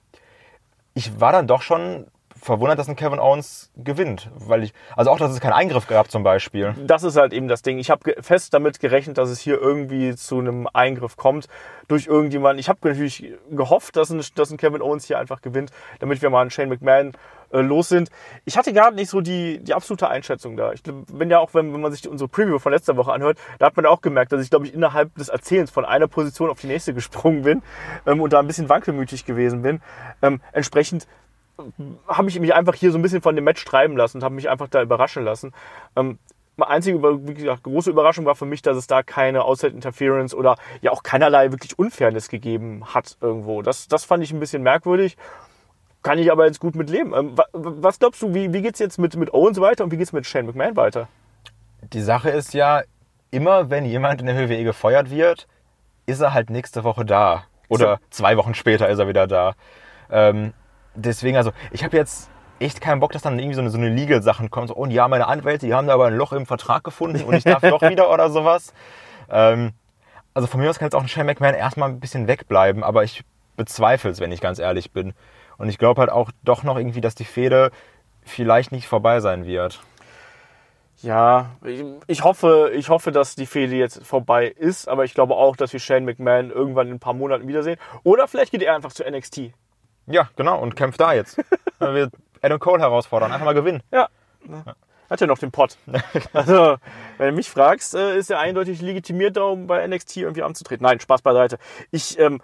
ich war dann doch schon verwundert, dass ein Kevin Owens gewinnt. Weil ich, also auch, dass es keinen Eingriff gab zum Beispiel. Das ist halt eben das Ding. Ich habe fest damit gerechnet, dass es hier irgendwie zu einem Eingriff kommt durch irgendjemanden. Ich habe natürlich gehofft, dass ein, dass ein Kevin Owens hier einfach gewinnt, damit wir mal einen Shane McMahon äh, los sind. Ich hatte gar nicht so die, die absolute Einschätzung da. Ich bin ja auch, wenn, wenn man sich unsere Preview von letzter Woche anhört, da hat man auch gemerkt, dass ich, glaube ich, innerhalb des Erzählens von einer Position auf die nächste [LAUGHS] gesprungen bin ähm, und da ein bisschen wankelmütig gewesen bin. Ähm, entsprechend habe ich mich einfach hier so ein bisschen von dem Match treiben lassen und habe mich einfach da überraschen lassen. Ähm, einzige wie gesagt, große Überraschung war für mich, dass es da keine Outside Interference oder ja auch keinerlei wirklich Unfairness gegeben hat irgendwo. Das, das fand ich ein bisschen merkwürdig. Kann ich aber jetzt gut mit leben. Ähm, wa- was glaubst du, wie, wie geht es jetzt mit, mit Owens weiter und wie geht es mit Shane McMahon weiter? Die Sache ist ja, immer wenn jemand in der WWE gefeuert wird, ist er halt nächste Woche da. Oder zwei Wochen später ist er wieder da. Ähm, deswegen, also, ich habe jetzt echt keinen Bock, dass dann irgendwie so eine, so eine Legal-Sachen kommen. So, oh ja, meine Anwälte, die haben da aber ein Loch im Vertrag gefunden und ich darf doch wieder oder sowas. Ähm, also von mir aus kann jetzt auch ein Shane McMahon erstmal ein bisschen wegbleiben, aber ich bezweifle es, wenn ich ganz ehrlich bin. Und ich glaube halt auch doch noch irgendwie, dass die Fehde vielleicht nicht vorbei sein wird. Ja, ich hoffe, ich hoffe, dass die Fehde jetzt vorbei ist, aber ich glaube auch, dass wir Shane McMahon irgendwann in ein paar Monaten wiedersehen. Oder vielleicht geht er einfach zu NXT. Ja, genau, und kämpft da jetzt. [LAUGHS] Wenn wir Adam Cole herausfordern, einfach mal gewinnen. Ja. Hat ja noch den Pott. [LAUGHS] Also, wenn du mich fragst, äh, ist er eindeutig legitimiert, da um bei NXT irgendwie anzutreten. Nein, Spaß beiseite. Ich ähm,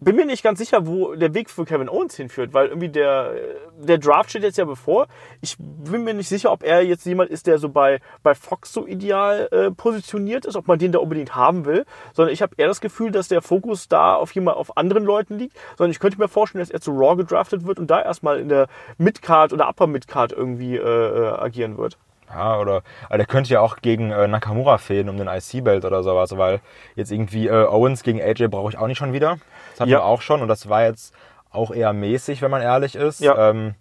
bin mir nicht ganz sicher, wo der Weg für Kevin Owens hinführt, weil irgendwie der, der Draft steht jetzt ja bevor. Ich bin mir nicht sicher, ob er jetzt jemand ist, der so bei, bei Fox so ideal äh, positioniert ist, ob man den da unbedingt haben will, sondern ich habe eher das Gefühl, dass der Fokus da auf jemand, auf anderen Leuten liegt, sondern ich könnte mir vorstellen, dass er zu Raw gedraftet wird und da erstmal in der Midcard oder Upper Midcard irgendwie äh, äh, agieren wird. Ja, oder aber der könnte ja auch gegen äh, Nakamura fehlen um den IC-Belt oder sowas, weil jetzt irgendwie äh, Owens gegen AJ brauche ich auch nicht schon wieder. Das hatten Ja. wir auch schon und das war jetzt auch eher mäßig, wenn man ehrlich ist. Ja. Ähm,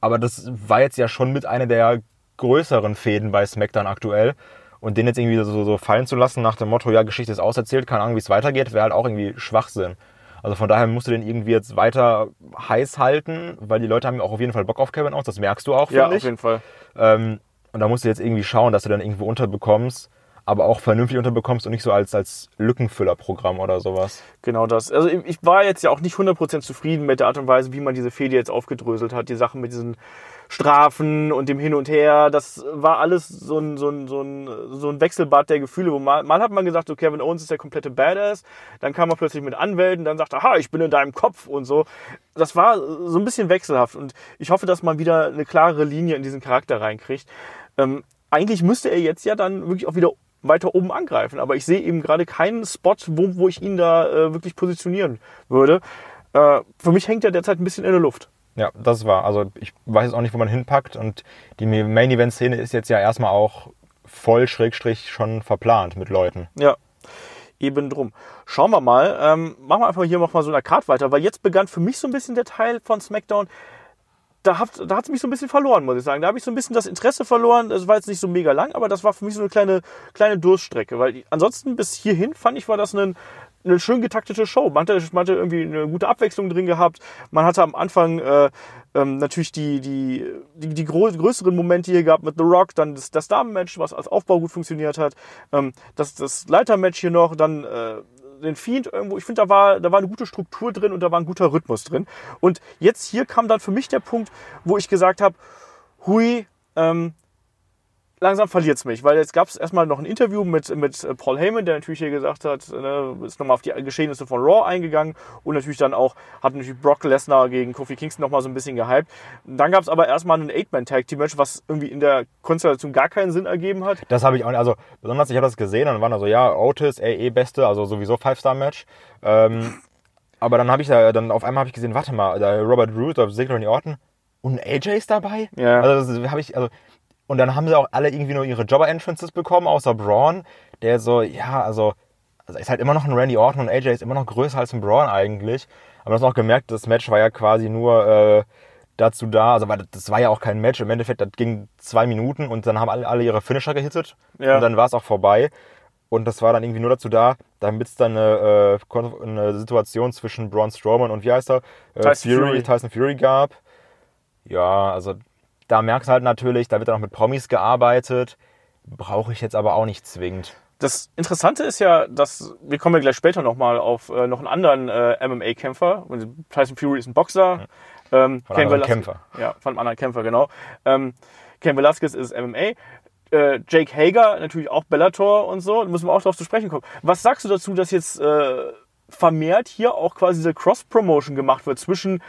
aber das war jetzt ja schon mit einer der größeren Fäden bei SmackDown aktuell. Und den jetzt irgendwie so, so fallen zu lassen nach dem Motto, ja, Geschichte ist auserzählt, keine Ahnung, wie es weitergeht, wäre halt auch irgendwie Schwachsinn. Also von daher musst du den irgendwie jetzt weiter heiß halten, weil die Leute haben ja auch auf jeden Fall Bock auf Kevin Owens, das merkst du auch, Ja, finde auf ich. jeden Fall. Ähm, und da musst du jetzt irgendwie schauen, dass du dann irgendwo unterbekommst, aber auch vernünftig unterbekommst und nicht so als, als Lückenfüllerprogramm oder sowas. Genau das. Also ich ich war jetzt ja auch nicht 100% zufrieden mit der Art und Weise, wie man diese Fehde jetzt aufgedröselt hat. Die Sachen mit diesen Strafen und dem Hin und Her, das war alles so ein, so ein, so ein, so ein Wechselbad der Gefühle. Wo mal, mal hat man gesagt, so Kevin Owens ist der komplette Badass. Dann kam er plötzlich mit Anwälten, dann sagt er, ha, ich bin in deinem Kopf und so. Das war so ein bisschen wechselhaft und ich hoffe, dass man wieder eine klarere Linie in diesen Charakter reinkriegt. Ähm, eigentlich müsste er jetzt ja dann wirklich auch wieder weiter oben angreifen. Aber ich sehe eben gerade keinen Spot, wo, wo ich ihn da äh, wirklich positionieren würde. Äh, für mich hängt er derzeit ein bisschen in der Luft. Ja, das war. Also ich weiß jetzt auch nicht, wo man hinpackt. Und die Main-Event-Szene ist jetzt ja erstmal auch voll schrägstrich schon verplant mit Leuten. Ja, eben drum. Schauen wir mal. Ähm, machen wir einfach hier noch mal so eine Karte weiter, weil jetzt begann für mich so ein bisschen der Teil von SmackDown. Da hat da hat's mich so ein bisschen verloren, muss ich sagen. Da habe ich so ein bisschen das Interesse verloren. Das war jetzt nicht so mega lang, aber das war für mich so eine kleine, kleine Durststrecke. Weil ansonsten bis hierhin fand ich, war das ein, eine schön getaktete Show. Man hatte, man hatte irgendwie eine gute Abwechslung drin gehabt. Man hatte am Anfang äh, ähm, natürlich die, die, die, die größeren Momente hier gehabt mit The Rock, dann das, das Damenmatch, was als Aufbau gut funktioniert hat, ähm, das, das Leitermatch hier noch, dann äh, den Fiend irgendwo. Ich finde, da war, da war eine gute Struktur drin und da war ein guter Rhythmus drin. Und jetzt hier kam dann für mich der Punkt, wo ich gesagt habe, hui, ähm, langsam verliert es mich, weil jetzt gab es erstmal noch ein Interview mit, mit äh, Paul Heyman, der natürlich hier gesagt hat, ne, ist nochmal auf die Geschehnisse von Raw eingegangen und natürlich dann auch, hat natürlich Brock Lesnar gegen Kofi Kingston nochmal so ein bisschen gehypt. Dann gab es aber erstmal ein Eight-Man-Tag-Team-Match, was irgendwie in der Konstellation gar keinen Sinn ergeben hat. Das habe ich auch nicht. Also besonders, ich habe das gesehen und dann waren da so, ja, Otis, AE Beste, also sowieso Five-Star-Match. Ähm, aber dann habe ich da, dann auf einmal habe ich gesehen, warte mal, Robert Root, Ziggler und Orton und AJ ist dabei? Ja. Also das habe ich, also und dann haben sie auch alle irgendwie nur ihre Jobber-Entrances bekommen, außer Braun, der so, ja, also, also ist halt immer noch ein Randy Orton und AJ ist immer noch größer als ein Braun eigentlich. Aber du hast auch gemerkt, das Match war ja quasi nur äh, dazu da, also das war ja auch kein Match, im Endeffekt, das ging zwei Minuten und dann haben alle, alle ihre Finisher gehittet Ja. und dann war es auch vorbei. Und das war dann irgendwie nur dazu da, damit es dann eine, äh, eine Situation zwischen Braun Strowman und wie heißt er? Äh, Tyson Fury, Fury. Tyson Fury gab. Ja, also da merkst du halt natürlich, da wird dann auch mit Promis gearbeitet. Brauche ich jetzt aber auch nicht zwingend. Das Interessante ist ja, dass wir kommen ja gleich später nochmal auf äh, noch einen anderen äh, MMA-Kämpfer. Tyson Fury ist ein Boxer. Ähm, Von Cain anderen Velasquez- Kämpfer. Ja, von einem anderen Kämpfer, genau. Ähm, Ken Velasquez ist MMA. Äh, Jake Hager, natürlich auch Bellator und so. Da müssen wir auch drauf zu sprechen kommen. Was sagst du dazu, dass jetzt äh, vermehrt hier auch quasi diese Cross-Promotion gemacht wird zwischen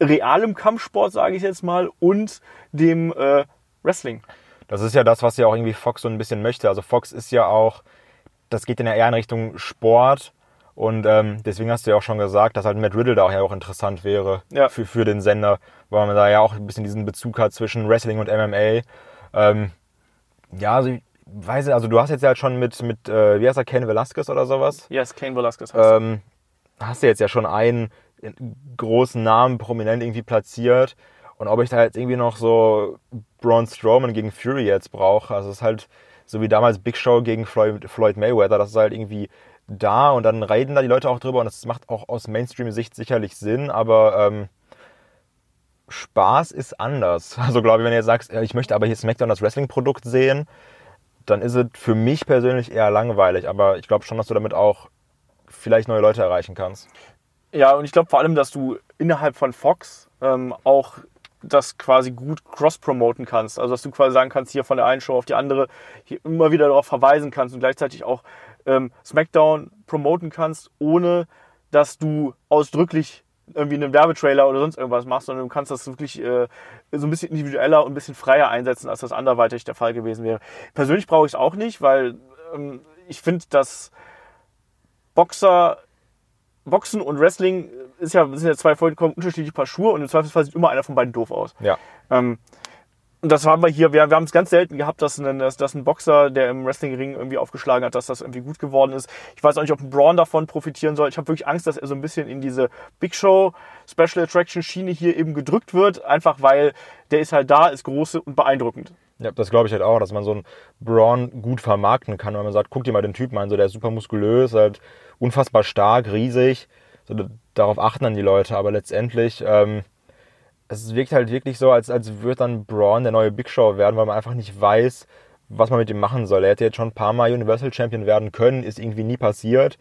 realem Kampfsport, sage ich jetzt mal, und dem äh, Wrestling? Das ist ja das, was ja auch irgendwie Fox so ein bisschen möchte. Also Fox ist ja auch, das geht in eher in Richtung Sport. Und ähm, deswegen hast du ja auch schon gesagt, dass halt Matt Riddle da auch ja auch interessant wäre Ja. für, für den Sender, weil man da ja auch ein bisschen diesen Bezug hat zwischen Wrestling und MMA. Ähm, ja, also ich weiß nicht, also du hast jetzt ja halt schon mit, mit äh, wie heißt er, Ken Velasquez oder sowas? Yes, Kane Velasquez heißt ähm, hast du jetzt ja schon einen großen Namen prominent irgendwie platziert. Und ob ich da jetzt irgendwie noch so Braun Strowman gegen Fury jetzt brauche, also es ist halt so wie damals Big Show gegen Floyd, Floyd Mayweather, das ist halt irgendwie da und dann reden da die Leute auch drüber und das macht auch aus Mainstream-Sicht sicherlich Sinn, aber ähm, Spaß ist anders. [LAUGHS] Also glaube ich, wenn du jetzt sagst, ich möchte aber hier SmackDown das Wrestling-Produkt sehen, dann ist es für mich persönlich eher langweilig, aber ich glaube schon, dass du damit auch vielleicht neue Leute erreichen kannst. Ja, und ich glaube vor allem, dass du innerhalb von Fox ähm, auch das quasi gut cross-promoten kannst. Also, dass du quasi sagen kannst, hier von der einen Show auf die andere, hier immer wieder darauf verweisen kannst und gleichzeitig auch ähm, SmackDown promoten kannst, ohne dass du ausdrücklich irgendwie einen Werbetrailer oder sonst irgendwas machst, sondern du kannst das wirklich äh, so ein bisschen individueller und ein bisschen freier einsetzen, als das anderweitig der Fall gewesen wäre. Persönlich brauche ich es auch nicht, weil ähm, ich finde, dass Boxer Boxen und Wrestling ist ja, sind ja zwei vollkommen unterschiedliche Paar Schuhe und im Zweifelsfall sieht immer einer von beiden doof aus. Ja. Ähm, und das haben wir hier, wir, wir haben es ganz selten gehabt, dass ein, dass, dass ein Boxer, der im Wrestlingring irgendwie aufgeschlagen hat, dass das irgendwie gut geworden ist. Ich weiß auch nicht, ob ein Braun davon profitieren soll. Ich habe wirklich Angst, dass er so ein bisschen in diese Big Show Special Attraction Schiene hier eben gedrückt wird, einfach weil der ist halt da, ist groß und beeindruckend. Ja, das glaube ich halt auch, dass man so einen Braun gut vermarkten kann, weil man sagt, guck dir mal den Typen an, so der ist super muskulös, halt unfassbar stark, riesig. So, da- darauf achten dann die Leute, aber letztendlich, ähm, es wirkt halt wirklich so, als, als würde dann Braun der neue Big Show werden, weil man einfach nicht weiß, was man mit ihm machen soll. Er hätte jetzt schon ein paar Mal Universal Champion werden können, ist irgendwie nie passiert.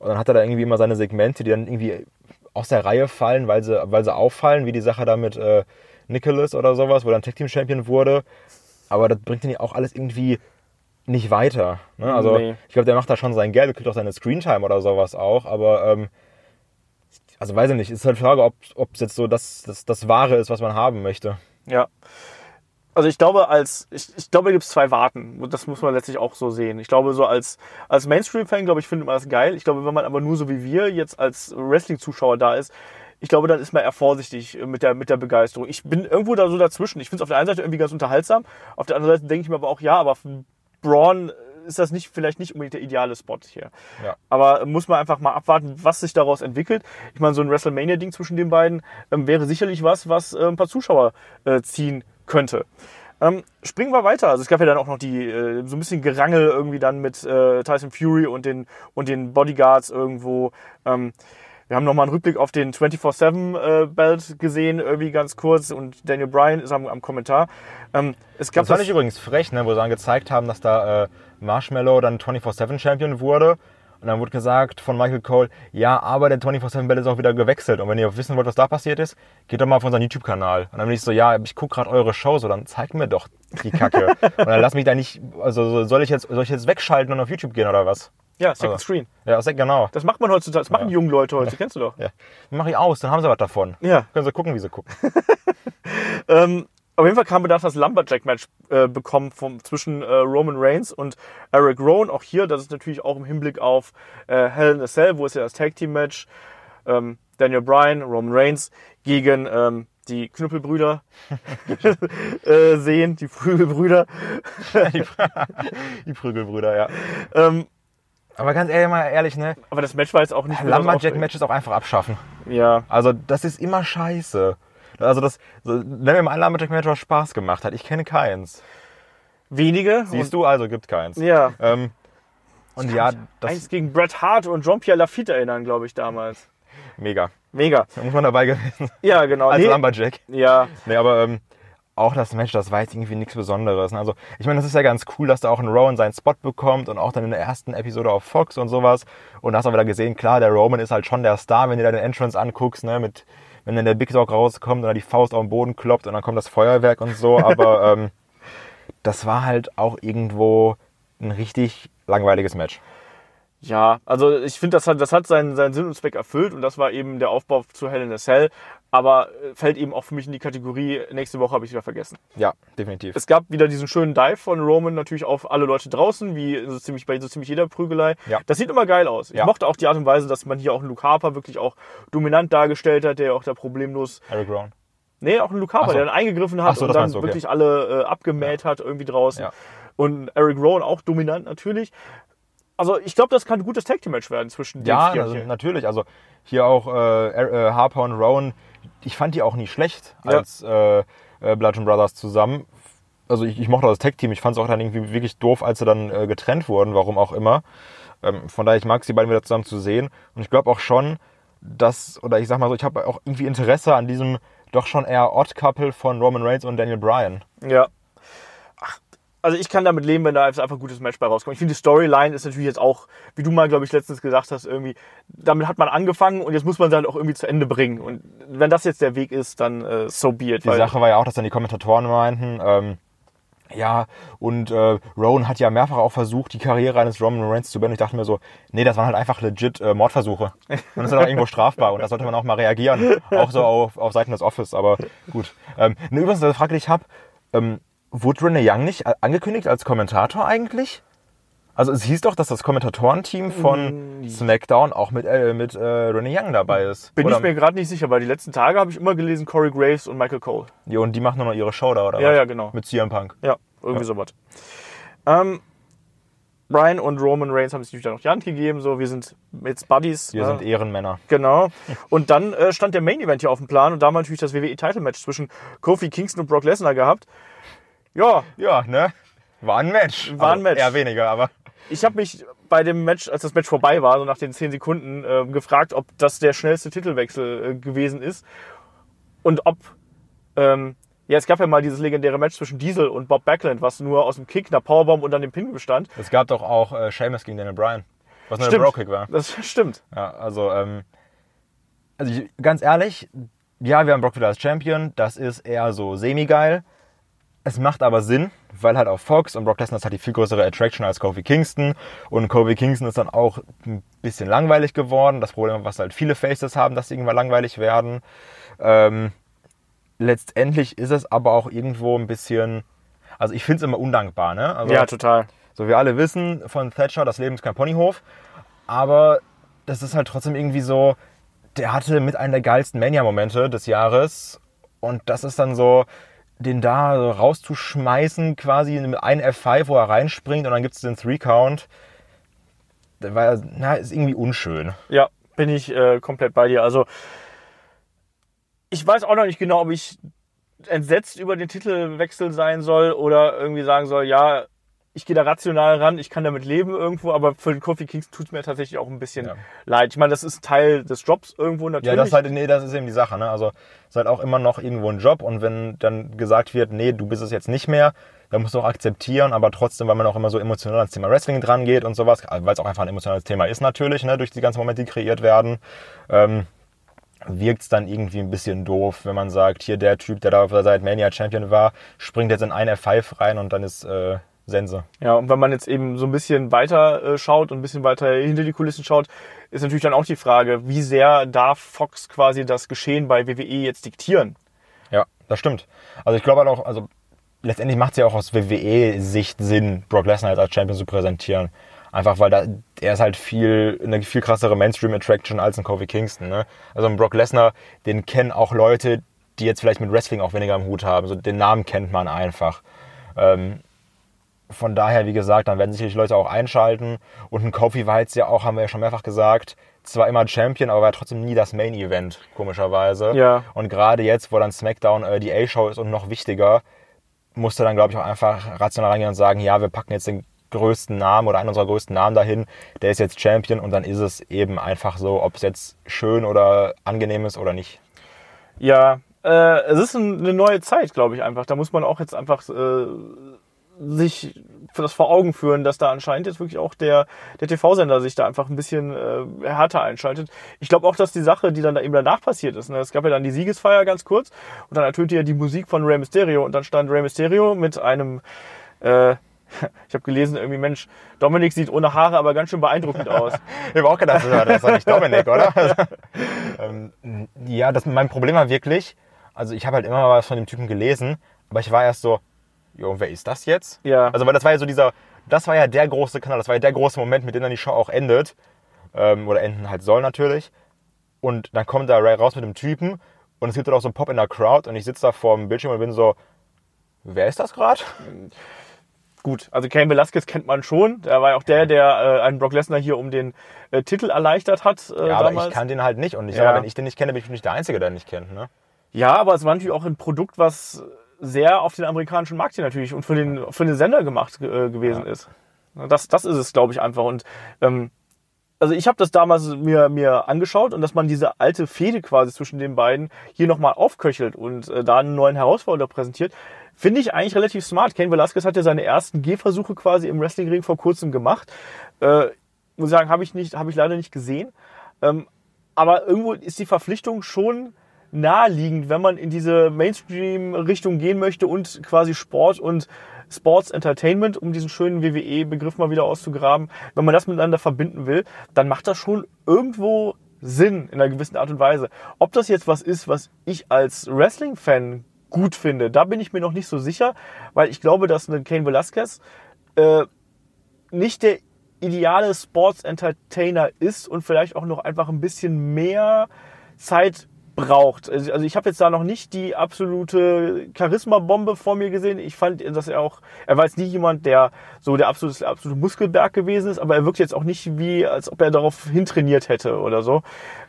Und dann hat er da irgendwie immer seine Segmente, die dann irgendwie aus der Reihe fallen, weil sie, weil sie auffallen, wie die Sache da mit äh, Nicholas oder sowas, wo dann Tag Team Champion wurde. Aber das bringt ihn ja auch alles irgendwie nicht weiter. Ne? Also Nee. ich glaube, der macht da schon sein Geld, kriegt auch seine Screentime oder sowas auch, aber ähm, also weiß ich nicht, ist halt die Frage, ob es jetzt so das, das, das Wahre ist, was man haben möchte. Ja. Also ich glaube, als ich, ich glaube, da gibt es zwei Warten. Und das muss man letztlich auch so sehen. Ich glaube, so als, als Mainstream-Fan, glaube ich, findet man das geil. Ich glaube, wenn man aber nur so wie wir jetzt als Wrestling-Zuschauer da ist, ich glaube, dann ist man eher vorsichtig mit der, mit der Begeisterung. Ich bin irgendwo da so dazwischen. Ich finde es auf der einen Seite irgendwie ganz unterhaltsam. Auf der anderen Seite denke ich mir aber auch, ja, aber für Braun ist das nicht, vielleicht nicht unbedingt der ideale Spot hier. Ja. Aber muss man einfach mal abwarten, was sich daraus entwickelt. Ich meine, so ein WrestleMania-Ding zwischen den beiden ähm, wäre sicherlich was, was äh, ein paar Zuschauer äh, ziehen könnte. Ähm, springen wir weiter. Also es gab ja dann auch noch die äh, so ein bisschen Gerangel irgendwie dann mit äh, Tyson Fury und den und den Bodyguards irgendwo. Ähm, wir haben nochmal einen Rückblick auf den 24-7-Belt gesehen, irgendwie ganz kurz. Und Daniel Bryan ist am, am Kommentar. Ähm, es gab Das fand ich übrigens frech, ne, wo sie dann gezeigt haben, dass da äh, Marshmallow dann 24-7 Champion wurde. Und dann wurde gesagt von Michael Cole, ja, aber der 24-7-Bell ist auch wieder gewechselt. Und wenn ihr wissen wollt, was da passiert ist, geht doch mal auf unseren YouTube-Kanal. Und dann bin ich so, ja, ich gucke gerade eure Show, so dann zeigt mir doch die Kacke. [LAUGHS] und dann lass mich da nicht, also so, soll ich jetzt, soll ich jetzt wegschalten und auf YouTube gehen oder was? Ja, Second Also. Screen. Ja, genau. Das macht man heutzutage, das machen die jungen Leute heute, kennst du doch. Ja. Mach ich aus, dann haben sie was davon. Ja. Können sie gucken, wie sie gucken. [LAUGHS] Ähm, auf jeden Fall wir dann das Lumberjack-Match äh, bekommen vom, zwischen äh, Roman Reigns und Eric Rowan. Auch hier, das ist natürlich auch im Hinblick auf äh, Hell in a Cell, wo es ja das Tag-Team-Match ähm, Daniel Bryan, Roman Reigns gegen ähm, die Knüppelbrüder [LAUGHS] [LAUGHS] äh, sehen, die Prügelbrüder. Die Prügelbrüder, ja. Ähm, Aber ganz ehrlich, mal ehrlich, ne? aber das Match war jetzt auch nicht Lumberjack-Matches auch einfach abschaffen. Ja, Also, das ist immer scheiße. Also, das, so, nenn mir mal ein Lumberjack-Match, was Spaß gemacht hat. Ich kenne keins. wenige. Siehst du, also gibt keins. Ja. Ähm, und ja, das Eins gegen Bret Hart und Jean-Pierre Lafitte erinnern, glaube ich, damals. mega. Mega. Da muss man dabei gewesen. Ja, genau. Als Nee, Lumberjack. ja, Nee, aber ähm, auch das Match, das war jetzt irgendwie nichts Besonderes. ne? Also, ich meine, das ist ja ganz cool, dass da auch ein Rowan seinen Spot bekommt und auch dann in der ersten Episode auf Fox und sowas. Und da hast du auch wieder gesehen, klar, der Roman ist halt schon der Star, wenn du da den Entrance anguckst, ne, mit, wenn dann der Big Dog rauskommt und dann die Faust auf den Boden kloppt und dann kommt das Feuerwerk und so. Aber [LAUGHS] ähm, das war halt auch irgendwo ein richtig langweiliges Match. Ja, also ich finde, das hat, das hat seinen, seinen Sinn und Zweck erfüllt und das war eben der Aufbau zu Hell in a Cell. Aber äh, fällt eben auch für mich in die Kategorie, nächste Woche habe ich wieder vergessen. Ja, definitiv. Es gab wieder diesen schönen Dive von Roman natürlich auf alle Leute draußen, wie so ziemlich bei so ziemlich jeder Prügelei. Ja. Das sieht immer geil aus. Ich Ja. mochte auch die Art und Weise, dass man hier auch einen Luke Harper wirklich auch dominant dargestellt hat, der auch da problemlos. Eric Rowan. Nee, auch einen Luke Harper, so. der dann eingegriffen hat so, und dann du, okay. wirklich alle äh, abgemäht hat irgendwie draußen. Ja. Und Eric Rowan auch dominant natürlich. Also ich glaube, das kann ein gutes Tag Team Match werden zwischen Ja, den vier. also, hier. natürlich. Also hier auch äh, äh, Harper und Rowan, ich fand die auch nicht schlecht Ja. als äh, äh, Bludgeon Brothers zusammen. Also ich, ich mochte das Tech-Team. Ich fand es auch dann irgendwie wirklich doof, als sie dann äh, getrennt wurden, warum auch immer. Ähm, von daher, ich mag es, die beiden wieder zusammen zu sehen. Und ich glaube auch schon, dass, oder ich sag mal so, ich habe auch irgendwie Interesse an diesem doch schon eher Odd-Couple von Roman Reigns und Daniel Bryan. Ja. Also ich kann damit leben, wenn da einfach ein gutes Match bei rauskommt. Ich finde, die Storyline ist natürlich jetzt auch, wie du mal, glaube ich, letztens gesagt hast, irgendwie, damit hat man angefangen und jetzt muss man sie halt auch irgendwie zu Ende bringen. Und wenn das jetzt der Weg ist, dann äh, so be it. Die Sache war ja auch, dass dann die Kommentatoren meinten, ähm, ja, und äh, Rowan hat ja mehrfach auch versucht, die Karriere eines Roman Reigns zu beenden. Ich dachte mir so, nee, das waren halt einfach legit äh, Mordversuche. Und das ist dann auch irgendwo [LAUGHS] strafbar und da sollte man auch mal reagieren. Auch so auf, auf Seiten des Office, aber gut. Ähm, ne, übrigens, eine Frage, die ich habe, ähm, wurde Renee Young nicht angekündigt als Kommentator eigentlich? Also es hieß doch, dass das Kommentatorenteam von SmackDown auch mit, äh, mit äh, Renee Young dabei ist. Bin Oder- ich mir gerade nicht sicher, weil die letzten Tage habe ich immer gelesen Corey Graves und Michael Cole. Ja, und die machen nur noch ihre Show da, oder Ja, was? ja, genau. Mit CM Punk. Ja, irgendwie sowas. Ähm, Brian und Roman Reigns haben sich natürlich dann noch die Hand gegeben, so wir sind jetzt Buddies. Wir ne? sind Ehrenmänner. Genau. [LAUGHS] Und dann äh, stand der Main Event hier auf dem Plan und da haben wir natürlich das WWE Title Match zwischen Kofi Kingston und Brock Lesnar gehabt. Ja, Ja, ne? War ein Match. War ein Also Match. Eher weniger, aber. ich habe mich bei dem Match, als das Match vorbei war, so nach den 10 Sekunden, äh, gefragt, ob das der schnellste Titelwechsel äh, gewesen ist. Und ob, ähm, ja, es gab ja mal dieses legendäre Match zwischen Diesel und Bob Backlund, was nur aus dem Kick, einer Powerbomb und dann dem Pin bestand. Es gab doch auch äh, Sheamus gegen Daniel Bryan. Was nur ein Stimmt. Bro-Kick war. Das [LAUGHS] stimmt. Ja, also, ähm, also ich, ganz ehrlich, ja, wir haben Brock wieder als Champion. Das ist eher so semi-geil. Es macht aber Sinn, weil halt auch Fox und Brock Lesnar ist halt die viel größere Attraction als Kofi Kingston. Und Kofi Kingston ist dann auch ein bisschen langweilig geworden. Das Problem, was halt viele Faces haben, dass sie irgendwann langweilig werden. Ähm, letztendlich ist es aber auch irgendwo ein bisschen, also ich finde es immer undankbar, ne? Also, Ja, total. so, wir alle wissen von Thatcher, das Leben ist kein Ponyhof. Aber das ist halt trotzdem irgendwie so, der hatte mit einem der geilsten Mania-Momente des Jahres. Und das ist dann so, den da rauszuschmeißen, quasi in einen F5, wo er reinspringt und dann gibt es den Three-Count. War, na, ist irgendwie unschön. Ja, bin ich äh, komplett bei dir. Also, ich weiß auch noch nicht genau, ob ich entsetzt über den Titelwechsel sein soll oder irgendwie sagen soll, ja, ich gehe da rational ran, ich kann damit leben irgendwo, aber für den Kofi Kingston tut es mir tatsächlich auch ein bisschen Ja. leid. Ich meine, das ist Teil des Jobs irgendwo natürlich. Ja, das ist halt, nee, das ist eben die Sache, ne? Also, es ist halt auch immer noch irgendwo ein Job und wenn dann gesagt wird, nee, du bist es jetzt nicht mehr, dann musst du auch akzeptieren, aber trotzdem, weil man auch immer so emotional ans Thema Wrestling dran geht und sowas, weil es auch einfach ein emotionales Thema ist natürlich, ne, durch die ganzen Momente, die kreiert werden, ähm, wirkt es dann irgendwie ein bisschen doof, wenn man sagt, hier der Typ, der da seit Mania Champion war, springt jetzt in einen F5 rein und dann ist äh, Sense. Ja, und wenn man jetzt eben so ein bisschen weiter äh, schaut und ein bisschen weiter hinter die Kulissen schaut, ist natürlich dann auch die Frage, wie sehr darf Fox quasi das Geschehen bei WWE jetzt diktieren? Ja, das stimmt. Also ich glaube halt auch, also letztendlich macht es ja auch aus WWE-Sicht Sinn, Brock Lesnar als Champion zu präsentieren. Einfach weil da, er ist halt viel, eine viel krassere Mainstream-Attraction als ein Kofi Kingston. Ne? Also ein Brock Lesnar, den kennen auch Leute, die jetzt vielleicht mit Wrestling auch weniger im Hut haben. So den Namen kennt man einfach. Ähm, von daher, wie gesagt, dann werden sicherlich Leute auch einschalten. Und ein Kofi war jetzt ja auch, haben wir ja schon mehrfach gesagt, zwar immer Champion, aber war trotzdem nie das Main-Event, komischerweise. Ja. Und gerade jetzt, wo dann SmackDown äh, die A-Show ist und noch wichtiger, musste dann, glaube ich, auch einfach rational reingehen und sagen, ja, wir packen jetzt den größten Namen oder einen unserer größten Namen dahin, der ist jetzt Champion und dann ist es eben einfach so, ob es jetzt schön oder angenehm ist oder nicht. Ja, äh, es ist ein, eine neue Zeit, glaube ich einfach. Da muss man auch jetzt einfach äh, sich für das vor Augen führen, dass da anscheinend jetzt wirklich auch der, der TV-Sender sich da einfach ein bisschen äh, härter einschaltet. Ich glaube auch, dass die Sache, die dann da eben danach passiert ist, ne, es gab ja dann die Siegesfeier ganz kurz und dann ertönte ja die Musik von Rey Mysterio und dann stand Rey Mysterio mit einem äh, [LAUGHS] ich habe gelesen, irgendwie, Mensch, Dominik sieht ohne Haare aber ganz schön beeindruckend aus. [LAUGHS] Ich habe auch gedacht, das ist doch nicht Dominik, oder? [LAUGHS] ähm, ja, das, mein Problem war wirklich, also ich habe halt immer mal was von dem Typen gelesen, aber ich war erst so, jo, wer ist das jetzt? Ja. Also, weil das war ja so dieser, das war ja der große Kanal, das war ja der große Moment, mit dem dann die Show auch endet. Ähm, oder enden halt soll natürlich. Und dann kommt da Ray raus mit dem Typen und es gibt dann auch so einen Pop in der Crowd und ich sitze da vor dem Bildschirm und bin so, wer ist das gerade? Gut, also Cain Velasquez kennt man schon. Der war ja auch der, der äh, einen Brock Lesnar hier um den äh, Titel erleichtert hat äh, Ja, aber damals. ich kann den halt nicht. Und ich Ja. sag mal, wenn ich den nicht kenne, bin ich nicht der Einzige, der ihn nicht kennt. Ne? Ja, aber es war natürlich auch ein Produkt, was sehr auf den amerikanischen Markt hier natürlich und für den, für den Sender gemacht äh, gewesen ist. Das, das ist es, glaube ich, einfach. Und ähm, also ich habe das damals mir, mir angeschaut und dass man diese alte Fehde quasi zwischen den beiden hier nochmal aufköchelt und äh, da einen neuen Herausforderer präsentiert, finde ich eigentlich relativ smart. Ken Velasquez hat ja seine ersten Gehversuche quasi im Wrestlingring vor kurzem gemacht. Äh, muss sagen, habe ich nicht, habe ich leider nicht gesehen. Ähm, aber irgendwo ist die Verpflichtung schon naheliegend, wenn man in diese Mainstream-Richtung gehen möchte und quasi Sport und Sports Entertainment, um diesen schönen WWE-Begriff mal wieder auszugraben, wenn man das miteinander verbinden will, dann macht das schon irgendwo Sinn in einer gewissen Art und Weise. Ob das jetzt was ist, was ich als Wrestling-Fan gut finde, da bin ich mir noch nicht so sicher, weil ich glaube, dass ein Kane Velasquez äh, nicht der ideale Sports Entertainer ist und vielleicht auch noch einfach ein bisschen mehr Zeit braucht. Also ich habe jetzt da noch nicht die absolute Charisma-Bombe vor mir gesehen. Ich fand, dass er auch, er war jetzt nie jemand, der so der absolute, der absolute Muskelberg gewesen ist, aber er wirkt jetzt auch nicht wie, als ob er darauf hintrainiert hätte oder so.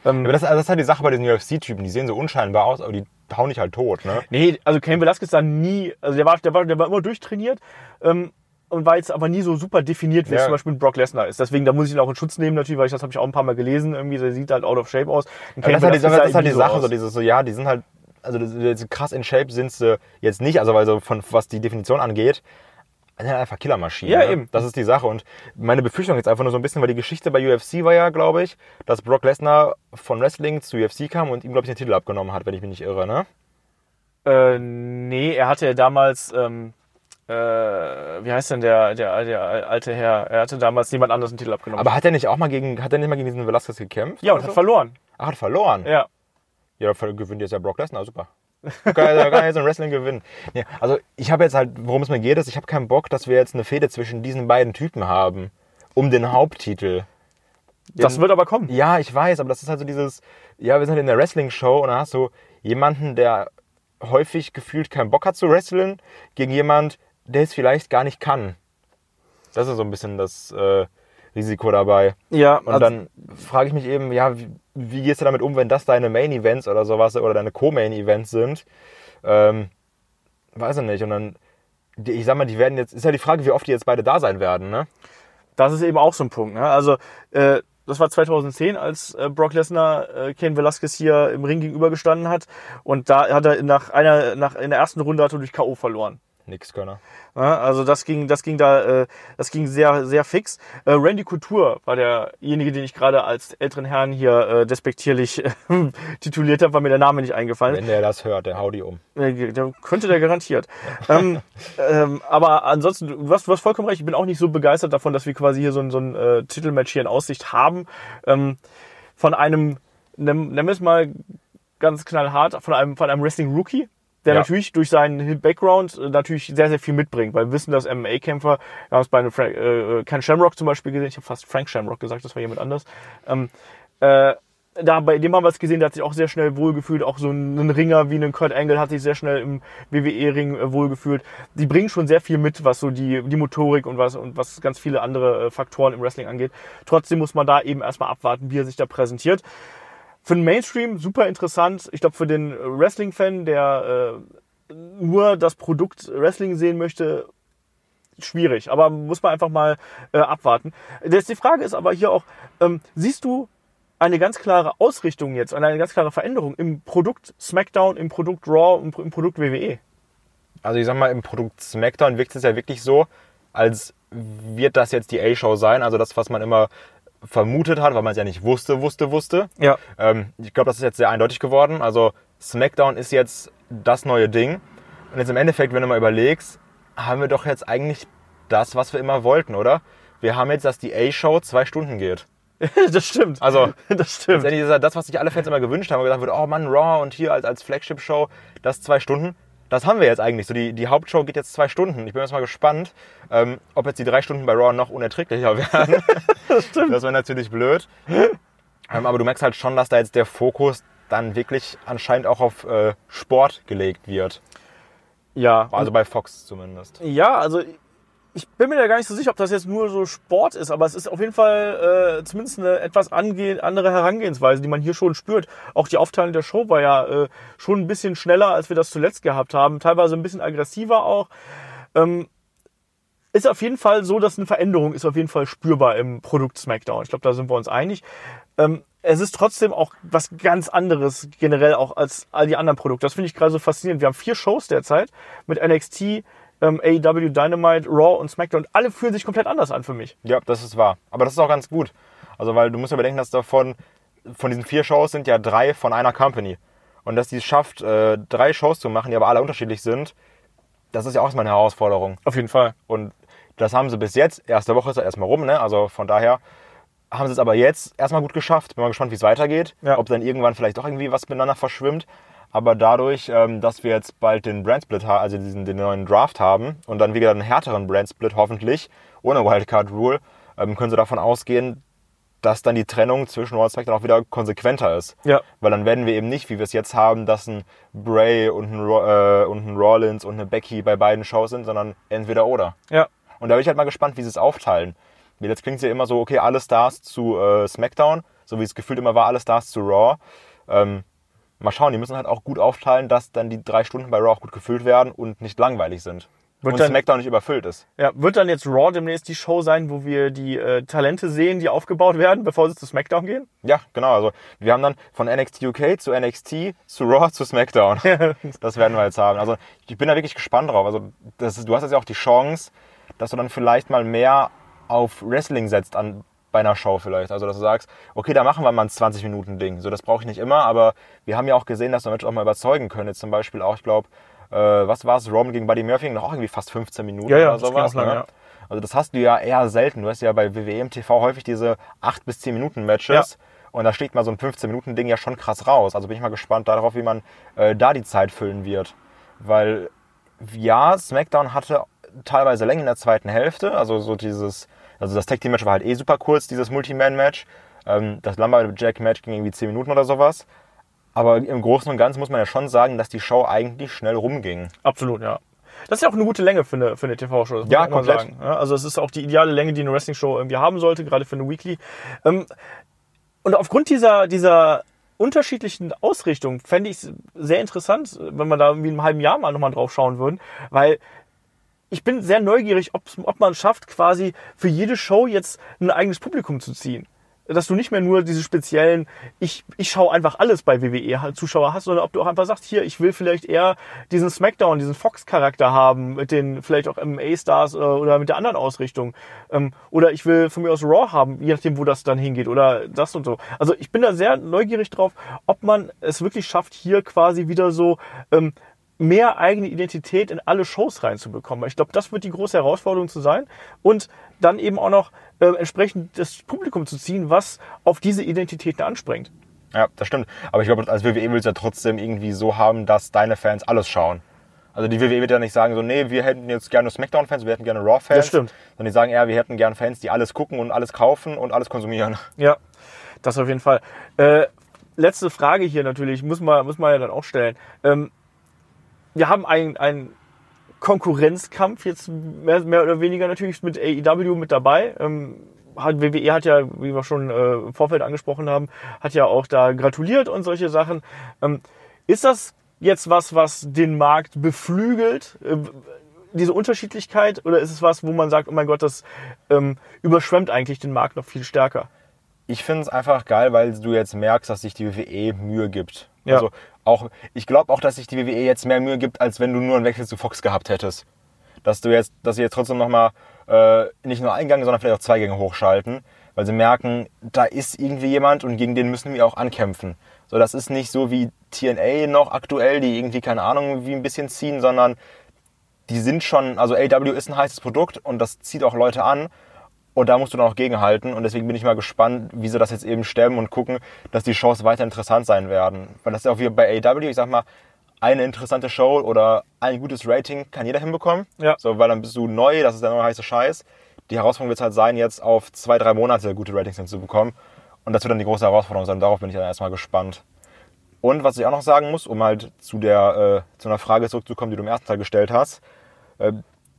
Ähm, Aber das, also das ist halt die Sache bei diesen UFC-Typen, die sehen so unscheinbar aus, aber die hauen dich halt tot, ne? Nee, also Cain Velasquez da nie, also der war, der war, der war immer durchtrainiert ähm, und war jetzt aber nie so super definiert, wie es Ja. zum Beispiel ein Brock Lesnar ist. Deswegen, da muss ich ihn auch in Schutz nehmen natürlich, weil ich das habe ich auch ein paar Mal gelesen, irgendwie, der sieht halt out of shape aus. Und das, ist halt die, das sah ist halt die nie Sache, aus. so dieses so, ja, die sind halt, also das, das, krass in Shape sind sie jetzt nicht, also weil so von was die Definition angeht, sind halt einfach Killermaschinen. Ja, ne? eben. Das ist die Sache. Und meine Befürchtung jetzt einfach nur so ein bisschen, weil die Geschichte bei UFC war ja, glaube ich, dass Brock Lesnar von Wrestling zu UFC kam und ihm, glaube ich, den Titel abgenommen hat, wenn ich mich nicht irre, ne? Äh, nee, er hatte ja damals, ähm, äh, wie heißt denn der, der, der alte Herr? Er hatte damals niemand anderes einen Titel abgenommen. Aber hat er nicht auch mal gegen, hat er nicht mal gegen diesen Velasquez gekämpft? ja, und hat so? verloren. Ach, hat verloren. Ja. Ja, gewinnt jetzt ja Brock Lesnar, super. Kann er kann er jetzt im Wrestling gewinnen. Nee, also ich habe jetzt halt, worum es mir geht, ist, ich habe keinen Bock, dass wir jetzt eine Fehde zwischen diesen beiden Typen haben. Um den Haupttitel. Das wird aber kommen. Ja, ich weiß, aber das ist halt so dieses, ja, wir sind halt in der Wrestling-Show und dann hast du jemanden, der häufig gefühlt keinen Bock hat zu wresteln, gegen jemand, der es vielleicht gar nicht kann. Das ist so ein bisschen das äh, Risiko dabei. Ja, Und also- dann frage ich mich eben, ja, wie, wie gehst du damit um, wenn das deine Main-Events oder sowas oder deine Co-Main-Events sind? Ähm, weiß ich nicht. Und dann, ich sag mal, die werden jetzt, ist ja die Frage, wie oft die jetzt beide da sein werden, ne? Das ist eben auch so ein Punkt. Ne? Also äh, das war 2010, als äh, Brock Lesnar äh, Ken Velasquez hier im Ring gegenübergestanden hat. Und da hat er nach einer, nach in der ersten Runde hat er durch K.O. verloren. Nix Könner. Ja, also das ging, das ging da, äh, das ging sehr, sehr fix. Äh, Randy Couture war derjenige, den ich gerade als älteren Herrn hier äh, despektierlich äh, [LAUGHS] tituliert habe, weil mir der Name nicht eingefallen ist. Wenn der das hört, der hau die um. Der könnte der garantiert. [LAUGHS] ähm, ähm, aber ansonsten, du hast, du hast vollkommen recht, ich bin auch nicht so begeistert davon, dass wir quasi hier so ein, so ein äh, Titelmatch hier in Aussicht haben. Ähm, von einem, nennen wir es mal ganz knallhart, von einem, von einem Wrestling-Rookie, der Ja. natürlich durch seinen Background äh, natürlich sehr, sehr viel mitbringt, weil wir wissen, dass MMA-Kämpfer, wir haben es bei einem Frank, äh, Ken Shamrock zum Beispiel gesehen, ich habe fast Frank Shamrock gesagt, das war jemand anders, ähm, äh, da bei dem haben wir es gesehen, der hat sich auch sehr schnell wohlgefühlt. Auch so ein Ringer wie ein Kurt Angle hat sich sehr schnell im WWE-Ring äh, wohlgefühlt. Die bringen schon sehr viel mit, was so die, die Motorik und was, und was ganz viele andere äh, Faktoren im Wrestling angeht. Trotzdem muss man da eben erstmal abwarten, wie er sich da präsentiert. Für den Mainstream super interessant. Ich glaube, für den Wrestling-Fan, der äh, nur das Produkt Wrestling sehen möchte, schwierig. Aber muss man einfach mal äh, abwarten. Das, die Frage ist aber hier auch, ähm, siehst du eine ganz klare Ausrichtung jetzt, eine ganz klare Veränderung im Produkt SmackDown, im Produkt Raw, im, im Produkt? WWE? Also ich sag mal, im Produkt SmackDown wirkt es ja wirklich so, als wird das jetzt die A-Show sein. Also das, was man immer vermutet hat, weil man es ja nicht wusste, wusste, wusste. Ja. Ähm, ich glaube, das ist jetzt sehr eindeutig geworden. Also SmackDown ist jetzt das neue Ding. Und jetzt im Endeffekt, wenn du mal überlegst, haben wir doch jetzt eigentlich das, was wir immer wollten, oder? Wir haben jetzt, dass die A-Show zwei Stunden geht. [LAUGHS] das stimmt. Also, [LAUGHS] das stimmt. Letztendlich ist das, was sich alle Fans immer gewünscht haben, und gesagt wurde, oh Mann, Raw und hier als, als Flagship-Show, das zwei Stunden. Das haben wir jetzt eigentlich. So die, die Hauptshow geht jetzt zwei Stunden. Ich bin jetzt mal gespannt, ähm, ob jetzt die drei Stunden bei Raw noch unerträglicher [LAUGHS] werden. das stimmt. Das wäre natürlich blöd. Ähm, aber du merkst halt schon, dass da jetzt der Fokus dann wirklich anscheinend auch auf äh, Sport gelegt wird. Ja. Also bei Fox zumindest. Ja, also ich bin mir da gar nicht so sicher, ob das jetzt nur so Sport ist, aber es ist auf jeden Fall äh, zumindest eine etwas andere Herangehensweise, die man hier schon spürt. Auch die Aufteilung der Show war ja äh, schon ein bisschen schneller, als wir das zuletzt gehabt haben, teilweise ein bisschen aggressiver auch. Ähm, ist auf jeden Fall so, dass eine Veränderung ist auf jeden Fall spürbar im Produkt SmackDown. Ich glaube, da sind wir uns einig. Ähm, es ist trotzdem auch was ganz anderes generell auch als all die anderen Produkte. Das finde ich gerade so faszinierend. Wir haben vier Shows derzeit mit NXT, ähm, AEW, Dynamite, Raw und SmackDown. Alle fühlen sich komplett anders an für mich. Ja, das ist wahr. Aber das ist auch ganz gut. Also, weil du musst ja bedenken, dass davon, von diesen vier Shows sind ja drei von einer Company. Und dass die es schafft, äh, drei Shows zu machen, die aber alle unterschiedlich sind, das ist ja auch erstmal eine Herausforderung. Auf jeden Fall. Und das haben sie bis jetzt, erste Woche ist ja erstmal rum, ne? Also von daher haben sie es aber jetzt erstmal gut geschafft. Bin mal gespannt, wie es weitergeht. Ja. Ob dann irgendwann vielleicht doch irgendwie was miteinander verschwimmt. Aber dadurch, ähm, dass wir jetzt bald den Brandsplit haben, also diesen, den neuen Draft haben und dann wieder einen härteren Brandsplit hoffentlich, ohne Wildcard Rule, ähm, können sie davon ausgehen, dass dann die Trennung zwischen Raw und SmackDown auch wieder konsequenter ist. Ja. Weil dann werden wir eben nicht, wie wir es jetzt haben, dass ein Bray und ein, äh, und ein Rollins und eine Becky bei beiden Shows sind, sondern entweder oder. Ja. Und da bin ich halt mal gespannt, wie sie es aufteilen. Weil Jetzt klingt es ja immer so, okay, alle Stars zu äh, SmackDown, so wie es gefühlt immer war, alle Stars zu Raw. Ähm, mal schauen, die müssen halt auch gut aufteilen, dass dann die drei Stunden bei Raw auch gut gefüllt werden und nicht langweilig sind. Wird und dann- SmackDown nicht überfüllt ist. Ja, wird dann jetzt Raw demnächst die Show sein, wo wir die äh, Talente sehen, die aufgebaut werden, bevor sie zu SmackDown gehen? Ja, genau. Also wir haben dann von NXT UK zu NXT zu Raw zu SmackDown. [LAUGHS] das werden wir jetzt haben. Also ich bin da wirklich gespannt drauf. Also ist, du hast jetzt ja auch die Chance, dass du dann vielleicht mal mehr auf Wrestling setzt an bei einer Show vielleicht. Also dass du sagst, okay, da machen wir mal ein 20 Minuten Ding. So das brauche ich nicht immer, aber wir haben ja auch gesehen, dass wir Menschen auch mal überzeugen können. Jetzt zum Beispiel auch, ich glaube, äh, was war es, Roman gegen Buddy Murphy, ging noch auch irgendwie fast 15 Minuten Ja, ja, oder sowas. lang, ne? ja. Also das hast du ja eher selten. Du hast ja bei WWE im TV häufig diese 8 bis 10 Minuten Matches. Und da steht mal so ein 15-Minuten-Ding ja schon krass raus. Also bin ich mal gespannt darauf, wie man äh, da die Zeit füllen wird. Weil, ja, SmackDown hatte teilweise Länge in der zweiten Hälfte. Also so dieses, also das Tag Team Match war halt eh super kurz, dieses Multi-Man-Match. Ähm, das Lumberjack-Match ging irgendwie 10 Minuten oder sowas. Aber im Großen und Ganzen muss man ja schon sagen, dass die Show eigentlich schnell rumging. Absolut, ja. Das ist ja auch eine gute Länge für eine, für eine TV-Show. Ja, komplett. Sagen. Also es ist auch die ideale Länge, die eine Wrestling-Show irgendwie haben sollte, gerade für eine Weekly. Ähm, und aufgrund dieser, dieser unterschiedlichen Ausrichtung fände ich es sehr interessant, wenn wir da irgendwie in einem halben Jahr mal nochmal drauf schauen würden, weil ich bin sehr neugierig, ob, ob man schafft, quasi für jede Show jetzt ein eigenes Publikum zu ziehen. Dass du nicht mehr nur diese speziellen, ich, ich schaue einfach alles bei WWE Zuschauer hast, sondern ob du auch einfach sagst, hier, ich will vielleicht eher diesen Smackdown, diesen Fox-Charakter haben, mit den vielleicht auch MMA-Stars oder, oder mit der anderen Ausrichtung. Ähm, oder ich will von mir aus Raw haben, je nachdem, wo das dann hingeht oder das und so. Also ich bin da sehr neugierig drauf, ob man es wirklich schafft, hier quasi wieder so ähm, mehr eigene Identität in alle Shows reinzubekommen. Ich glaube, das wird die große Herausforderung zu sein. Und dann eben auch noch äh, entsprechend das Publikum zu ziehen, was auf diese Identitäten anspringt. Ja, das stimmt. Aber ich glaube, als WWE will es ja trotzdem irgendwie so haben, dass deine Fans alles schauen. Also die WWE wird ja nicht sagen so, nee, wir hätten jetzt gerne Smackdown-Fans, wir hätten gerne Raw-Fans. Das stimmt. Sondern die sagen eher, wir hätten gerne Fans, die alles gucken und alles kaufen und alles konsumieren. Ja, das auf jeden Fall. Äh, letzte Frage hier natürlich, muss man, muss man ja dann auch stellen. Ähm, wir haben einen, Konkurrenzkampf jetzt mehr, mehr oder weniger natürlich mit AEW mit dabei. Ähm, hat, WWE hat ja, wie wir schon äh, im Vorfeld angesprochen haben, hat ja auch da gratuliert und solche Sachen. Ähm, ist das jetzt was, was den Markt beflügelt? Äh, diese Unterschiedlichkeit oder ist es was, wo man sagt, oh mein Gott, das ähm, überschwemmt eigentlich den Markt noch viel stärker? Ich finde es einfach geil, weil du jetzt merkst, dass sich die WWE Mühe gibt. Ja. Also auch, ich glaube auch, dass sich die WWE jetzt mehr Mühe gibt, als wenn du nur einen Wechsel zu Fox gehabt hättest. Dass du jetzt, dass sie jetzt trotzdem nochmal äh, nicht nur einen Gang, sondern vielleicht auch zwei Gänge hochschalten, weil sie merken, da ist irgendwie jemand und gegen den müssen wir auch ankämpfen. So, das ist nicht so wie TNA noch aktuell, die irgendwie keine Ahnung wie ein bisschen ziehen, sondern die sind schon, also AW ist ein heißes Produkt und das zieht auch Leute an. Und da musst du dann auch gegenhalten. Und deswegen bin ich mal gespannt, wie sie das jetzt eben stemmen und gucken, dass die Shows weiter interessant sein werden. Weil das ist ja auch wie bei AW, ich sag mal, eine interessante Show oder ein gutes Rating kann jeder hinbekommen. Ja. So, weil dann bist du neu, das ist der neue heiße Scheiß. Die Herausforderung wird halt sein, jetzt auf zwei, drei Monate gute Ratings hinzubekommen. Und das wird dann die große Herausforderung sein. Darauf bin ich dann erstmal gespannt. Und was ich auch noch sagen muss, um halt zu der äh, zu einer Frage zurückzukommen, die du im ersten Teil gestellt hast, äh,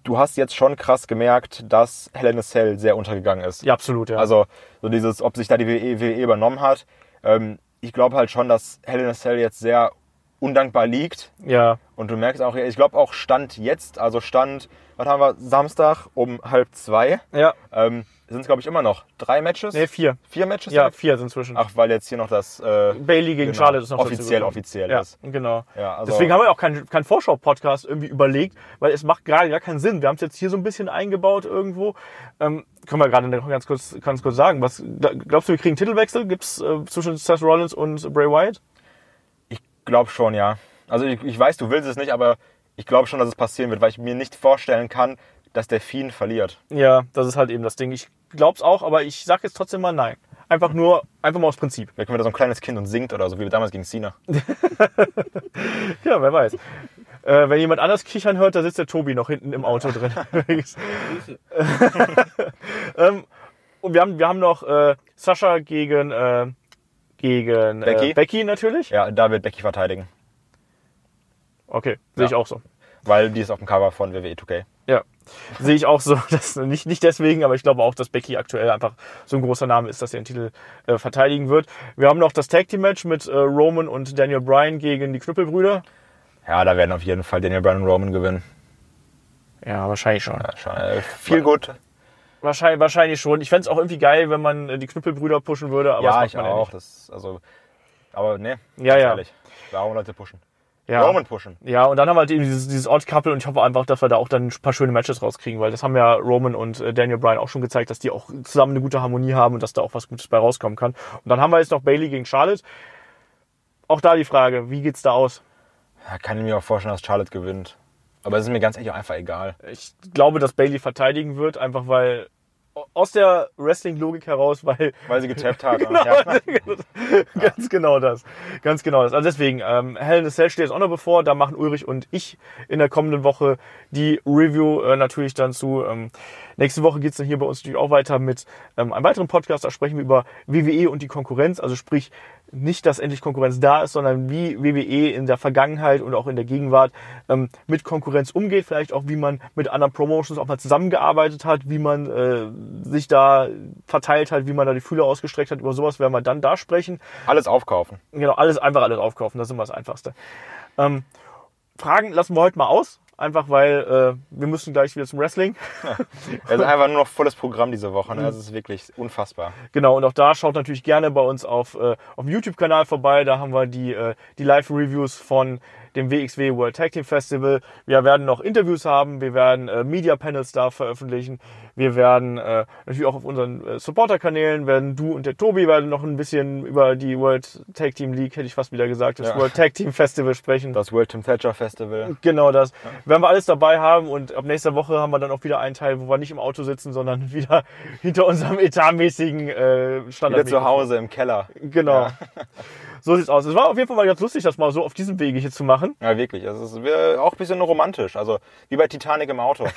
du hast jetzt schon krass gemerkt, dass Hell in a Cell sehr untergegangen ist. Ja, absolut, ja. Also so dieses, ob sich da die WWE, WWE übernommen hat. Ähm, ich glaube halt schon, dass Hell in a Cell jetzt sehr undankbar liegt. ja, Und du merkst auch, ich glaube auch Stand jetzt, also Stand, was haben wir, Samstag um halb zwei, ja. ähm, sind es glaube ich immer noch drei Matches? Nee, vier. Vier Matches? Ja, vier sind inzwischen. Ach, weil jetzt hier noch das äh, Bailey gegen genau, Charlotte ist noch offiziell, offiziell Ja, ist. genau. Ja, also- Deswegen haben wir auch keinen kein Vorschau-Podcast irgendwie überlegt, weil es macht gerade gar keinen Sinn. Wir haben es jetzt hier so ein bisschen eingebaut irgendwo. Ähm, können wir gerade noch ganz kurz, ganz kurz sagen. Was glaubst du, wir kriegen einen Titelwechsel? Gibt's äh, zwischen Seth Rollins und Bray Wyatt? Ich glaube schon, ja. Also ich, ich weiß, du willst es nicht, aber ich glaube schon, dass es passieren wird, weil ich mir nicht vorstellen kann, dass der Fiend verliert. Ja, das ist halt eben das Ding. Ich glaub's auch, aber ich sag jetzt trotzdem mal nein. Einfach nur, einfach mal aus Prinzip. Vielleicht kommt da so ein kleines Kind und singt oder so, wie damals gegen Cena. [LAUGHS] Ja, wer weiß. Äh, wenn jemand anders kichern hört, da sitzt der Tobi noch hinten im Auto drin. [LAUGHS] [LAUGHS] ähm, und wir haben, wir haben noch äh, Sascha gegen, äh, gegen Becky? Äh, Becky natürlich. Ja, da wird Becky verteidigen. Okay, sehe ich Ja. auch so. Weil die ist auf dem Cover von WWE 2K. Ja, [LAUGHS] sehe ich auch so. [LAUGHS] Das, nicht, nicht deswegen, aber ich glaube auch, dass Becky aktuell einfach so ein großer Name ist, dass er den Titel äh, verteidigen wird. Wir haben noch das Tag Team Match mit äh, Roman und Daniel Bryan gegen die Knüppelbrüder. Ja, da werden auf jeden Fall Daniel Bryan und Roman gewinnen. Ja, wahrscheinlich schon. Ja, schon, äh, viel gut. Wahrscheinlich, wahrscheinlich schon. Ich fände es auch irgendwie geil, wenn man äh, die Knüppelbrüder pushen würde, aber ja, ich man auch. Ja, Das, also, aber ne, Ja, ja. ehrlich. Warum Leute pushen? Ja. Roman pushen. Ja, und dann haben wir halt eben dieses, dieses Odd Couple und ich hoffe einfach, dass wir da auch dann ein paar schöne Matches rauskriegen, weil das haben ja Roman und äh, Daniel Bryan auch schon gezeigt, dass die auch zusammen eine gute Harmonie haben und dass da auch was Gutes bei rauskommen kann. Und dann haben wir jetzt noch Bailey gegen Charlotte. Auch da die Frage, wie geht's da aus? Ja, kann ich mir auch vorstellen, dass Charlotte gewinnt. Aber es ist mir ganz ehrlich auch einfach egal. Ich glaube, dass Bailey verteidigen wird, einfach weil aus der Wrestling-Logik heraus, [LAUGHS] weil Weil sie getappt hat. Genau, Ja. [LAUGHS] ganz genau das. Ganz genau das. Also deswegen, ähm, Hell in a Cell steht jetzt auch noch bevor. Da machen Ulrich und ich in der kommenden Woche die Review äh, natürlich dann zu. Ähm, nächste Woche geht's dann hier bei uns natürlich auch weiter mit ähm, einem weiteren Podcast. Da sprechen wir über WWE und die Konkurrenz. Also sprich, nicht, dass endlich Konkurrenz da ist, sondern wie WWE in der Vergangenheit und auch in der Gegenwart ähm, mit Konkurrenz umgeht. Vielleicht auch, wie man mit anderen Promotions auch mal zusammengearbeitet hat, wie man äh, sich da verteilt hat, wie man da die Fühler ausgestreckt hat. Über sowas werden wir dann da sprechen. Alles aufkaufen. Genau, alles einfach alles aufkaufen, das ist immer das Einfachste. Ähm, Fragen lassen wir heute mal aus, einfach weil äh, wir müssen gleich wieder zum Wrestling. Es [LAUGHS] ist einfach nur noch volles Programm diese Woche. Ne? Das ist wirklich unfassbar. Genau, und auch da schaut natürlich gerne bei uns auf, äh, auf dem YouTube-Kanal vorbei. Da haben wir die, äh, die Live-Reviews von dem WXW World Tag Team Festival. Wir werden noch Interviews haben, wir werden äh, Media-Panels da veröffentlichen. Wir werden äh, natürlich auch auf unseren äh, Supporter-Kanälen, werden du und der Tobi werden noch ein bisschen über die World Tag Team League, hätte ich fast wieder gesagt, das Ja. World Tag Team Festival sprechen. Das World Tim Thatcher Festival. Genau das. Werden wir alles dabei haben und ab nächster Woche haben wir dann auch wieder einen Teil, wo wir nicht im Auto sitzen, sondern [LAUGHS] wieder hinter unserem etatmäßigen äh, Standard. Wieder zu Hause im Keller. Genau. [LAUGHS] So sieht's aus. Es war auf jeden Fall mal ganz lustig, das mal so auf diesem Wege hier zu machen. Ja, wirklich. Es ist auch ein bisschen romantisch. Also wie bei Titanic im Auto. [LAUGHS]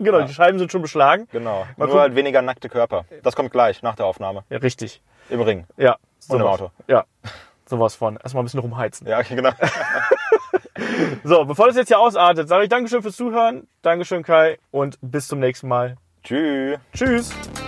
Genau, die Scheiben sind schon beschlagen. Genau. Mal Nur halt weniger nackte Körper. Das kommt gleich nach der Aufnahme. Ja, richtig. Im Ring. Ja. Und im. Auto. Ja. Sowas von. Erstmal ein bisschen rumheizen. Ja, genau. [LAUGHS] So, bevor das jetzt hier ausartet, sage ich Dankeschön fürs Zuhören. Dankeschön, Kai. Und bis zum nächsten Mal. Tschüss. Tschüss.